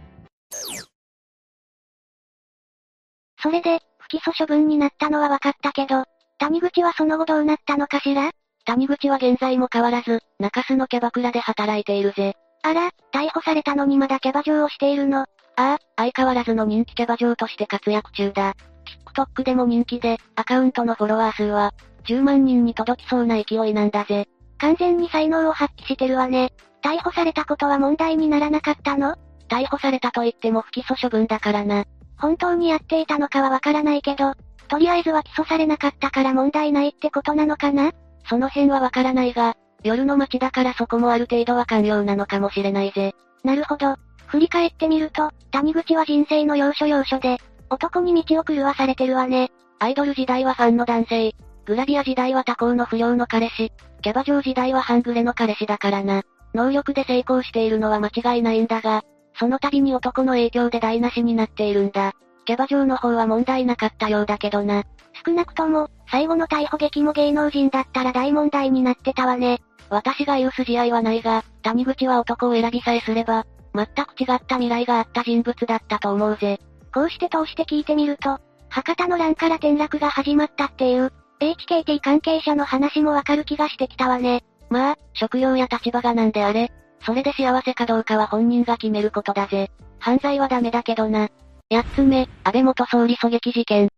それで、不起訴処分になったのは分かったけど、谷口はその後どうなったのかしら？谷口は現在も変わらず、中洲のキャバクラで働いているぜ。あら、逮捕されたのにまだキャバ嬢をしているの？ああ、相変わらずの人気キャバ嬢として活躍中だ。TikTok でも人気で、アカウントのフォロワー数は、10万人に届きそうな勢いなんだぜ。完全に才能を発揮してるわね。逮捕されたことは問題にならなかったの？逮捕されたと言っても不起訴処分だからな。本当にやっていたのかはわからないけど、とりあえずは起訴されなかったから問題ないってことなのかな？その辺はわからないが、夜の街だからそこもある程度は寛容なのかもしれないぜ。なるほど。振り返ってみると、谷口は人生の要所要所で、男に道を狂わされてるわね。アイドル時代はファンの男性、グラビア時代は他校の不良の彼氏、キャバ嬢時代は半グレの彼氏だからな。能力で成功しているのは間違いないんだが、その度に男の影響で台無しになっているんだ。キャバ嬢の方は問題なかったようだけどな。少なくとも、最後の逮捕劇も芸能人だったら大問題になってたわね。私が言う筋合いはないが、谷口は男を選びさえすれば、全く違った未来があった人物だったと思うぜ。こうして通して聞いてみると、博多の乱から転落が始まったっていう、HKT 関係者の話もわかる気がしてきたわね。まあ、職業や立場がなんであれ、それで幸せかどうかは本人が決めることだぜ。犯罪はダメだけどな。八つ目、安倍元総理狙撃事件。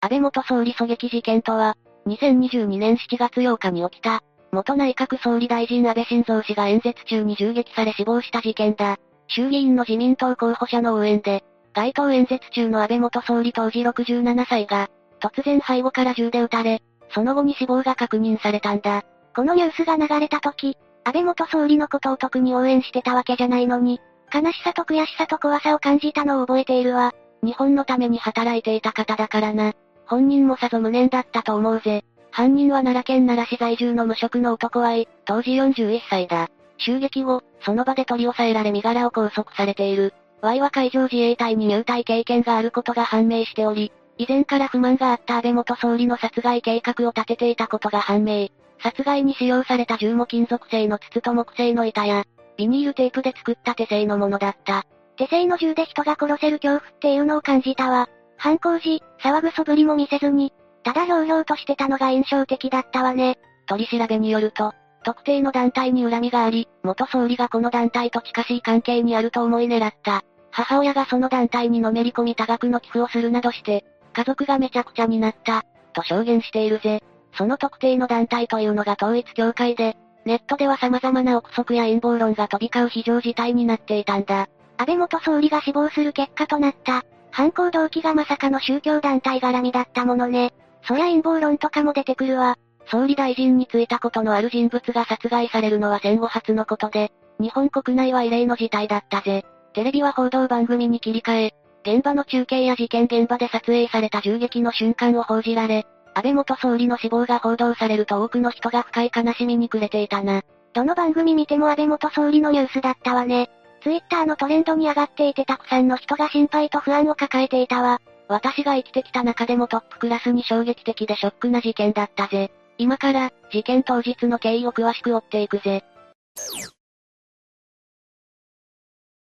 安倍元総理狙撃事件とは、2022年7月8日に起きた、元内閣総理大臣安倍晋三氏が演説中に銃撃され死亡した事件だ。衆議院の自民党候補者の応援で、街頭演説中の安倍元総理当時67歳が、突然背後から銃で撃たれ、その後に死亡が確認されたんだ。このニュースが流れた時、安倍元総理のことを特に応援してたわけじゃないのに、悲しさと悔しさと怖さを感じたのを覚えているわ。日本のために働いていた方だからな。本人もさぞ無念だったと思うぜ。犯人は奈良県奈良市在住の無職の男は、当時41歳だ。襲撃後、その場で取り押さえられ身柄を拘束されている。Y は海上自衛隊に入隊経験があることが判明しており、以前から不満があった安倍元総理の殺害計画を立てていたことが判明。殺害に使用された銃も金属製の筒と木製の板や、ビニールテープで作った手製のものだった。手製の銃で人が殺せる恐怖っていうのを感じたわ。犯行時、騒ぐ素振りも見せずに、ただひょうひょうとしてたのが印象的だったわね。取り調べによると、特定の団体に恨みがあり、元総理がこの団体と近しい関係にあると思い狙った。母親がその団体にのめり込み多額の寄付をするなどして、家族がめちゃくちゃになった、と証言しているぜ。その特定の団体というのが統一協会で、ネットでは様々な憶測や陰謀論が飛び交う非常事態になっていたんだ。安倍元総理が死亡する結果となった、犯行動機がまさかの宗教団体絡みだったものね。そりゃ陰謀論とかも出てくるわ。総理大臣に就いたことのある人物が殺害されるのは戦後初のことで、日本国内は異例の事態だったぜ。テレビは報道番組に切り替え、現場の中継や事件現場で撮影された銃撃の瞬間を報じられ、安倍元総理の死亡が報道されると多くの人が深い悲しみに暮れていたな。どの番組見ても安倍元総理のニュースだったわね。ツイッターのトレンドに上がっていてたくさんの人が心配と不安を抱えていたわ。私が生きてきた中でもトップクラスに衝撃的でショックな事件だったぜ。今から、事件当日の経緯を詳しく追っていくぜ。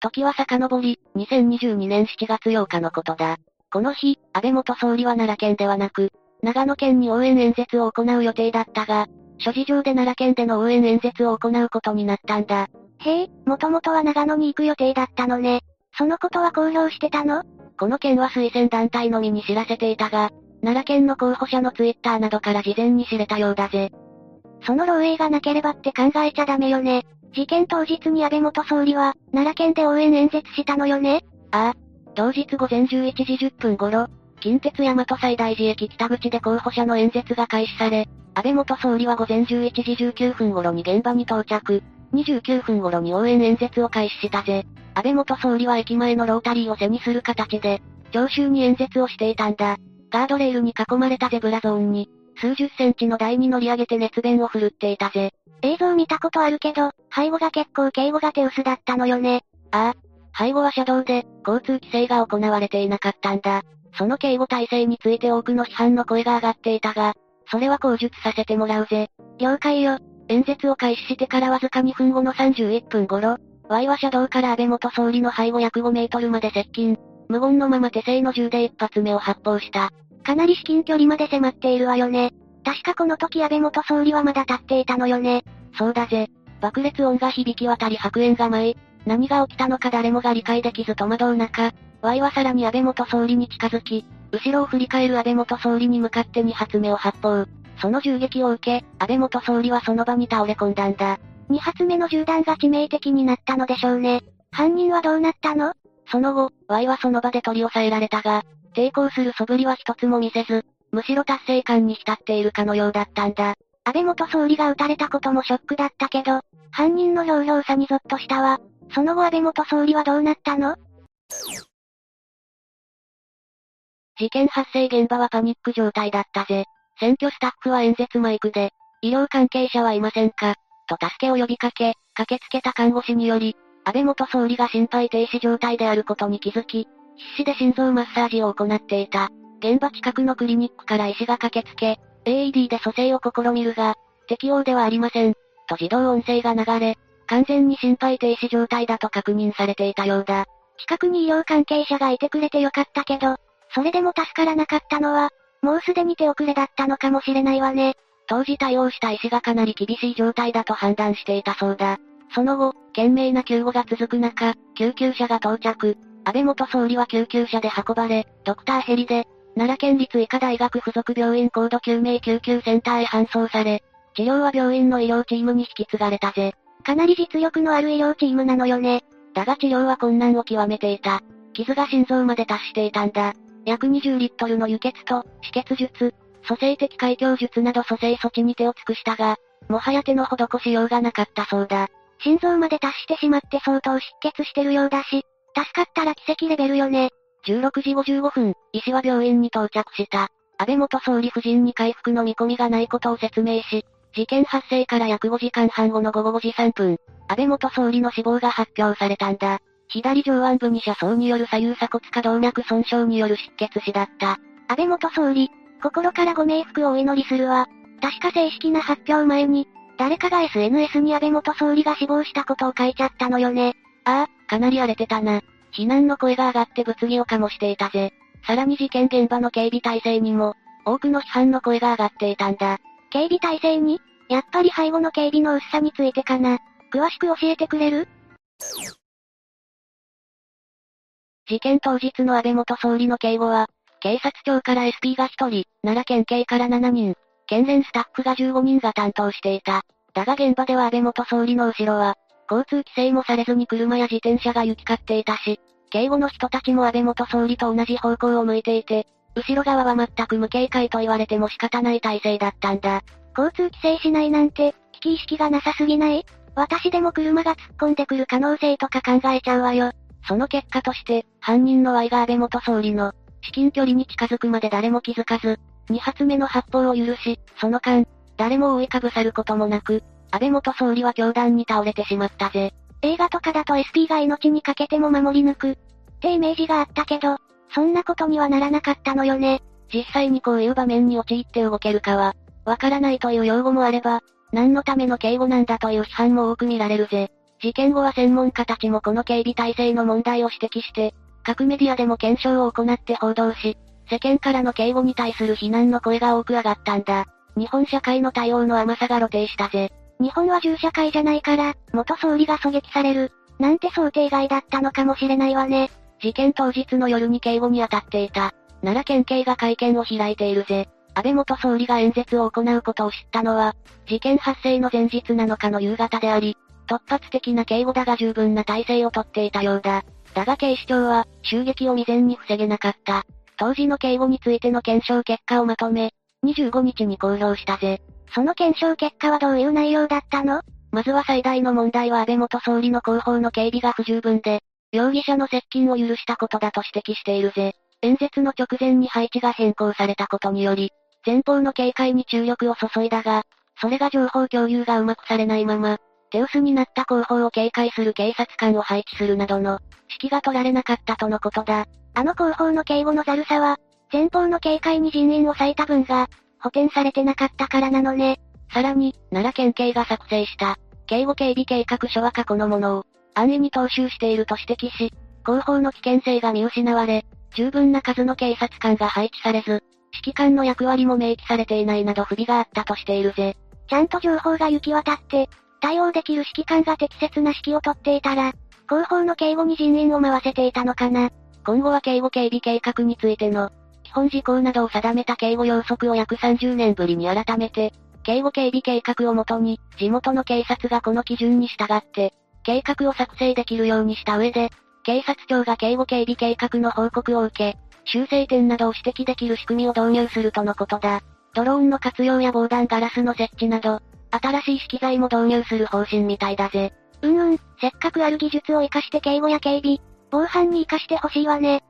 時は遡り、2022年7月8日のことだ。この日、安倍元総理は奈良県ではなく、長野県に応援演説を行う予定だったが、諸事情で奈良県での応援演説を行うことになったんだ。へえ、もともとは長野に行く予定だったのね。そのことは公表してたの？この件は推薦団体のみに知らせていたが、奈良県の候補者のツイッターなどから事前に知れたようだぜ。その漏洩がなければって考えちゃダメよね。事件当日に安倍元総理は、奈良県で応援演説したのよね？ああ。当日午前11時10分頃、近鉄大和西大寺駅北口で候補者の演説が開始され、安倍元総理は午前11時19分頃に現場に到着。29分頃に応援演説を開始したぜ。安倍元総理は駅前のロータリーを背にする形で、聴衆に演説をしていたんだ。ガードレールに囲まれたゼブラゾーンに、数十センチの台に乗り上げて熱弁を振るっていたぜ。映像見たことあるけど、背後が結構警護が手薄だったのよね。ああ。背後は車道で、交通規制が行われていなかったんだ。その警護体制について多くの批判の声が上がっていたが、それは口述させてもらうぜ。了解よ。演説を開始してからわずか2分後の31分頃、Y は車道から安倍元総理の背後約5メートルまで接近。無言のまま手製の銃で一発目を発砲した。かなり至近距離まで迫っているわよね。確かこの時安倍元総理はまだ立っていたのよね。そうだぜ。爆裂音が響き渡り白煙が舞い、何が起きたのか誰もが理解できず戸惑う中、Y はさらに安倍元総理に近づき、後ろを振り返る安倍元総理に向かって2発目を発砲。その銃撃を受け、安倍元総理はその場に倒れ込んだんだ。2発目の銃弾が致命的になったのでしょうね。犯人はどうなったの？その後、Y はその場で取り押さえられたが、抵抗する素振りは一つも見せず、むしろ達成感に浸っているかのようだったんだ。安倍元総理が撃たれたこともショックだったけど、犯人の表々さにゾッとしたわ。その後安倍元総理はどうなったの？事件発生現場はパニック状態だったぜ。選挙スタッフは演説マイクで、医療関係者はいませんか？と助けを呼びかけ、駆けつけた看護師により、安倍元総理が心肺停止状態であることに気づき、必死で心臓マッサージを行っていた。現場近くのクリニックから医師が駆けつけ、AED で蘇生を試みるが、適応ではありません。と自動音声が流れ、完全に心肺停止状態だと確認されていたようだ。近くに医療関係者がいてくれてよかったけど、それでも助からなかったのは、もうすでに手遅れだったのかもしれないわね。当時対応した医師がかなり厳しい状態だと判断していたそうだ。その後、懸命な救護が続く中、救急車が到着。安倍元総理は救急車で運ばれ、ドクターヘリで、奈良県立医科大学附属病院高度救命救急センターへ搬送され、治療は病院の医療チームに引き継がれたぜ。かなり実力のある医療チームなのよね。だが治療は困難を極めていた。傷が心臓まで達していたんだ。約20リットルの輸血と、止血術、蘇生的開胸術など蘇生措置に手を尽くしたが、もはや手の施しようがなかったそうだ。心臓まで達してしまって相当出血してるようだし、助かったら奇跡レベルよね。16時55分、医師は病院に到着した。安倍元総理夫人に回復の見込みがないことを説明し、事件発生から約5時間半後の午後5時3分、安倍元総理の死亡が発表されたんだ。左上腕部に車窓による左右鎖骨下動脈損傷による失血死だった。安倍元総理、心からご冥福をお祈りするわ。確か正式な発表前に、誰かが SNS に安倍元総理が死亡したことを書いちゃったのよね。ああ、かなり荒れてたな。非難の声が上がって物議を醸していたぜ。さらに事件現場の警備体制にも、多くの批判の声が上がっていたんだ。警備体制に？やっぱり背後の警備の薄さについてかな。詳しく教えてくれる？事件当日の安倍元総理の警護は、警察庁から SP が1人、奈良県警から7人、県連スタッフが15人が担当していた。だが現場では安倍元総理の後ろは、交通規制もされずに車や自転車が行き交っていたし、警護の人たちも安倍元総理と同じ方向を向いていて、後ろ側は全く無警戒と言われても仕方ない体制だったんだ。交通規制しないなんて、危機意識がなさすぎない？私でも車が突っ込んでくる可能性とか考えちゃうわよ。その結果として、犯人の Y が安倍元総理の、至近距離に近づくまで誰も気づかず、2発目の発砲を許し、その間、誰も覆いかぶさることもなく、安倍元総理は凶弾に倒れてしまったぜ。映画とかだと SP が命にかけても守り抜く、ってイメージがあったけど、そんなことにはならなかったのよね。実際にこういう場面に陥って動けるかは、わからないという用語もあれば、何のための警護なんだという批判も多く見られるぜ。事件後は専門家たちもこの警備体制の問題を指摘して、各メディアでも検証を行って報道し、世間からの警護に対する非難の声が多く上がったんだ。日本社会の対応の甘さが露呈したぜ。日本は銃社会じゃないから、元総理が狙撃される、なんて想定外だったのかもしれないわね。事件当日の夜に警護に当たっていた。奈良県警が会見を開いているぜ。安倍元総理が演説を行うことを知ったのは、事件発生の前日7日の夕方であり、突発的な警護だが十分な体制をとっていたようだ。だが警視庁は、襲撃を未然に防げなかった。当時の警護についての検証結果をまとめ、25日に公表したぜ。その検証結果はどういう内容だったの？まずは最大の問題は安倍元総理の後方の警備が不十分で、容疑者の接近を許したことだと指摘しているぜ。演説の直前に配置が変更されたことにより、前方の警戒に注力を注いだが、それが情報共有がうまくされないまま、手薄になった後方を警戒する警察官を配置するなどの、指揮が取られなかったとのことだ。あの後方の警護のざるさは、前方の警戒に人員を割いた分が、補填されてなかったからなのね。さらに、奈良県警が作成した、警護警備計画書は過去のものを、安易に踏襲していると指摘し、後方の危険性が見失われ、十分な数の警察官が配置されず、指揮官の役割も明記されていないなど不備があったとしているぜ。ちゃんと情報が行き渡って、対応できる指揮官が適切な指揮をとっていたら、後方の警護に人員を回せていたのかな。今後は警護警備計画についての、基本事項などを定めた警護要則を約30年ぶりに改めて、警護警備計画をもとに、地元の警察がこの基準に従って、計画を作成できるようにした上で、警察庁が警護警備計画の報告を受け、修正点などを指摘できる仕組みを導入するとのことだ。ドローンの活用や防弾ガラスの設置など、新しい資機材も導入する方針みたいだぜ。うんうん、せっかくある技術を活かして警護や警備、防犯に活かしてほしいわね。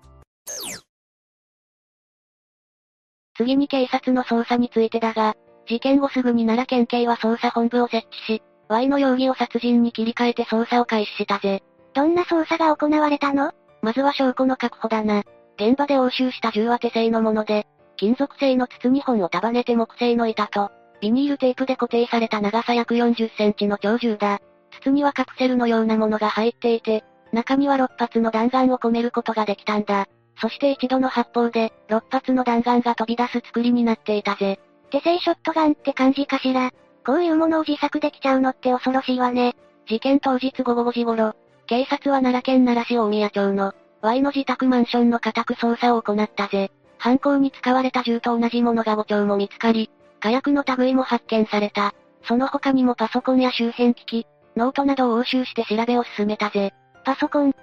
次に警察の捜査についてだが、事件後すぐに奈良県警は捜査本部を設置し、Y の容疑を殺人に切り替えて捜査を開始したぜ。どんな捜査が行われたの？まずは証拠の確保だな。現場で押収した銃は手製のもので、金属製の筒2本を束ねて木製の板と、ビニールテープで固定された長さ約40センチの長銃だ。筒にはカプセルのようなものが入っていて、中には6発の弾丸を込めることができたんだ。そして一度の発砲で、6発の弾丸が飛び出す作りになっていたぜ。手製ショットガンって感じかしら。こういうものを自作できちゃうのって恐ろしいわね。事件当日午後5時頃、警察は奈良県奈良市大宮町の、Y の自宅マンションの家宅捜査を行ったぜ。犯行に使われた銃と同じものが5丁も見つかり、火薬の類も発見された。その他にもパソコンや周辺機器、ノートなどを押収して調べを進めたぜ。パソコン。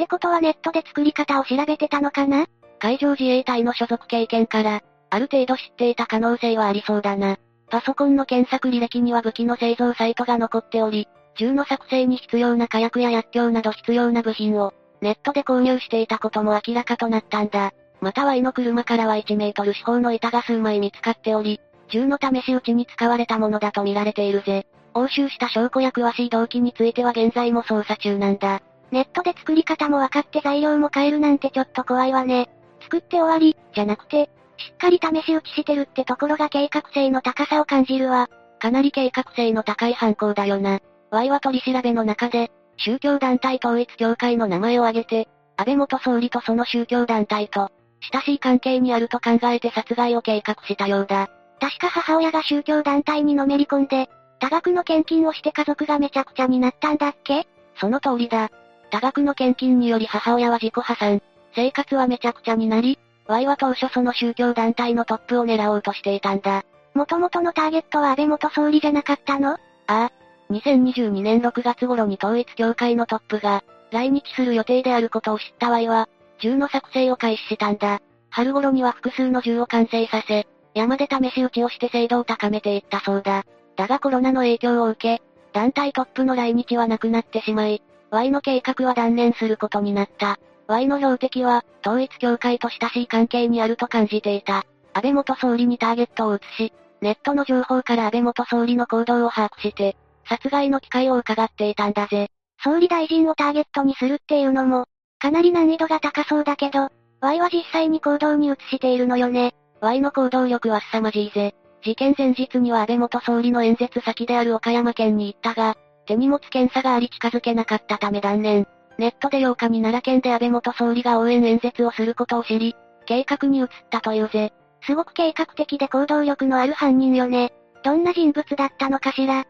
ってことはネットで作り方を調べてたのかな？海上自衛隊の所属経験から、ある程度知っていた可能性はありそうだな。パソコンの検索履歴には武器の製造サイトが残っており、銃の作成に必要な火薬や薬莢など必要な部品を、ネットで購入していたことも明らかとなったんだ。また Y の車からは1メートル四方の板が数枚見つかっており、銃の試し撃ちに使われたものだと見られているぜ。押収した証拠や詳しい動機については現在も捜査中なんだ。ネットで作り方も分かって材料も変えるなんてちょっと怖いわね。作って終わり、じゃなくて、しっかり試し撃ちしてるってところが計画性の高さを感じるわ。かなり計画性の高い犯行だよな。Y は取り調べの中で、宗教団体統一協会の名前を挙げて、安倍元総理とその宗教団体と、親しい関係にあると考えて殺害を計画したようだ。確か母親が宗教団体にのめり込んで、多額の献金をして家族がめちゃくちゃになったんだっけ？その通りだ。多額の献金により母親は自己破産。生活はめちゃくちゃになり、Y は当初その宗教団体のトップを狙おうとしていたんだ。元々のターゲットは安倍元総理じゃなかったの？ああ。2022年6月頃に統一協会のトップが、来日する予定であることを知った Y は、銃の作成を開始したんだ。春頃には複数の銃を完成させ、山で試し撃ちをして精度を高めていったそうだ。だがコロナの影響を受け、団体トップの来日はなくなってしまい、Y の計画は断念することになった。Y の標的は、統一協会と親しい関係にあると感じていた。安倍元総理にターゲットを移し、ネットの情報から安倍元総理の行動を把握して、殺害の機会を伺っていたんだぜ。総理大臣をターゲットにするっていうのも、かなり難易度が高そうだけど、Y は実際に行動に移しているのよね。Y の行動力は凄まじいぜ。事件前日には安倍元総理の演説先である岡山県に行ったが、手荷物検査があり近づけなかったため断念。ネットで8日に奈良県で安倍元総理が応援演説をすることを知り、計画に移ったというぜ。すごく計画的で行動力のある犯人よね。どんな人物だったのかしら。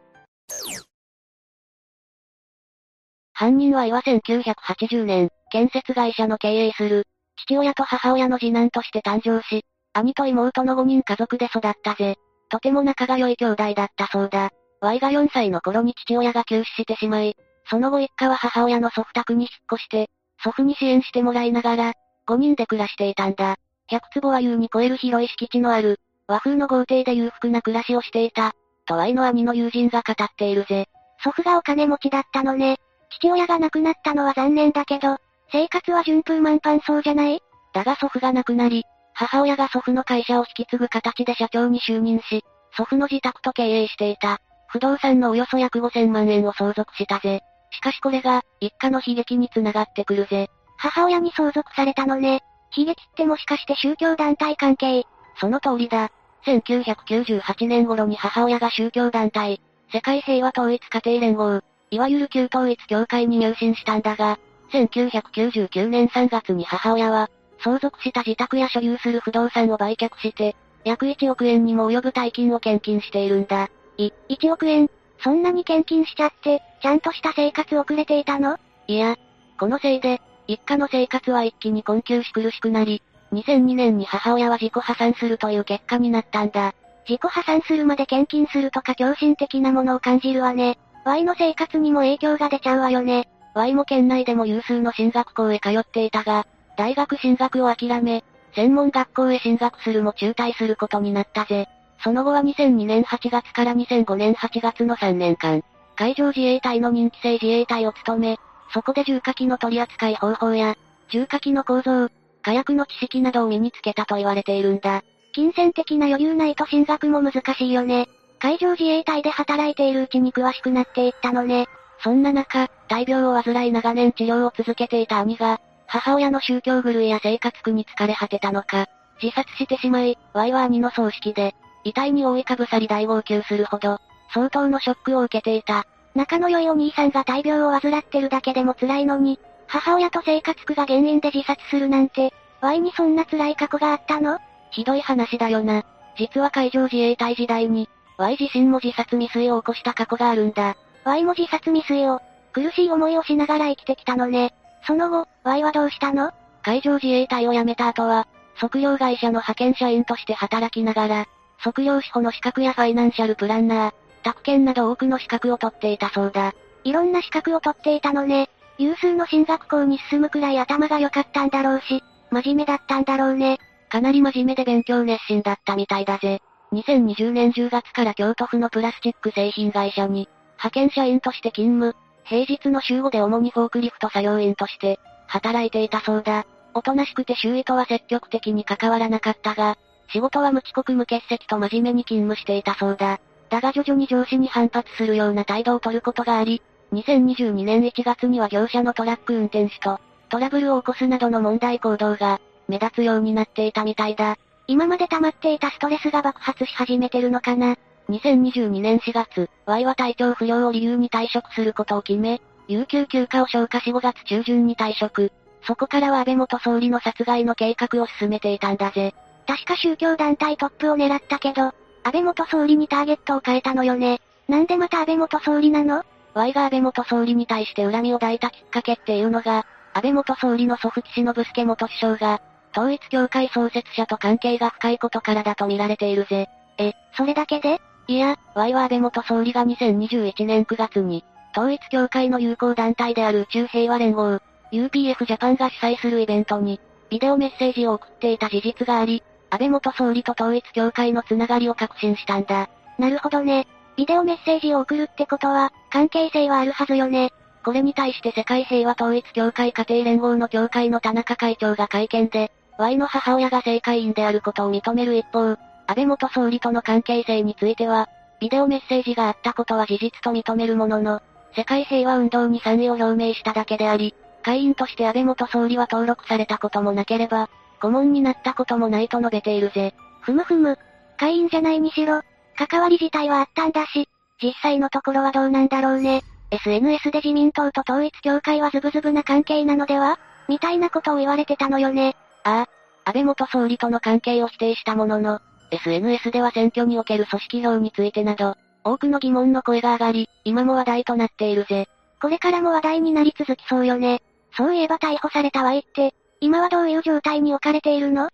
犯人は岩1980年、建設会社の経営する、父親と母親の次男として誕生し、兄と妹の5人家族で育ったぜ。とても仲が良い兄弟だったそうだ。Y が4歳の頃に父親が急死してしまい、その後一家は母親の祖父宅に引っ越して、祖父に支援してもらいながら、5人で暮らしていたんだ。100坪は優に超える広い敷地のある、和風の豪邸で裕福な暮らしをしていた、と Y の兄の友人が語っているぜ。祖父がお金持ちだったのね。父親が亡くなったのは残念だけど、生活は順風満帆そうじゃない？だが祖父が亡くなり、母親が祖父の会社を引き継ぐ形で社長に就任し、祖父の自宅と経営していた、不動産のおよそ約5000万円を相続したぜ。しかしこれが、一家の悲劇につながってくるぜ。母親に相続されたのね。悲劇ってもしかして宗教団体関係？その通りだ。1998年頃に母親が宗教団体、世界平和統一家庭連合、いわゆる旧統一教会に入信したんだが、1999年3月に母親は、相続した自宅や所有する不動産を売却して、約1億円にも及ぶ大金を献金しているんだ。い、1億円そんなに献金しちゃって、ちゃんとした生活遅れていたの？いや、このせいで、一家の生活は一気に困窮し苦しくなり、2002年に母親は自己破産するという結果になったんだ。自己破産するまで献金するとか狂信的なものを感じるわね。Y の生活にも影響が出ちゃうわよね。Y も県内でも有数の進学校へ通っていたが、大学進学を諦め、専門学校へ進学するも中退することになったぜ。その後は2002年8月から2005年8月の3年間、海上自衛隊の任期制自衛隊を務め、そこで重火器の取り扱い方法や、重火器の構造、火薬の知識などを身につけたと言われているんだ。金銭的な余裕ないと進学も難しいよね。海上自衛隊で働いているうちに詳しくなっていったのね。そんな中、大病を患い長年治療を続けていた兄が、母親の宗教狂いや生活苦に疲れ果てたのか、自殺してしまい、Y は兄の葬式で、遺体に覆いかぶさり大号泣するほど、相当のショックを受けていた。仲の良いお兄さんが大病を患ってるだけでも辛いのに、母親と生活苦が原因で自殺するなんて、Y にそんな辛い過去があったの？ひどい話だよな。実は海上自衛隊時代に、Y 自身も自殺未遂を起こした過去があるんだ。Y も自殺未遂を、苦しい思いをしながら生きてきたのね。その後、Y はどうしたの？海上自衛隊を辞めた後は、測量会社の派遣社員として働きながら、測量士保の資格やファイナンシャルプランナー、宅建など多くの資格を取っていたそうだ。いろんな資格を取っていたのね。有数の進学校に進むくらい頭が良かったんだろうし、真面目だったんだろうね。かなり真面目で勉強熱心だったみたいだぜ。2020年10月から京都府のプラスチック製品会社に、派遣社員として勤務、平日の週5で主にフォークリフト作業員として、働いていたそうだ。おとなしくて周囲とは積極的に関わらなかったが、仕事は無遅刻無欠席と真面目に勤務していたそうだ。だが徐々に上司に反発するような態度を取ることがあり、2022年1月には業者のトラック運転手と、トラブルを起こすなどの問題行動が、目立つようになっていたみたいだ。今まで溜まっていたストレスが爆発し始めてるのかな？2022年4月、Y は体調不良を理由に退職することを決め、有給休暇を消化し5月中旬に退職。そこからは安倍元総理の殺害の計画を進めていたんだぜ。確か宗教団体トップを狙ったけど、安倍元総理にターゲットを変えたのよね。なんでまた安倍元総理なの ?Y が安倍元総理に対して恨みを抱いたきっかけっていうのが、安倍元総理の祖父岸信介元首相が、統一教会創設者と関係が深いことからだと見られているぜ。え、それだけで？いや、Y は安倍元総理が2021年9月に、統一教会の友好団体である宇宙平和連合、UPF ジャパンが主催するイベントに、ビデオメッセージを送っていた事実があり、安倍元総理と統一教会のつながりを確信したんだ。なるほどね。ビデオメッセージを送るってことは、関係性はあるはずよね。これに対して世界平和統一協会家庭連合の協会の田中会長が会見で、Y の母親が政界員であることを認める一方、安倍元総理との関係性については、ビデオメッセージがあったことは事実と認めるものの、世界平和運動に賛意を表明しただけであり、会員として安倍元総理は登録されたこともなければ、顧問になったこともないと述べているぜ。ふむふむ。会員じゃないにしろ、関わり自体はあったんだし、実際のところはどうなんだろうね。SNS で自民党と統一協会はズブズブな関係なのでは？みたいなことを言われてたのよね。ああ、安倍元総理との関係を否定したものの、SNS では選挙における組織票についてなど、多くの疑問の声が上がり、今も話題となっているぜ。これからも話題になり続きそうよね。そういえば逮捕された Y って、今はどういう状態に置かれているの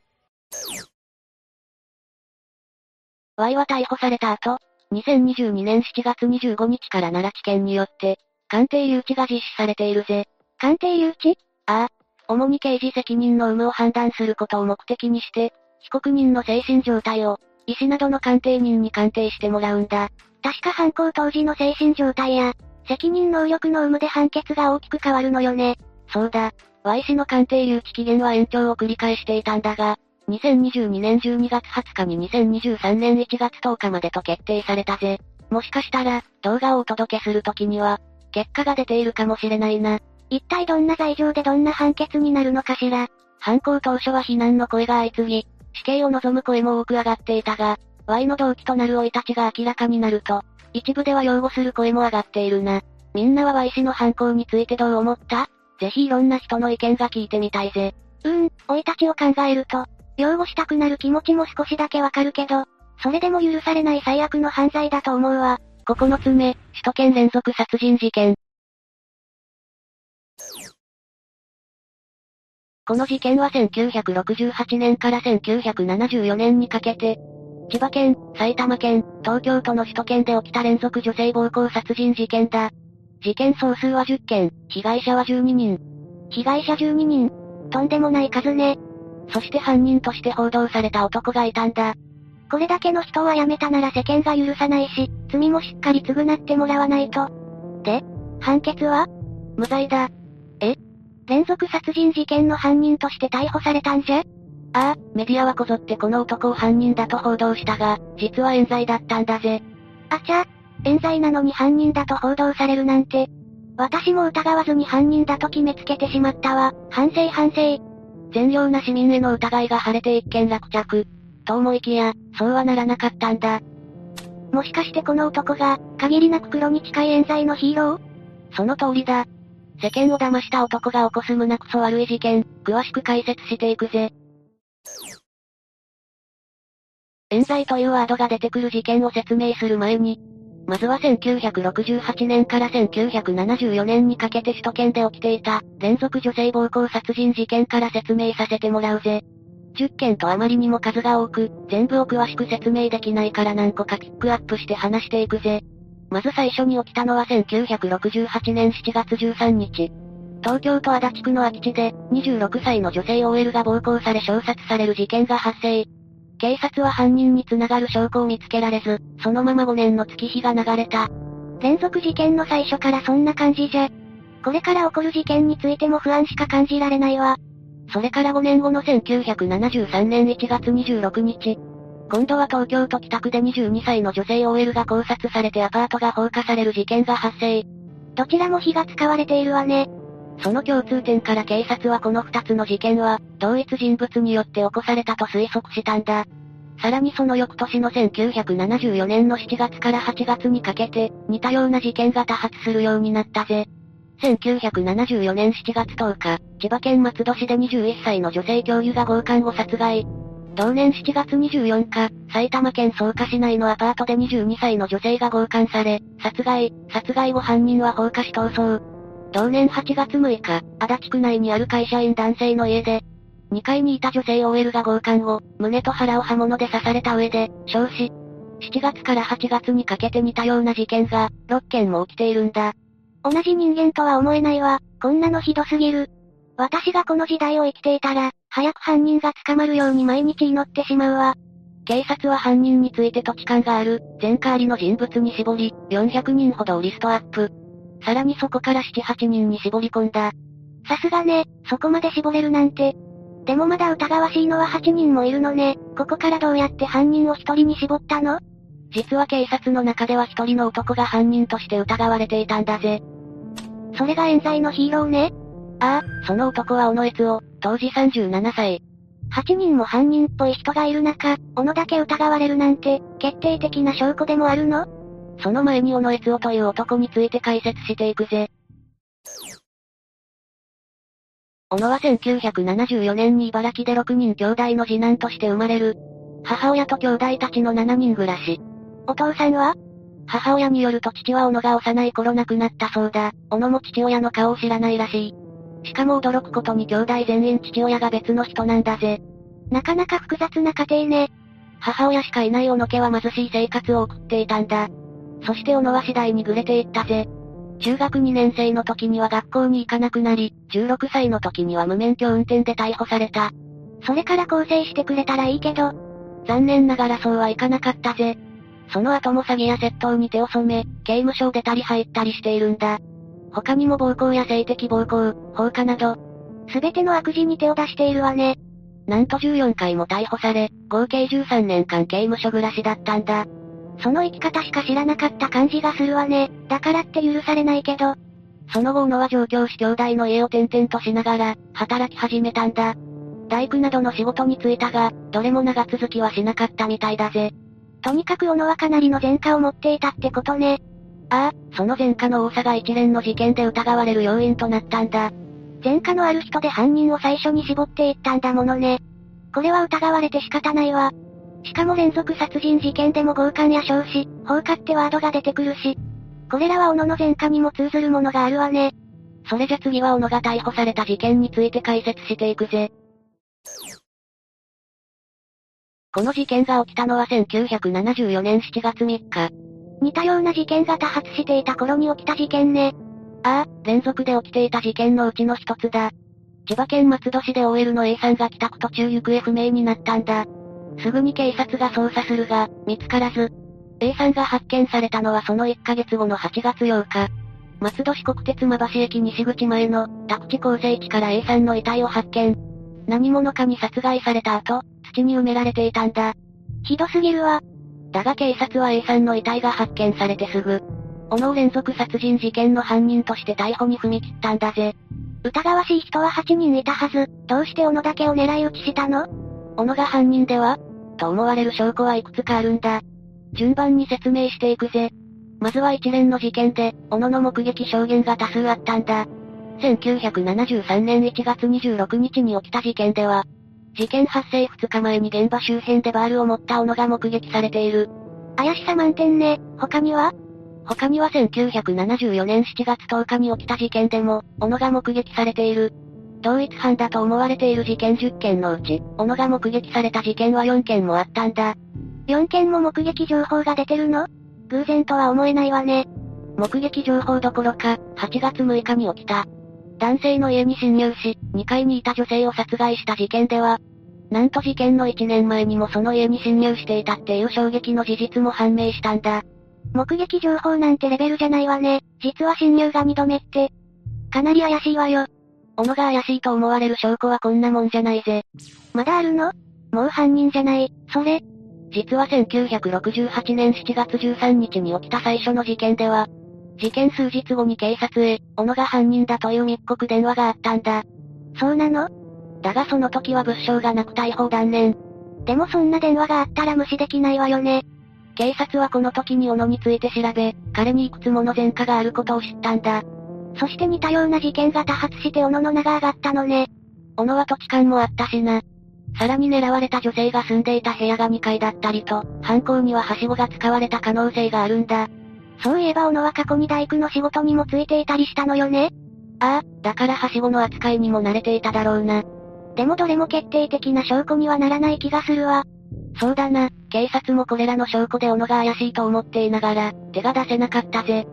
?Y は逮捕された後、2022年7月25日から奈良地検によって、鑑定留置が実施されているぜ。鑑定留置？ああ。主に刑事責任の有無を判断することを目的にして、被告人の精神状態を、医師などの鑑定人に鑑定してもらうんだ。確か犯行当時の精神状態や、責任能力の有無で判決が大きく変わるのよね。そうだ。Y 氏の鑑定留置期限は延長を繰り返していたんだが、2022年12月20日に2023年1月10日までと決定されたぜ。もしかしたら、動画をお届けするときには、結果が出ているかもしれないな。一体どんな罪状でどんな判決になるのかしら。犯行当初は非難の声が相次ぎ、死刑を望む声も多く上がっていたが、Y の動機となる老いたちが明らかになると、一部では擁護する声も上がっているな。みんなは Y 氏の犯行についてどう思った？ぜひいろんな人の意見が聞いてみたいぜ。うーん、老いたちを考えると、擁護したくなる気持ちも少しだけわかるけど、それでも許されない最悪の犯罪だと思うわ。9つ目、首都圏連続殺人事件。この事件は1968年から1974年にかけて、千葉県、埼玉県、東京都の首都圏で起きた連続女性暴行殺人事件だ。事件総数は10件、被害者は12人。被害者12人とんでもない数ね。そして犯人として報道された男がいたんだ。これだけの人は辞めたなら世間が許さないし、罪もしっかり償ってもらわないと。で、判決は？無罪だ。え？連続殺人事件の犯人として逮捕されたんじゃ？ああ、メディアはこぞってこの男を犯人だと報道したが、実は冤罪だったんだぜ。あちゃ、冤罪なのに犯人だと報道されるなんて。私も疑わずに犯人だと決めつけてしまったわ。反省反省。善良な市民への疑いが晴れて一件落着。と思いきや、そうはならなかったんだ。もしかしてこの男が、限りなく黒に近い冤罪のヒーロー？その通りだ。世間を騙した男が起こす胸くそ悪い事件、詳しく解説していくぜ。冤罪というワードが出てくる事件を説明する前に、まずは1968年から1974年にかけて首都圏で起きていた、連続女性暴行殺人事件から説明させてもらうぜ。10件とあまりにも数が多く、全部を詳しく説明できないから何個かピックアップして話していくぜ。まず最初に起きたのは1968年7月13日。東京都足立区の空き地で、26歳の女性 OL が暴行され衝殺される事件が発生。警察は犯人に繋がる証拠を見つけられず、そのまま5年の月日が流れた。連続事件の最初からそんな感じじゃ。これから起こる事件についても不安しか感じられないわ。それから5年後の1973年1月26日。今度は東京都北区で22歳の女性 OL が考察されてアパートが放火される事件が発生。どちらも火が使われているわね。その共通点から警察はこの2つの事件は、同一人物によって起こされたと推測したんだ。さらにその翌年の1974年の7月から8月にかけて、似たような事件が多発するようになったぜ。1974年7月10日、千葉県松戸市で21歳の女性教諭が強姦を殺害。同年7月24日、埼玉県草加市内のアパートで22歳の女性が強姦され、殺害、殺害後犯人は放火し逃走。同年8月6日、足立区内にある会社員男性の家で、2階にいた女性 OL が強姦を、胸と腹を刃物で刺された上で、焼死。7月から8月にかけて似たような事件が、6件も起きているんだ。同じ人間とは思えないわ、こんなのひどすぎる。私がこの時代を生きていたら、早く犯人が捕まるように毎日祈ってしまうわ。警察は犯人について土地勘がある、前科ありの人物に絞り、400人ほどをリストアップ。さらにそこから7、8人に絞り込んだ。さすがね、そこまで絞れるなんて。でもまだ疑わしいのは8人もいるのね。ここからどうやって犯人を1人に絞ったの？実は警察の中では1人の男が犯人として疑われていたんだぜ。それが冤罪のヒーローね。ああ、その男は小野悦夫、当時37歳。8人も犯人っぽい人がいる中、小野だけ疑われるなんて、決定的な証拠でもあるの？その前に小野悦夫という男について解説していくぜ。小野は1974年に茨城で6人兄弟の次男として生まれる。母親と兄弟たちの7人暮らし。お父さんは？母親によると父は小野が幼い頃亡くなったそうだ。小野も父親の顔を知らないらしい。しかも驚くことに兄弟全員父親が別の人なんだぜ。なかなか複雑な家庭ね。母親しかいない小野家は貧しい生活を送っていたんだ。そして小野は次第にぐれていったぜ。中学2年生の時には学校に行かなくなり、16歳の時には無免許運転で逮捕された。それから更生してくれたらいいけど。残念ながらそうはいかなかったぜ。その後も詐欺や窃盗に手を染め、刑務所を出たり入ったりしているんだ。他にも暴行や性的暴行、放火など、すべての悪事に手を出しているわね。なんと14回も逮捕され、合計13年間刑務所暮らしだったんだ。その生き方しか知らなかった感じがするわね。だからって許されないけど。その後小野は上京し兄弟の家を転々としながら、働き始めたんだ。大工などの仕事に就いたが、どれも長続きはしなかったみたいだぜ。とにかく小野はかなりの前科を持っていたってことね。ああ、その前科の多さが一連の事件で疑われる要因となったんだ。前科のある人で犯人を最初に絞っていったんだものね。これは疑われて仕方ないわ。しかも連続殺人事件でも強姦や焼死、放火ってワードが出てくるし。これらは小野の前科にも通ずるものがあるわね。それじゃ次は小野が逮捕された事件について解説していくぜ。この事件が起きたのは1974年7月3日。似たような事件が多発していた頃に起きた事件ね。ああ、連続で起きていた事件のうちの一つだ。千葉県松戸市で OL の A さんが帰宅途中行方不明になったんだ。すぐに警察が捜査するが、見つからず。A さんが発見されたのはその1ヶ月後の8月8日。松戸市国鉄馬橋駅西口前の、宅地構成地から A さんの遺体を発見。何者かに殺害された後、土に埋められていたんだ。ひどすぎるわ。だが警察は A さんの遺体が発見されてすぐ、小野連続殺人事件の犯人として逮捕に踏み切ったんだぜ。疑わしい人は8人いたはず、どうして小野だけを狙い撃ちしたの？小野が犯人ではと思われる証拠はいくつかあるんだ。順番に説明していくぜ。まずは一連の事件で、小野の目撃証言が多数あったんだ。1973年1月26日に起きた事件では、事件発生2日前に現場周辺でバールを持った小野が目撃されている。怪しさ満点ね。他には？他には1974年7月10日に起きた事件でも、小野が目撃されている。同一犯だと思われている事件10件のうち、小野が目撃された事件は4件もあったんだ。4件も目撃情報が出てるの？偶然とは思えないわね。目撃情報どころか、8月6日に起きた。男性の家に侵入し、2階にいた女性を殺害した事件では、なんと事件の1年前にもその家に侵入していたっていう衝撃の事実も判明したんだ。目撃情報なんてレベルじゃないわね。実は侵入が2度目って。かなり怪しいわよ。小野が怪しいと思われる証拠はこんなもんじゃないぜ。まだあるの？もう犯人じゃない、それ。実は1968年7月13日に起きた最初の事件では、事件数日後に警察へ、小野が犯人だという密告電話があったんだ。そうなの？だがその時は物証がなく逮捕断念。でもそんな電話があったら無視できないわよね。警察はこの時に小野について調べ、彼にいくつもの前科があることを知ったんだ。そして似たような事件が多発して小野の名が上がったのね。小野は土地勘もあったしな。さらに狙われた女性が住んでいた部屋が2階だったりと、犯行にははしごが使われた可能性があるんだ。そういえば小野は過去に大工の仕事にもついていたりしたのよね。ああ、だからはしごの扱いにも慣れていただろうな。でもどれも決定的な証拠にはならない気がするわ。そうだな、警察もこれらの証拠で小野が怪しいと思っていながら、手が出せなかったぜ。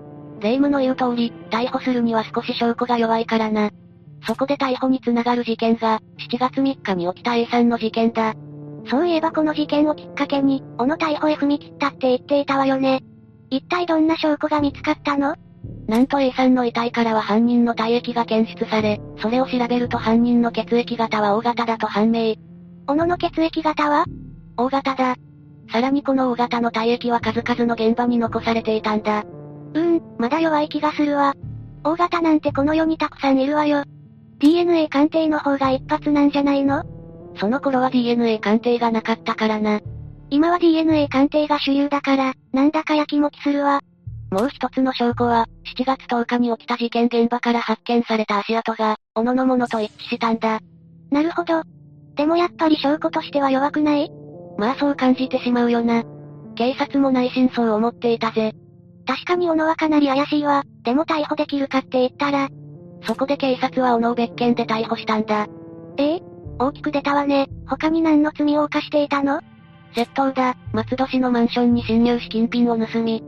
霊夢の言う通り、逮捕するには少し証拠が弱いからな。そこで逮捕につながる事件が、7月3日に起きた A さんの事件だ。そういえばこの事件をきっかけに、小野逮捕へ踏み切ったって言っていたわよね。一体どんな証拠が見つかったの？なんと A さんの遺体からは犯人の体液が検出され、それを調べると犯人の血液型は O 型だと判明。小野の血液型は ?O 型だ。さらにこの O 型の体液は数々の現場に残されていたんだ。うーん、まだ弱い気がするわ。O 型なんてこの世にたくさんいるわよ。DNA 鑑定の方が一発なんじゃないの？その頃は DNA 鑑定がなかったからな。今は DNA 鑑定が主流だから、なんだかやきもきするわ。もう一つの証拠は、7月10日に起きた事件現場から発見された足跡が、小野のものと一致したんだ。なるほど。でもやっぱり証拠としては弱くない？まあそう感じてしまうよな。警察も内心そう思っていたぜ。確かに小野はかなり怪しいわ。でも逮捕できるかって言ったら。そこで警察は小野を別件で逮捕したんだ。え？え大きく出たわね。他に何の罪を犯していたの？窃盗だ。松戸市のマンションに侵入し金品を盗み。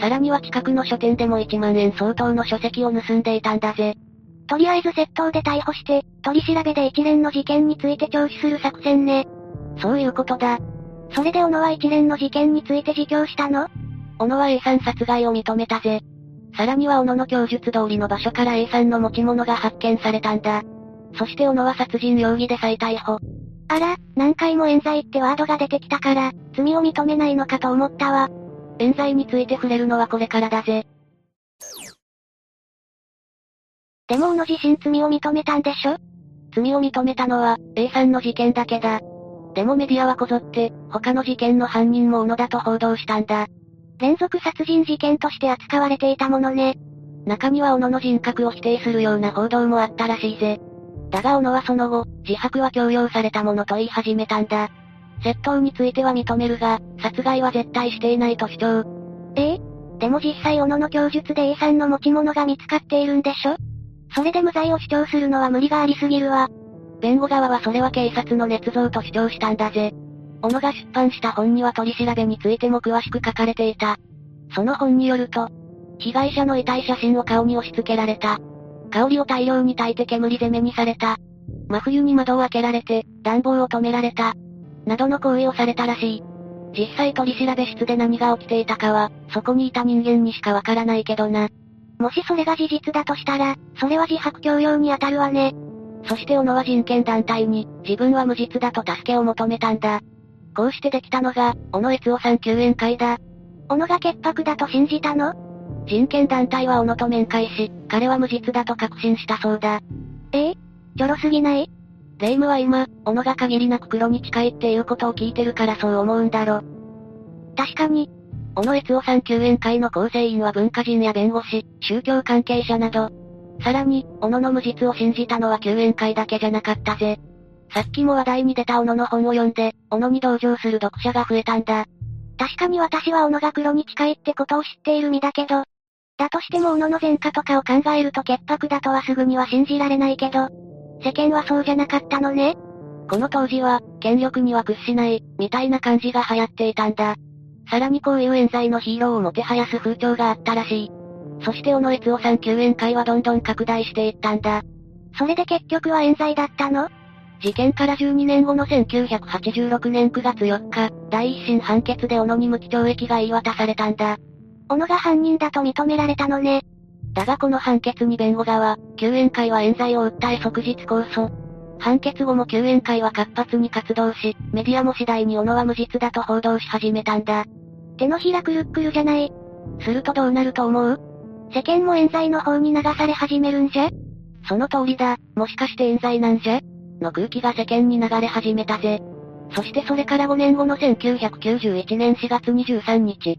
さらには近くの書店でも1万円相当の書籍を盗んでいたんだぜ。とりあえず窃盗で逮捕して、取り調べで一連の事件について聴取する作戦ね。そういうことだ。それで小野は一連の事件について自供したの？小野は A さん殺害を認めたぜ。さらには小野の供述通りの場所から A さんの持ち物が発見されたんだ。そして小野は殺人容疑で再逮捕。あら、何回も冤罪ってワードが出てきたから、罪を認めないのかと思ったわ。冤罪について触れるのはこれからだぜ。でも小野自身罪を認めたんでしょ？罪を認めたのは、A さんの事件だけだ。でもメディアはこぞって、他の事件の犯人も小野だと報道したんだ。連続殺人事件として扱われていたものね。中には小野の人格を否定するような報道もあったらしいぜ。だが小野はその後、自白は強要されたものと言い始めたんだ。窃盗については認めるが、殺害は絶対していないと主張。え？えでも実際小野の供述で A さんの持ち物が見つかっているんでしょ？それで無罪を主張するのは無理がありすぎるわ。弁護側はそれは警察の捏造と主張したんだぜ。小野が出版した本には取り調べについても詳しく書かれていた。その本によると、被害者の遺体写真を顔に押し付けられた。香りを大量に焚いて煙攻めにされた。真冬に窓を開けられて、暖房を止められた。などの行為をされたらしい。実際取り調べ室で何が起きていたかは、そこにいた人間にしかわからないけどな。もしそれが事実だとしたら、それは自白強要に当たるわね。そして小野は人権団体に、自分は無実だと助けを求めたんだ。こうしてできたのが、小野悦夫さん救援会だ。小野が潔白だと信じたの？人権団体は小野と面会し、彼は無実だと確信したそうだ。え？えちょろすぎない？霊夢は今、小野が限りなく黒に近いっていうことを聞いてるからそう思うんだろ。確かに。小野悦夫さん救援会の構成員は文化人や弁護士、宗教関係者など。さらに、小野の無実を信じたのは救援会だけじゃなかったぜ。さっきも話題に出た小野の本を読んで、小野に同情する読者が増えたんだ。確かに私は小野が黒に近いってことを知っている身だけど、だとしても小野の前科とかを考えると潔白だとはすぐには信じられないけど、世間はそうじゃなかったのね。この当時は、権力には屈しない、みたいな感じが流行っていたんだ。さらにこういう冤罪のヒーローをもてはやす風潮があったらしい。そして小野悦夫さん救援会はどんどん拡大していったんだ。それで結局は冤罪だったの？事件から12年後の1986年9月4日、第一審判決で小野に無期懲役が言い渡されたんだ。小野が犯人だと認められたのね。だがこの判決に弁護側、救援会は冤罪を訴え即日控訴。判決後も救援会は活発に活動し、メディアも次第に小野は無実だと報道し始めたんだ。手のひらくるっくるじゃない。するとどうなると思う？世間も冤罪の方に流され始めるんじゃその通りだ、もしかして冤罪なんじゃ？の空気が世間に流れ始めたぜ。そしてそれから5年後の1991年4月23日、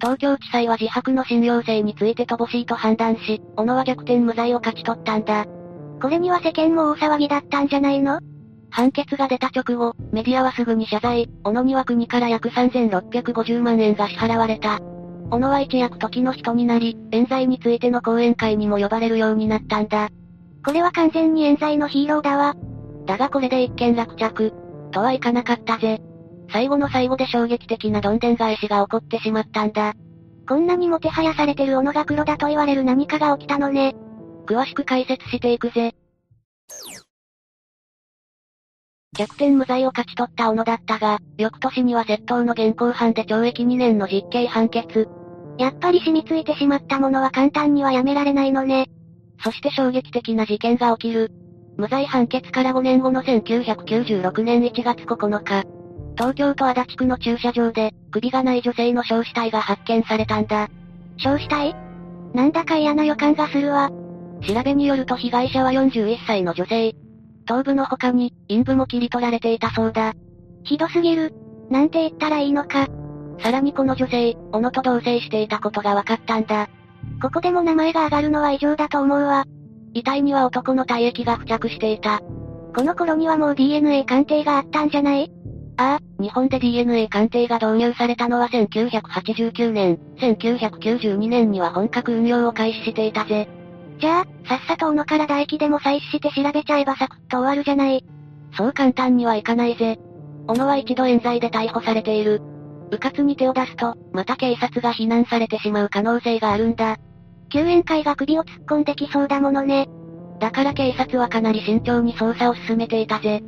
東京地裁は自白の信用性について乏しいと判断し、小野は逆転無罪を勝ち取ったんだ。これには世間も大騒ぎだったんじゃないの？判決が出た直後、メディアはすぐに謝罪、小野には国から約3650万円が支払われた。小野は一躍時の人になり、冤罪についての講演会にも呼ばれるようになったんだ。これは完全に冤罪のヒーローだわ。だがこれで一件落着。とはいかなかったぜ。最後の最後で衝撃的などんでん返しが起こってしまったんだ。こんなにもてはやされてる小野が黒だと言われる何かが起きたのね。詳しく解説していくぜ。逆転無罪を勝ち取った小野だったが、翌年には窃盗の現行犯で懲役2年の実刑判決。やっぱり染みついてしまったものは簡単にはやめられないのね。そして衝撃的な事件が起きる。無罪判決から5年後の1996年1月9日、東京都足立区の駐車場で、首がない女性の焼死体が発見されたんだ。焼死体？なんだか嫌な予感がするわ。調べによると被害者は41歳の女性。頭部の他に、陰部も切り取られていたそうだ。ひどすぎる。なんて言ったらいいのか。さらにこの女性、小野と同棲していたことが分かったんだ。ここでも名前が上がるのは異常だと思うわ。遺体には男の体液が付着していた。この頃にはもう DNA 鑑定があったんじゃない？ああ、日本で DNA 鑑定が導入されたのは1989年、1992年には本格運用を開始していたぜ。じゃあ、さっさと小野から唾液でも採取して調べちゃえばサクッと終わるじゃない。そう簡単にはいかないぜ。小野は一度冤罪で逮捕されている。部活に手を出すと、また警察が非難されてしまう可能性があるんだ。救援会が首を突っ込んできそうだものね。だから警察はかなり慎重に捜査を進めていたぜ。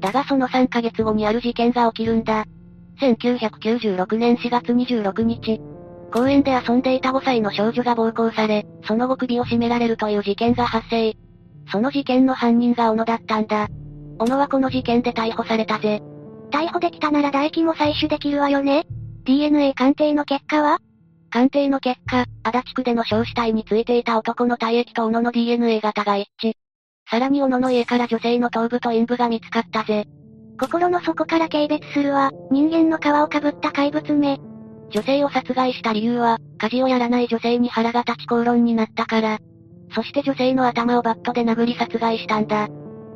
だがその3ヶ月後にある事件が起きるんだ。1996年4月26日、公園で遊んでいた5歳の少女が暴行され、その後首を絞められるという事件が発生。その事件の犯人が小野だったんだ。小野はこの事件で逮捕されたぜ。逮捕できたなら唾液も採取できるわよね ?DNA 鑑定の結果は？鑑定の結果、足立区での焼死体についていた男の体液と小野の DNA 型が一致。さらに小野の家から女性の頭部と陰部が見つかったぜ。心の底から軽蔑するわ、人間の皮をかぶった怪物め。女性を殺害した理由は、家事をやらない女性に腹が立ち口論になったから。そして女性の頭をバットで殴り殺害したんだ。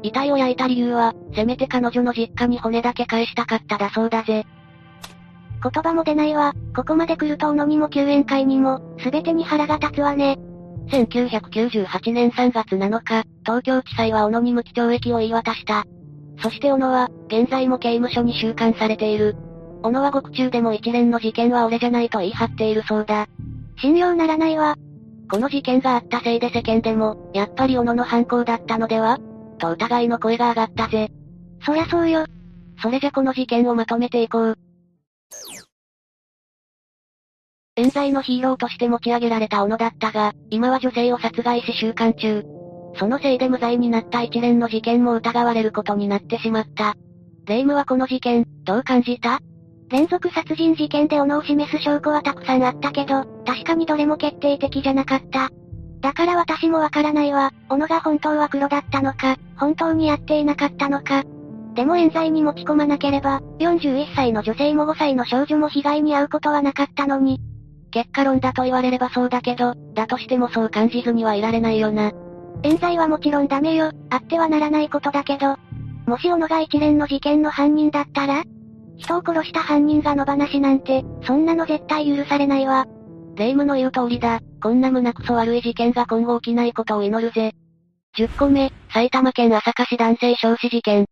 遺体を焼いた理由は、せめて彼女の実家に骨だけ返したかっただそうだぜ。言葉も出ないわ、ここまで来ると小野にも救援会にも、すべてに腹が立つわね。1998年3月7日、東京地裁は小野に無期懲役を言い渡した。そして小野は、現在も刑務所に収監されている。小野は獄中でも一連の事件は俺じゃないと言い張っているそうだ。信用ならないわ。この事件があったせいで世間でも、やっぱり小野の犯行だったのでは？と疑いの声が上がったぜ。そりゃそうよ。それじゃこの事件をまとめていこう。冤罪のヒーローとして持ち上げられた小野だったが、今は女性を殺害し収監中。そのせいで無罪になった一連の事件も疑われることになってしまった。レイムはこの事件、どう感じた？連続殺人事件で斧を示す証拠はたくさんあったけど、確かにどれも決定的じゃなかった。だから私もわからないわ、斧が本当は黒だったのか、本当にやっていなかったのか。でも冤罪に持ち込まなければ、41歳の女性も5歳の少女も被害に遭うことはなかったのに。結果論だと言われればそうだけど、だとしてもそう感じずにはいられないよな。冤罪はもちろんダメよ、あってはならないことだけど。もし小野が一連の事件の犯人だったら人を殺した犯人が野放しなんて、そんなの絶対許されないわ。霊夢の言う通りだ、こんな胸くそ悪い事件が今後起きないことを祈るぜ。10個目、埼玉県朝霞市男性焼死事件。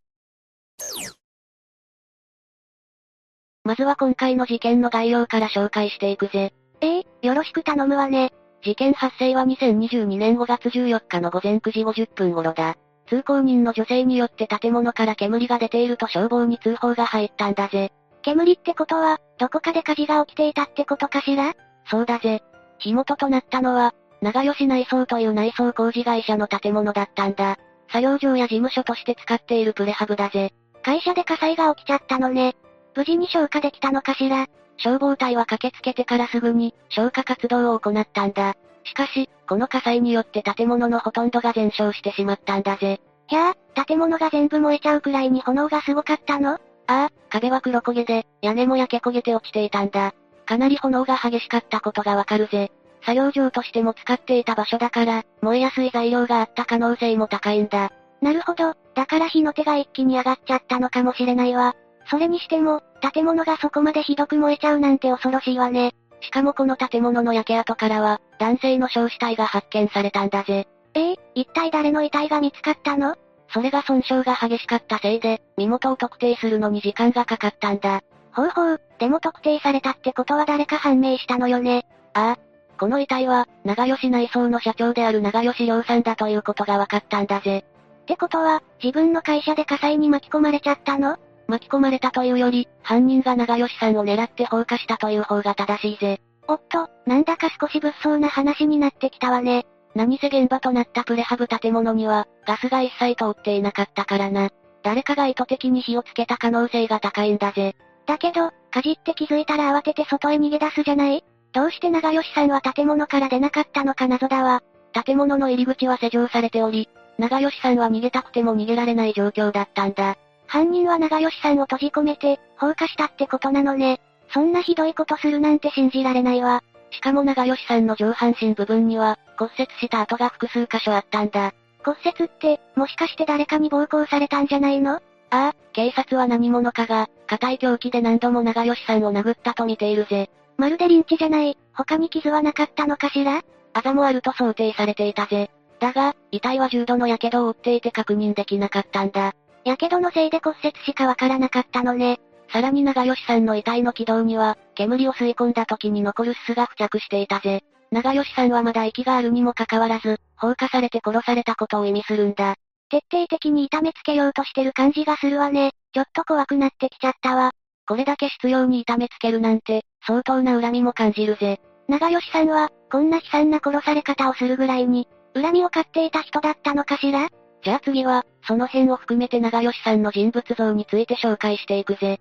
まずは今回の事件の概要から紹介していくぜ。ええー、よろしく頼むわね。事件発生は2022年5月14日の午前9時50分頃だ。通行人の女性によって建物から煙が出ていると消防に通報が入ったんだぜ。煙ってことは、どこかで火事が起きていたってことかしら？そうだぜ。火元となったのは、長吉内装という内装工事会社の建物だったんだ。作業場や事務所として使っているプレハブだぜ。会社で火災が起きちゃったのね。無事に消火できたのかしら？消防隊は駆けつけてからすぐに、消火活動を行ったんだ。しかし、この火災によって建物のほとんどが全焼してしまったんだぜ。ひゃあ、建物が全部燃えちゃうくらいに炎がすごかったの？ああ、壁は黒焦げで、屋根も焼け焦げて落ちていたんだ。かなり炎が激しかったことがわかるぜ。作業場としても使っていた場所だから、燃えやすい材料があった可能性も高いんだ。なるほど、だから火の手が一気に上がっちゃったのかもしれないわ。それにしても、建物がそこまでひどく燃えちゃうなんて恐ろしいわね。しかもこの建物の焼け跡からは、男性の焼死体が発見されたんだぜ。ええー、一体誰の遺体が見つかったの？それが損傷が激しかったせいで、身元を特定するのに時間がかかったんだ。ほうほう、でも特定されたってことは誰か判明したのよね。ああ。この遺体は、長吉内装の社長である長吉良さんだということが分かったんだぜ。ってことは、自分の会社で火災に巻き込まれちゃったの？巻き込まれたというより、犯人が長吉さんを狙って放火したという方が正しいぜ。おっと、なんだか少し物騒な話になってきたわね。何せ現場となったプレハブ建物には、ガスが一切通っていなかったからな。誰かが意図的に火をつけた可能性が高いんだぜ。だけど、火事って気づいたら慌てて外へ逃げ出すじゃない？どうして長吉さんは建物から出なかったのか謎だわ。建物の入り口は施錠されており、長吉さんは逃げたくても逃げられない状況だったんだ。犯人は長吉さんを閉じ込めて、放火したってことなのね。そんなひどいことするなんて信じられないわ。しかも長吉さんの上半身部分には、骨折した跡が複数箇所あったんだ。骨折って、もしかして誰かに暴行されたんじゃないの？ああ、警察は何者かが、硬い凶器で何度も長吉さんを殴ったと見ているぜ。まるでリンチじゃない、他に傷はなかったのかしら？あざもあると想定されていたぜ。だが、遺体は重度の火傷を負っていて確認できなかったんだ。火傷のせいで骨折しかわからなかったのね。さらに長吉さんの遺体の軌道には、煙を吸い込んだ時に残るすすが付着していたぜ。長吉さんはまだ息があるにもかかわらず、放火されて殺されたことを意味するんだ。徹底的に痛めつけようとしてる感じがするわね。ちょっと怖くなってきちゃったわ。これだけ執拗に痛めつけるなんて、相当な恨みも感じるぜ。長吉さんは、こんな悲惨な殺され方をするぐらいに、恨みを買っていた人だったのかしら？じゃあ次は、その辺を含めて長吉さんの人物像について紹介していくぜ。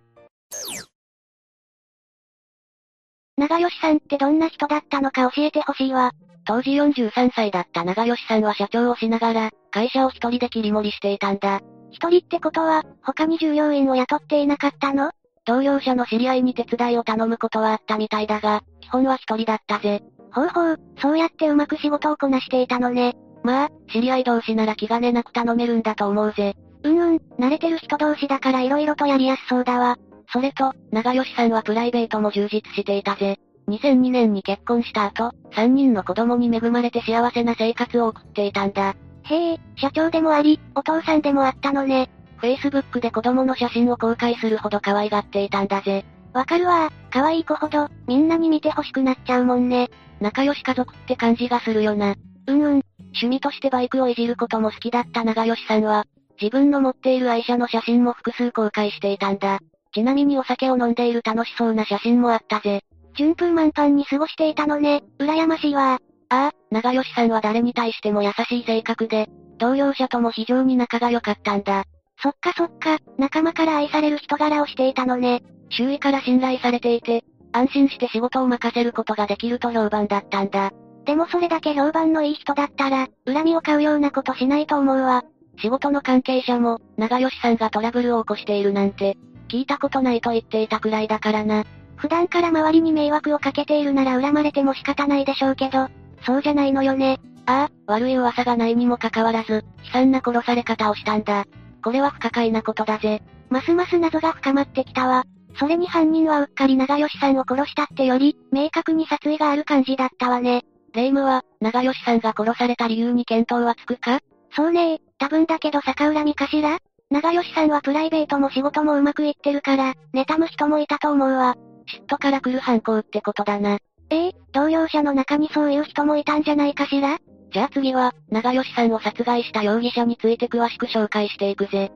長吉さんってどんな人だったのか教えてほしいわ。当時43歳だった長吉さんは社長をしながら、会社を一人で切り盛りしていたんだ。一人ってことは、他に従業員を雇っていなかったの？同業者の知り合いに手伝いを頼むことはあったみたいだが、基本は一人だったぜ。ほうほう、そうやってうまく仕事をこなしていたのね。まあ、知り合い同士なら気兼ねなく頼めるんだと思うぜ。うんうん、慣れてる人同士だから色々とやりやすそうだわ。それと、長吉さんはプライベートも充実していたぜ。2002年に結婚した後、3人の子供に恵まれて幸せな生活を送っていたんだ。へえ、社長でもあり、お父さんでもあったのね。Facebook で子供の写真を公開するほど可愛がっていたんだぜ。わかるわ可愛い子ほど、みんなに見て欲しくなっちゃうもんね。仲良し家族って感じがするよな。うんうん。趣味としてバイクをいじることも好きだった長吉さんは、自分の持っている愛車の写真も複数公開していたんだ。ちなみにお酒を飲んでいる楽しそうな写真もあったぜ。順風満帆に過ごしていたのね、羨ましいわ。ああ、長吉さんは誰に対しても優しい性格で、同僚者とも非常に仲が良かったんだ。そっかそっか、仲間から愛される人柄をしていたのね。周囲から信頼されていて、安心して仕事を任せることができると評判だったんだ。でもそれだけ評判のいい人だったら、恨みを買うようなことしないと思うわ。仕事の関係者も、長吉さんがトラブルを起こしているなんて、聞いたことないと言っていたくらいだからな。普段から周りに迷惑をかけているなら恨まれても仕方ないでしょうけど、そうじゃないのよね。ああ、悪い噂がないにもかかわらず、悲惨な殺され方をしたんだ。これは不可解なことだぜ。ますます謎が深まってきたわ。それに犯人はうっかり長吉さんを殺したってより、明確に殺意がある感じだったわね。霊夢は、長吉さんが殺された理由に見当はつく？かそうねえ、多分だけど逆恨みかしら？長吉さんはプライベートも仕事もうまくいってるから、妬む人もいたと思うわ。嫉妬から来る犯行ってことだな。え？え同僚者の中にそういう人もいたんじゃないかしら？じゃあ次は、長吉さんを殺害した容疑者について詳しく紹介していくぜ。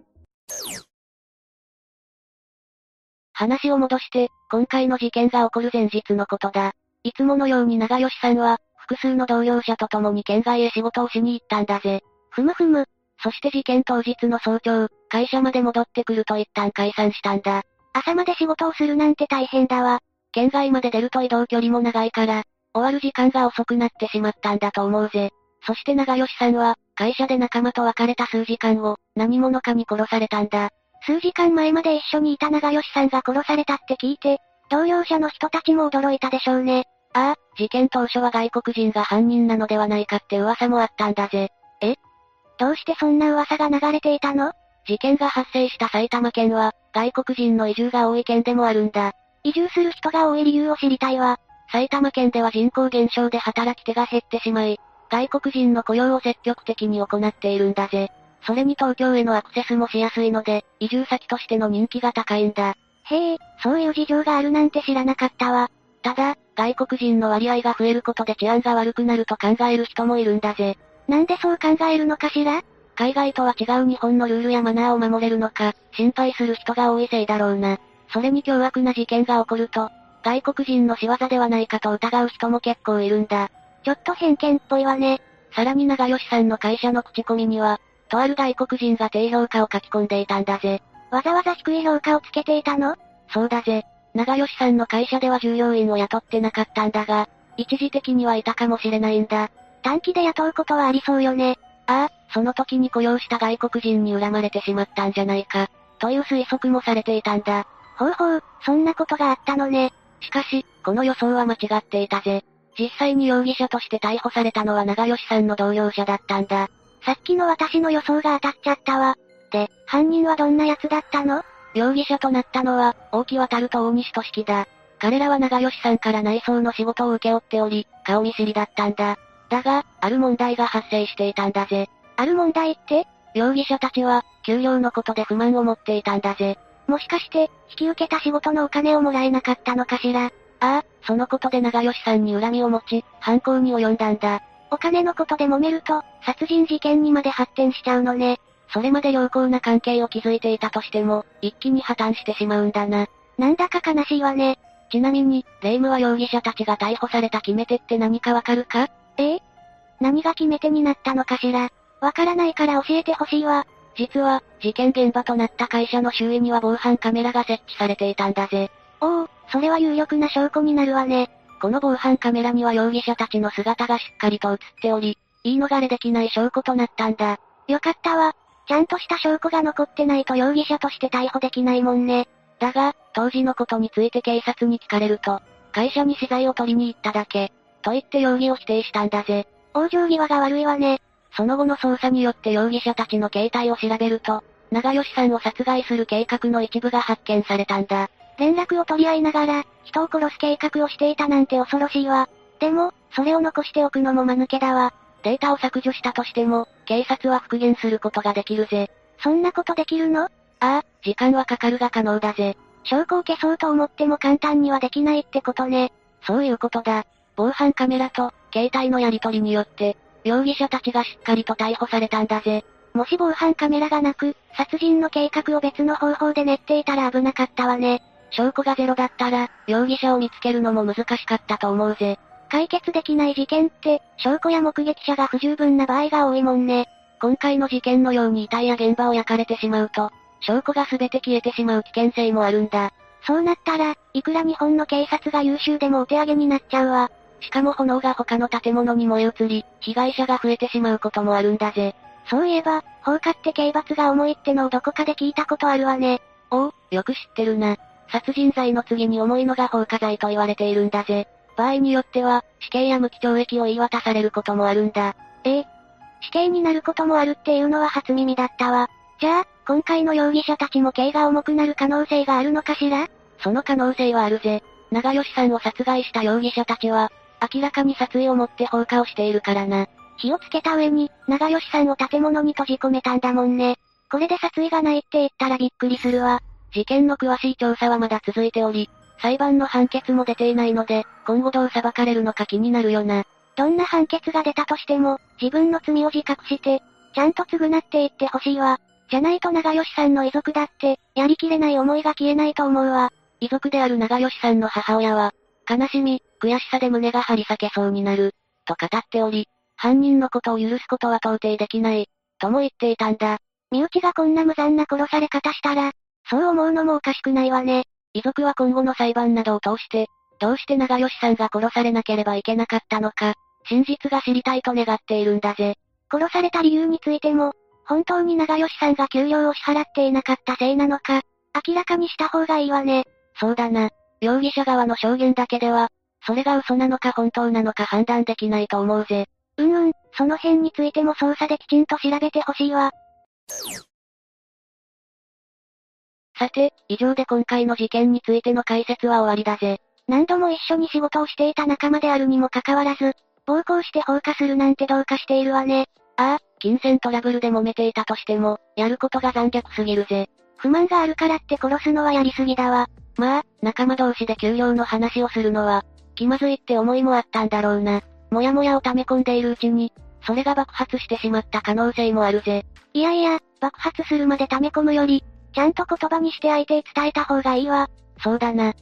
話を戻して、今回の事件が起こる前日のことだ。いつものように長吉さんは、複数の同僚者と共に県外へ仕事をしに行ったんだぜ。ふむふむ。そして事件当日の早朝、会社まで戻ってくると一旦解散したんだ。朝まで仕事をするなんて大変だわ。県外まで出ると移動距離も長いから、終わる時間が遅くなってしまったんだと思うぜ。そして長吉さんは、会社で仲間と別れた数時間後、何者かに殺されたんだ。数時間前まで一緒にいた長吉さんが殺されたって聞いて、同僚者の人たちも驚いたでしょうね。ああ、事件当初は外国人が犯人なのではないかって噂もあったんだぜ。え？どうしてそんな噂が流れていたの？事件が発生した埼玉県は、外国人の移住が多い県でもあるんだ。移住する人が多い理由を知りたいわ。埼玉県では人口減少で働き手が減ってしまい、外国人の雇用を積極的に行っているんだぜ。それに東京へのアクセスもしやすいので、移住先としての人気が高いんだ。へえ、そういう事情があるなんて知らなかったわ。ただ、外国人の割合が増えることで治安が悪くなると考える人もいるんだぜ。なんでそう考えるのかしら？海外とは違う日本のルールやマナーを守れるのか、心配する人が多いせいだろうな。それに凶悪な事件が起こると、外国人の仕業ではないかと疑う人も結構いるんだ。ちょっと偏見っぽいわね。さらに長吉さんの会社の口コミには、とある外国人が低評価を書き込んでいたんだぜ。わざわざ低い評価をつけていたの？そうだぜ。長吉さんの会社では従業員を雇ってなかったんだが、一時的にはいたかもしれないんだ。短期で雇うことはありそうよね。ああ、その時に雇用した外国人に恨まれてしまったんじゃないか、という推測もされていたんだ。ほうほう、そんなことがあったのね。しかし、この予想は間違っていたぜ。実際に容疑者として逮捕されたのは長吉さんの同僚者だったんだ。さっきの私の予想が当たっちゃったわ。で、犯人はどんな奴だったの？容疑者となったのは、大木渡ると大西俊樹だ。彼らは長吉さんから内装の仕事を請け負っており、顔見知りだったんだ。だが、ある問題が発生していたんだぜ。ある問題って？容疑者たちは、給料のことで不満を持っていたんだぜ。もしかして、引き受けた仕事のお金をもらえなかったのかしら？ああ、そのことで長吉さんに恨みを持ち、犯行に及んだんだ。お金のことで揉めると、殺人事件にまで発展しちゃうのね。それまで良好な関係を築いていたとしても、一気に破綻してしまうんだな。なんだか悲しいわね。ちなみに、霊夢は容疑者たちが逮捕された決め手って何かわかるか？え？え何が決め手になったのかしら？わからないから教えてほしいわ。実は、事件現場となった会社の周囲には防犯カメラが設置されていたんだぜ。おお、それは有力な証拠になるわね。この防犯カメラには容疑者たちの姿がしっかりと映っており、言い逃れできない証拠となったんだ。よかったわ。ちゃんとした証拠が残ってないと容疑者として逮捕できないもんね。だが、当時のことについて警察に聞かれると、会社に資材を取りに行っただけ、と言って容疑を否定したんだぜ。往生際が悪いわね。その後の捜査によって容疑者たちの携帯を調べると、長吉さんを殺害する計画の一部が発見されたんだ。連絡を取り合いながら、人を殺す計画をしていたなんて恐ろしいわ。でも、それを残しておくのも間抜けだわ。データを削除したとしても、警察は復元することができるぜ。そんなことできるの？ああ、時間はかかるが可能だぜ。証拠を消そうと思っても簡単にはできないってことね。そういうことだ。防犯カメラと、携帯のやり取りによって、容疑者たちがしっかりと逮捕されたんだぜ。もし防犯カメラがなく、殺人の計画を別の方法で練っていたら危なかったわね。証拠がゼロだったら、容疑者を見つけるのも難しかったと思うぜ。解決できない事件って、証拠や目撃者が不十分な場合が多いもんね。今回の事件のように遺体や現場を焼かれてしまうと、証拠が全て消えてしまう危険性もあるんだ。そうなったら、いくら日本の警察が優秀でもお手上げになっちゃうわ。しかも炎が他の建物に燃え移り、被害者が増えてしまうこともあるんだぜ。そういえば、放火って刑罰が重いってのをどこかで聞いたことあるわね。おお、よく知ってるな。殺人罪の次に重いのが放火罪と言われているんだぜ。場合によっては、死刑や無期懲役を言い渡されることもあるんだ。ええ。死刑になることもあるっていうのは初耳だったわ。じゃあ、今回の容疑者たちも刑が重くなる可能性があるのかしら？その可能性はあるぜ。長吉さんを殺害した容疑者たちは、明らかに殺意を持って放火をしているからな。火をつけた上に、長吉さんを建物に閉じ込めたんだもんね。これで殺意がないって言ったらびっくりするわ。事件の詳しい調査はまだ続いており、裁判の判決も出ていないので、今後どう裁かれるのか気になるよな。どんな判決が出たとしても、自分の罪を自覚して、ちゃんと償っていってほしいわ。じゃないと長吉さんの遺族だって、やりきれない思いが消えないと思うわ。遺族である長吉さんの母親は、悲しみ、悔しさで胸が張り裂けそうになる、と語っており、犯人のことを許すことは到底できない、とも言っていたんだ。身内がこんな無残な殺され方したら、そう思うのもおかしくないわね。遺族は今後の裁判などを通して、どうして長吉さんが殺されなければいけなかったのか、真実が知りたいと願っているんだぜ。殺された理由についても、本当に長吉さんが給料を支払っていなかったせいなのか、明らかにした方がいいわね。そうだな。容疑者側の証言だけでは、それが嘘なのか本当なのか判断できないと思うぜ。うんうん、その辺についても捜査できちんと調べてほしいわ。さて、以上で今回の事件についての解説は終わりだぜ。何度も一緒に仕事をしていた仲間であるにもかかわらず、暴行して放火するなんてどうかしているわね。ああ、金銭トラブルで揉めていたとしても、やることが残虐すぎるぜ。不満があるからって殺すのはやりすぎだわ。まあ、仲間同士で給料の話をするのは、気まずいって思いもあったんだろうな。もやもやを溜め込んでいるうちに、それが爆発してしまった可能性もあるぜ。いやいや、爆発するまで溜め込むより、ちゃんと言葉にして相手へ伝えた方がいいわ。そうだな。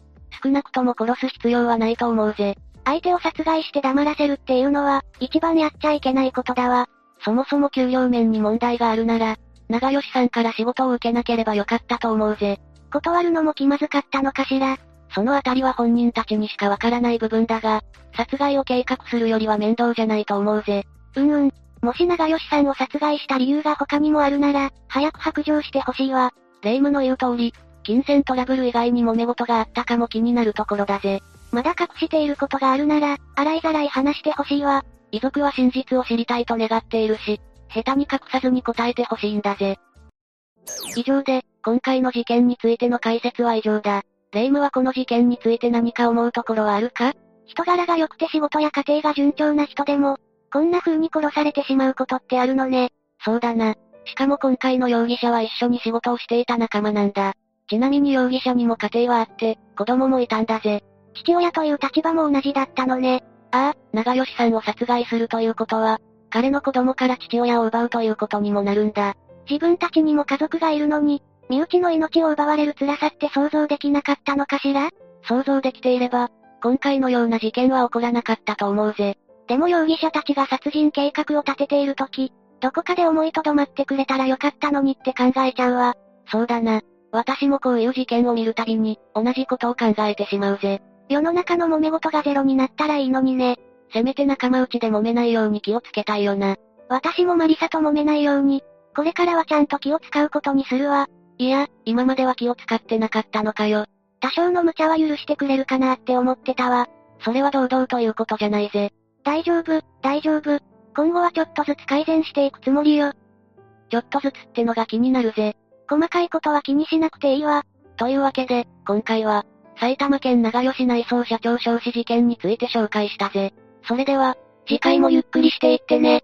少なくとも殺す必要はないと思うぜ。相手を殺害して黙らせるっていうのは、一番やっちゃいけないことだわ。そもそも給料面に問題があるなら、長吉さんから仕事を受けなければよかったと思うぜ。断るのも気まずかったのかしら。そのあたりは本人たちにしかわからない部分だが、殺害を計画するよりは面倒じゃないと思うぜ。うんうん。もし長吉さんを殺害した理由が他にもあるなら、早く白状してほしいわ。霊夢の言う通り、金銭トラブル以外に揉め事があったかも気になるところだぜ。まだ隠していることがあるなら、洗いざらい話してほしいわ。遺族は真実を知りたいと願っているし、下手に隠さずに答えてほしいんだぜ。以上で、今回の事件についての解説は以上だ。霊夢はこの事件について何か思うところはあるか？人柄が良くて仕事や家庭が順調な人でも、こんな風に殺されてしまうことってあるのね。そうだな。しかも今回の容疑者は一緒に仕事をしていた仲間なんだ。ちなみに容疑者にも家庭はあって、子供もいたんだぜ。父親という立場も同じだったのね。ああ、長吉さんを殺害するということは、彼の子供から父親を奪うということにもなるんだ。自分たちにも家族がいるのに、身内の命を奪われる辛さって想像できなかったのかしら？想像できていれば、今回のような事件は起こらなかったと思うぜ。でも容疑者たちが殺人計画を立てている時、どこかで思いとどまってくれたらよかったのにって考えちゃうわ。そうだな。私もこういう事件を見るたびに、同じことを考えてしまうぜ。世の中の揉め事がゼロになったらいいのにね。せめて仲間内で揉めないように気をつけたいよな。私もマリサと揉めないように、これからはちゃんと気を使うことにするわ。いや、今までは気を使ってなかったのかよ。多少の無茶は許してくれるかなって思ってたわ。それは堂々ということじゃないぜ。大丈夫、大丈夫。今後はちょっとずつ改善していくつもりよ。ちょっとずつってのが気になるぜ。細かいことは気にしなくていいわ。というわけで、今回は、埼玉県長吉内装社長傷死事件について紹介したぜ。それでは、次回もゆっくりしていってね。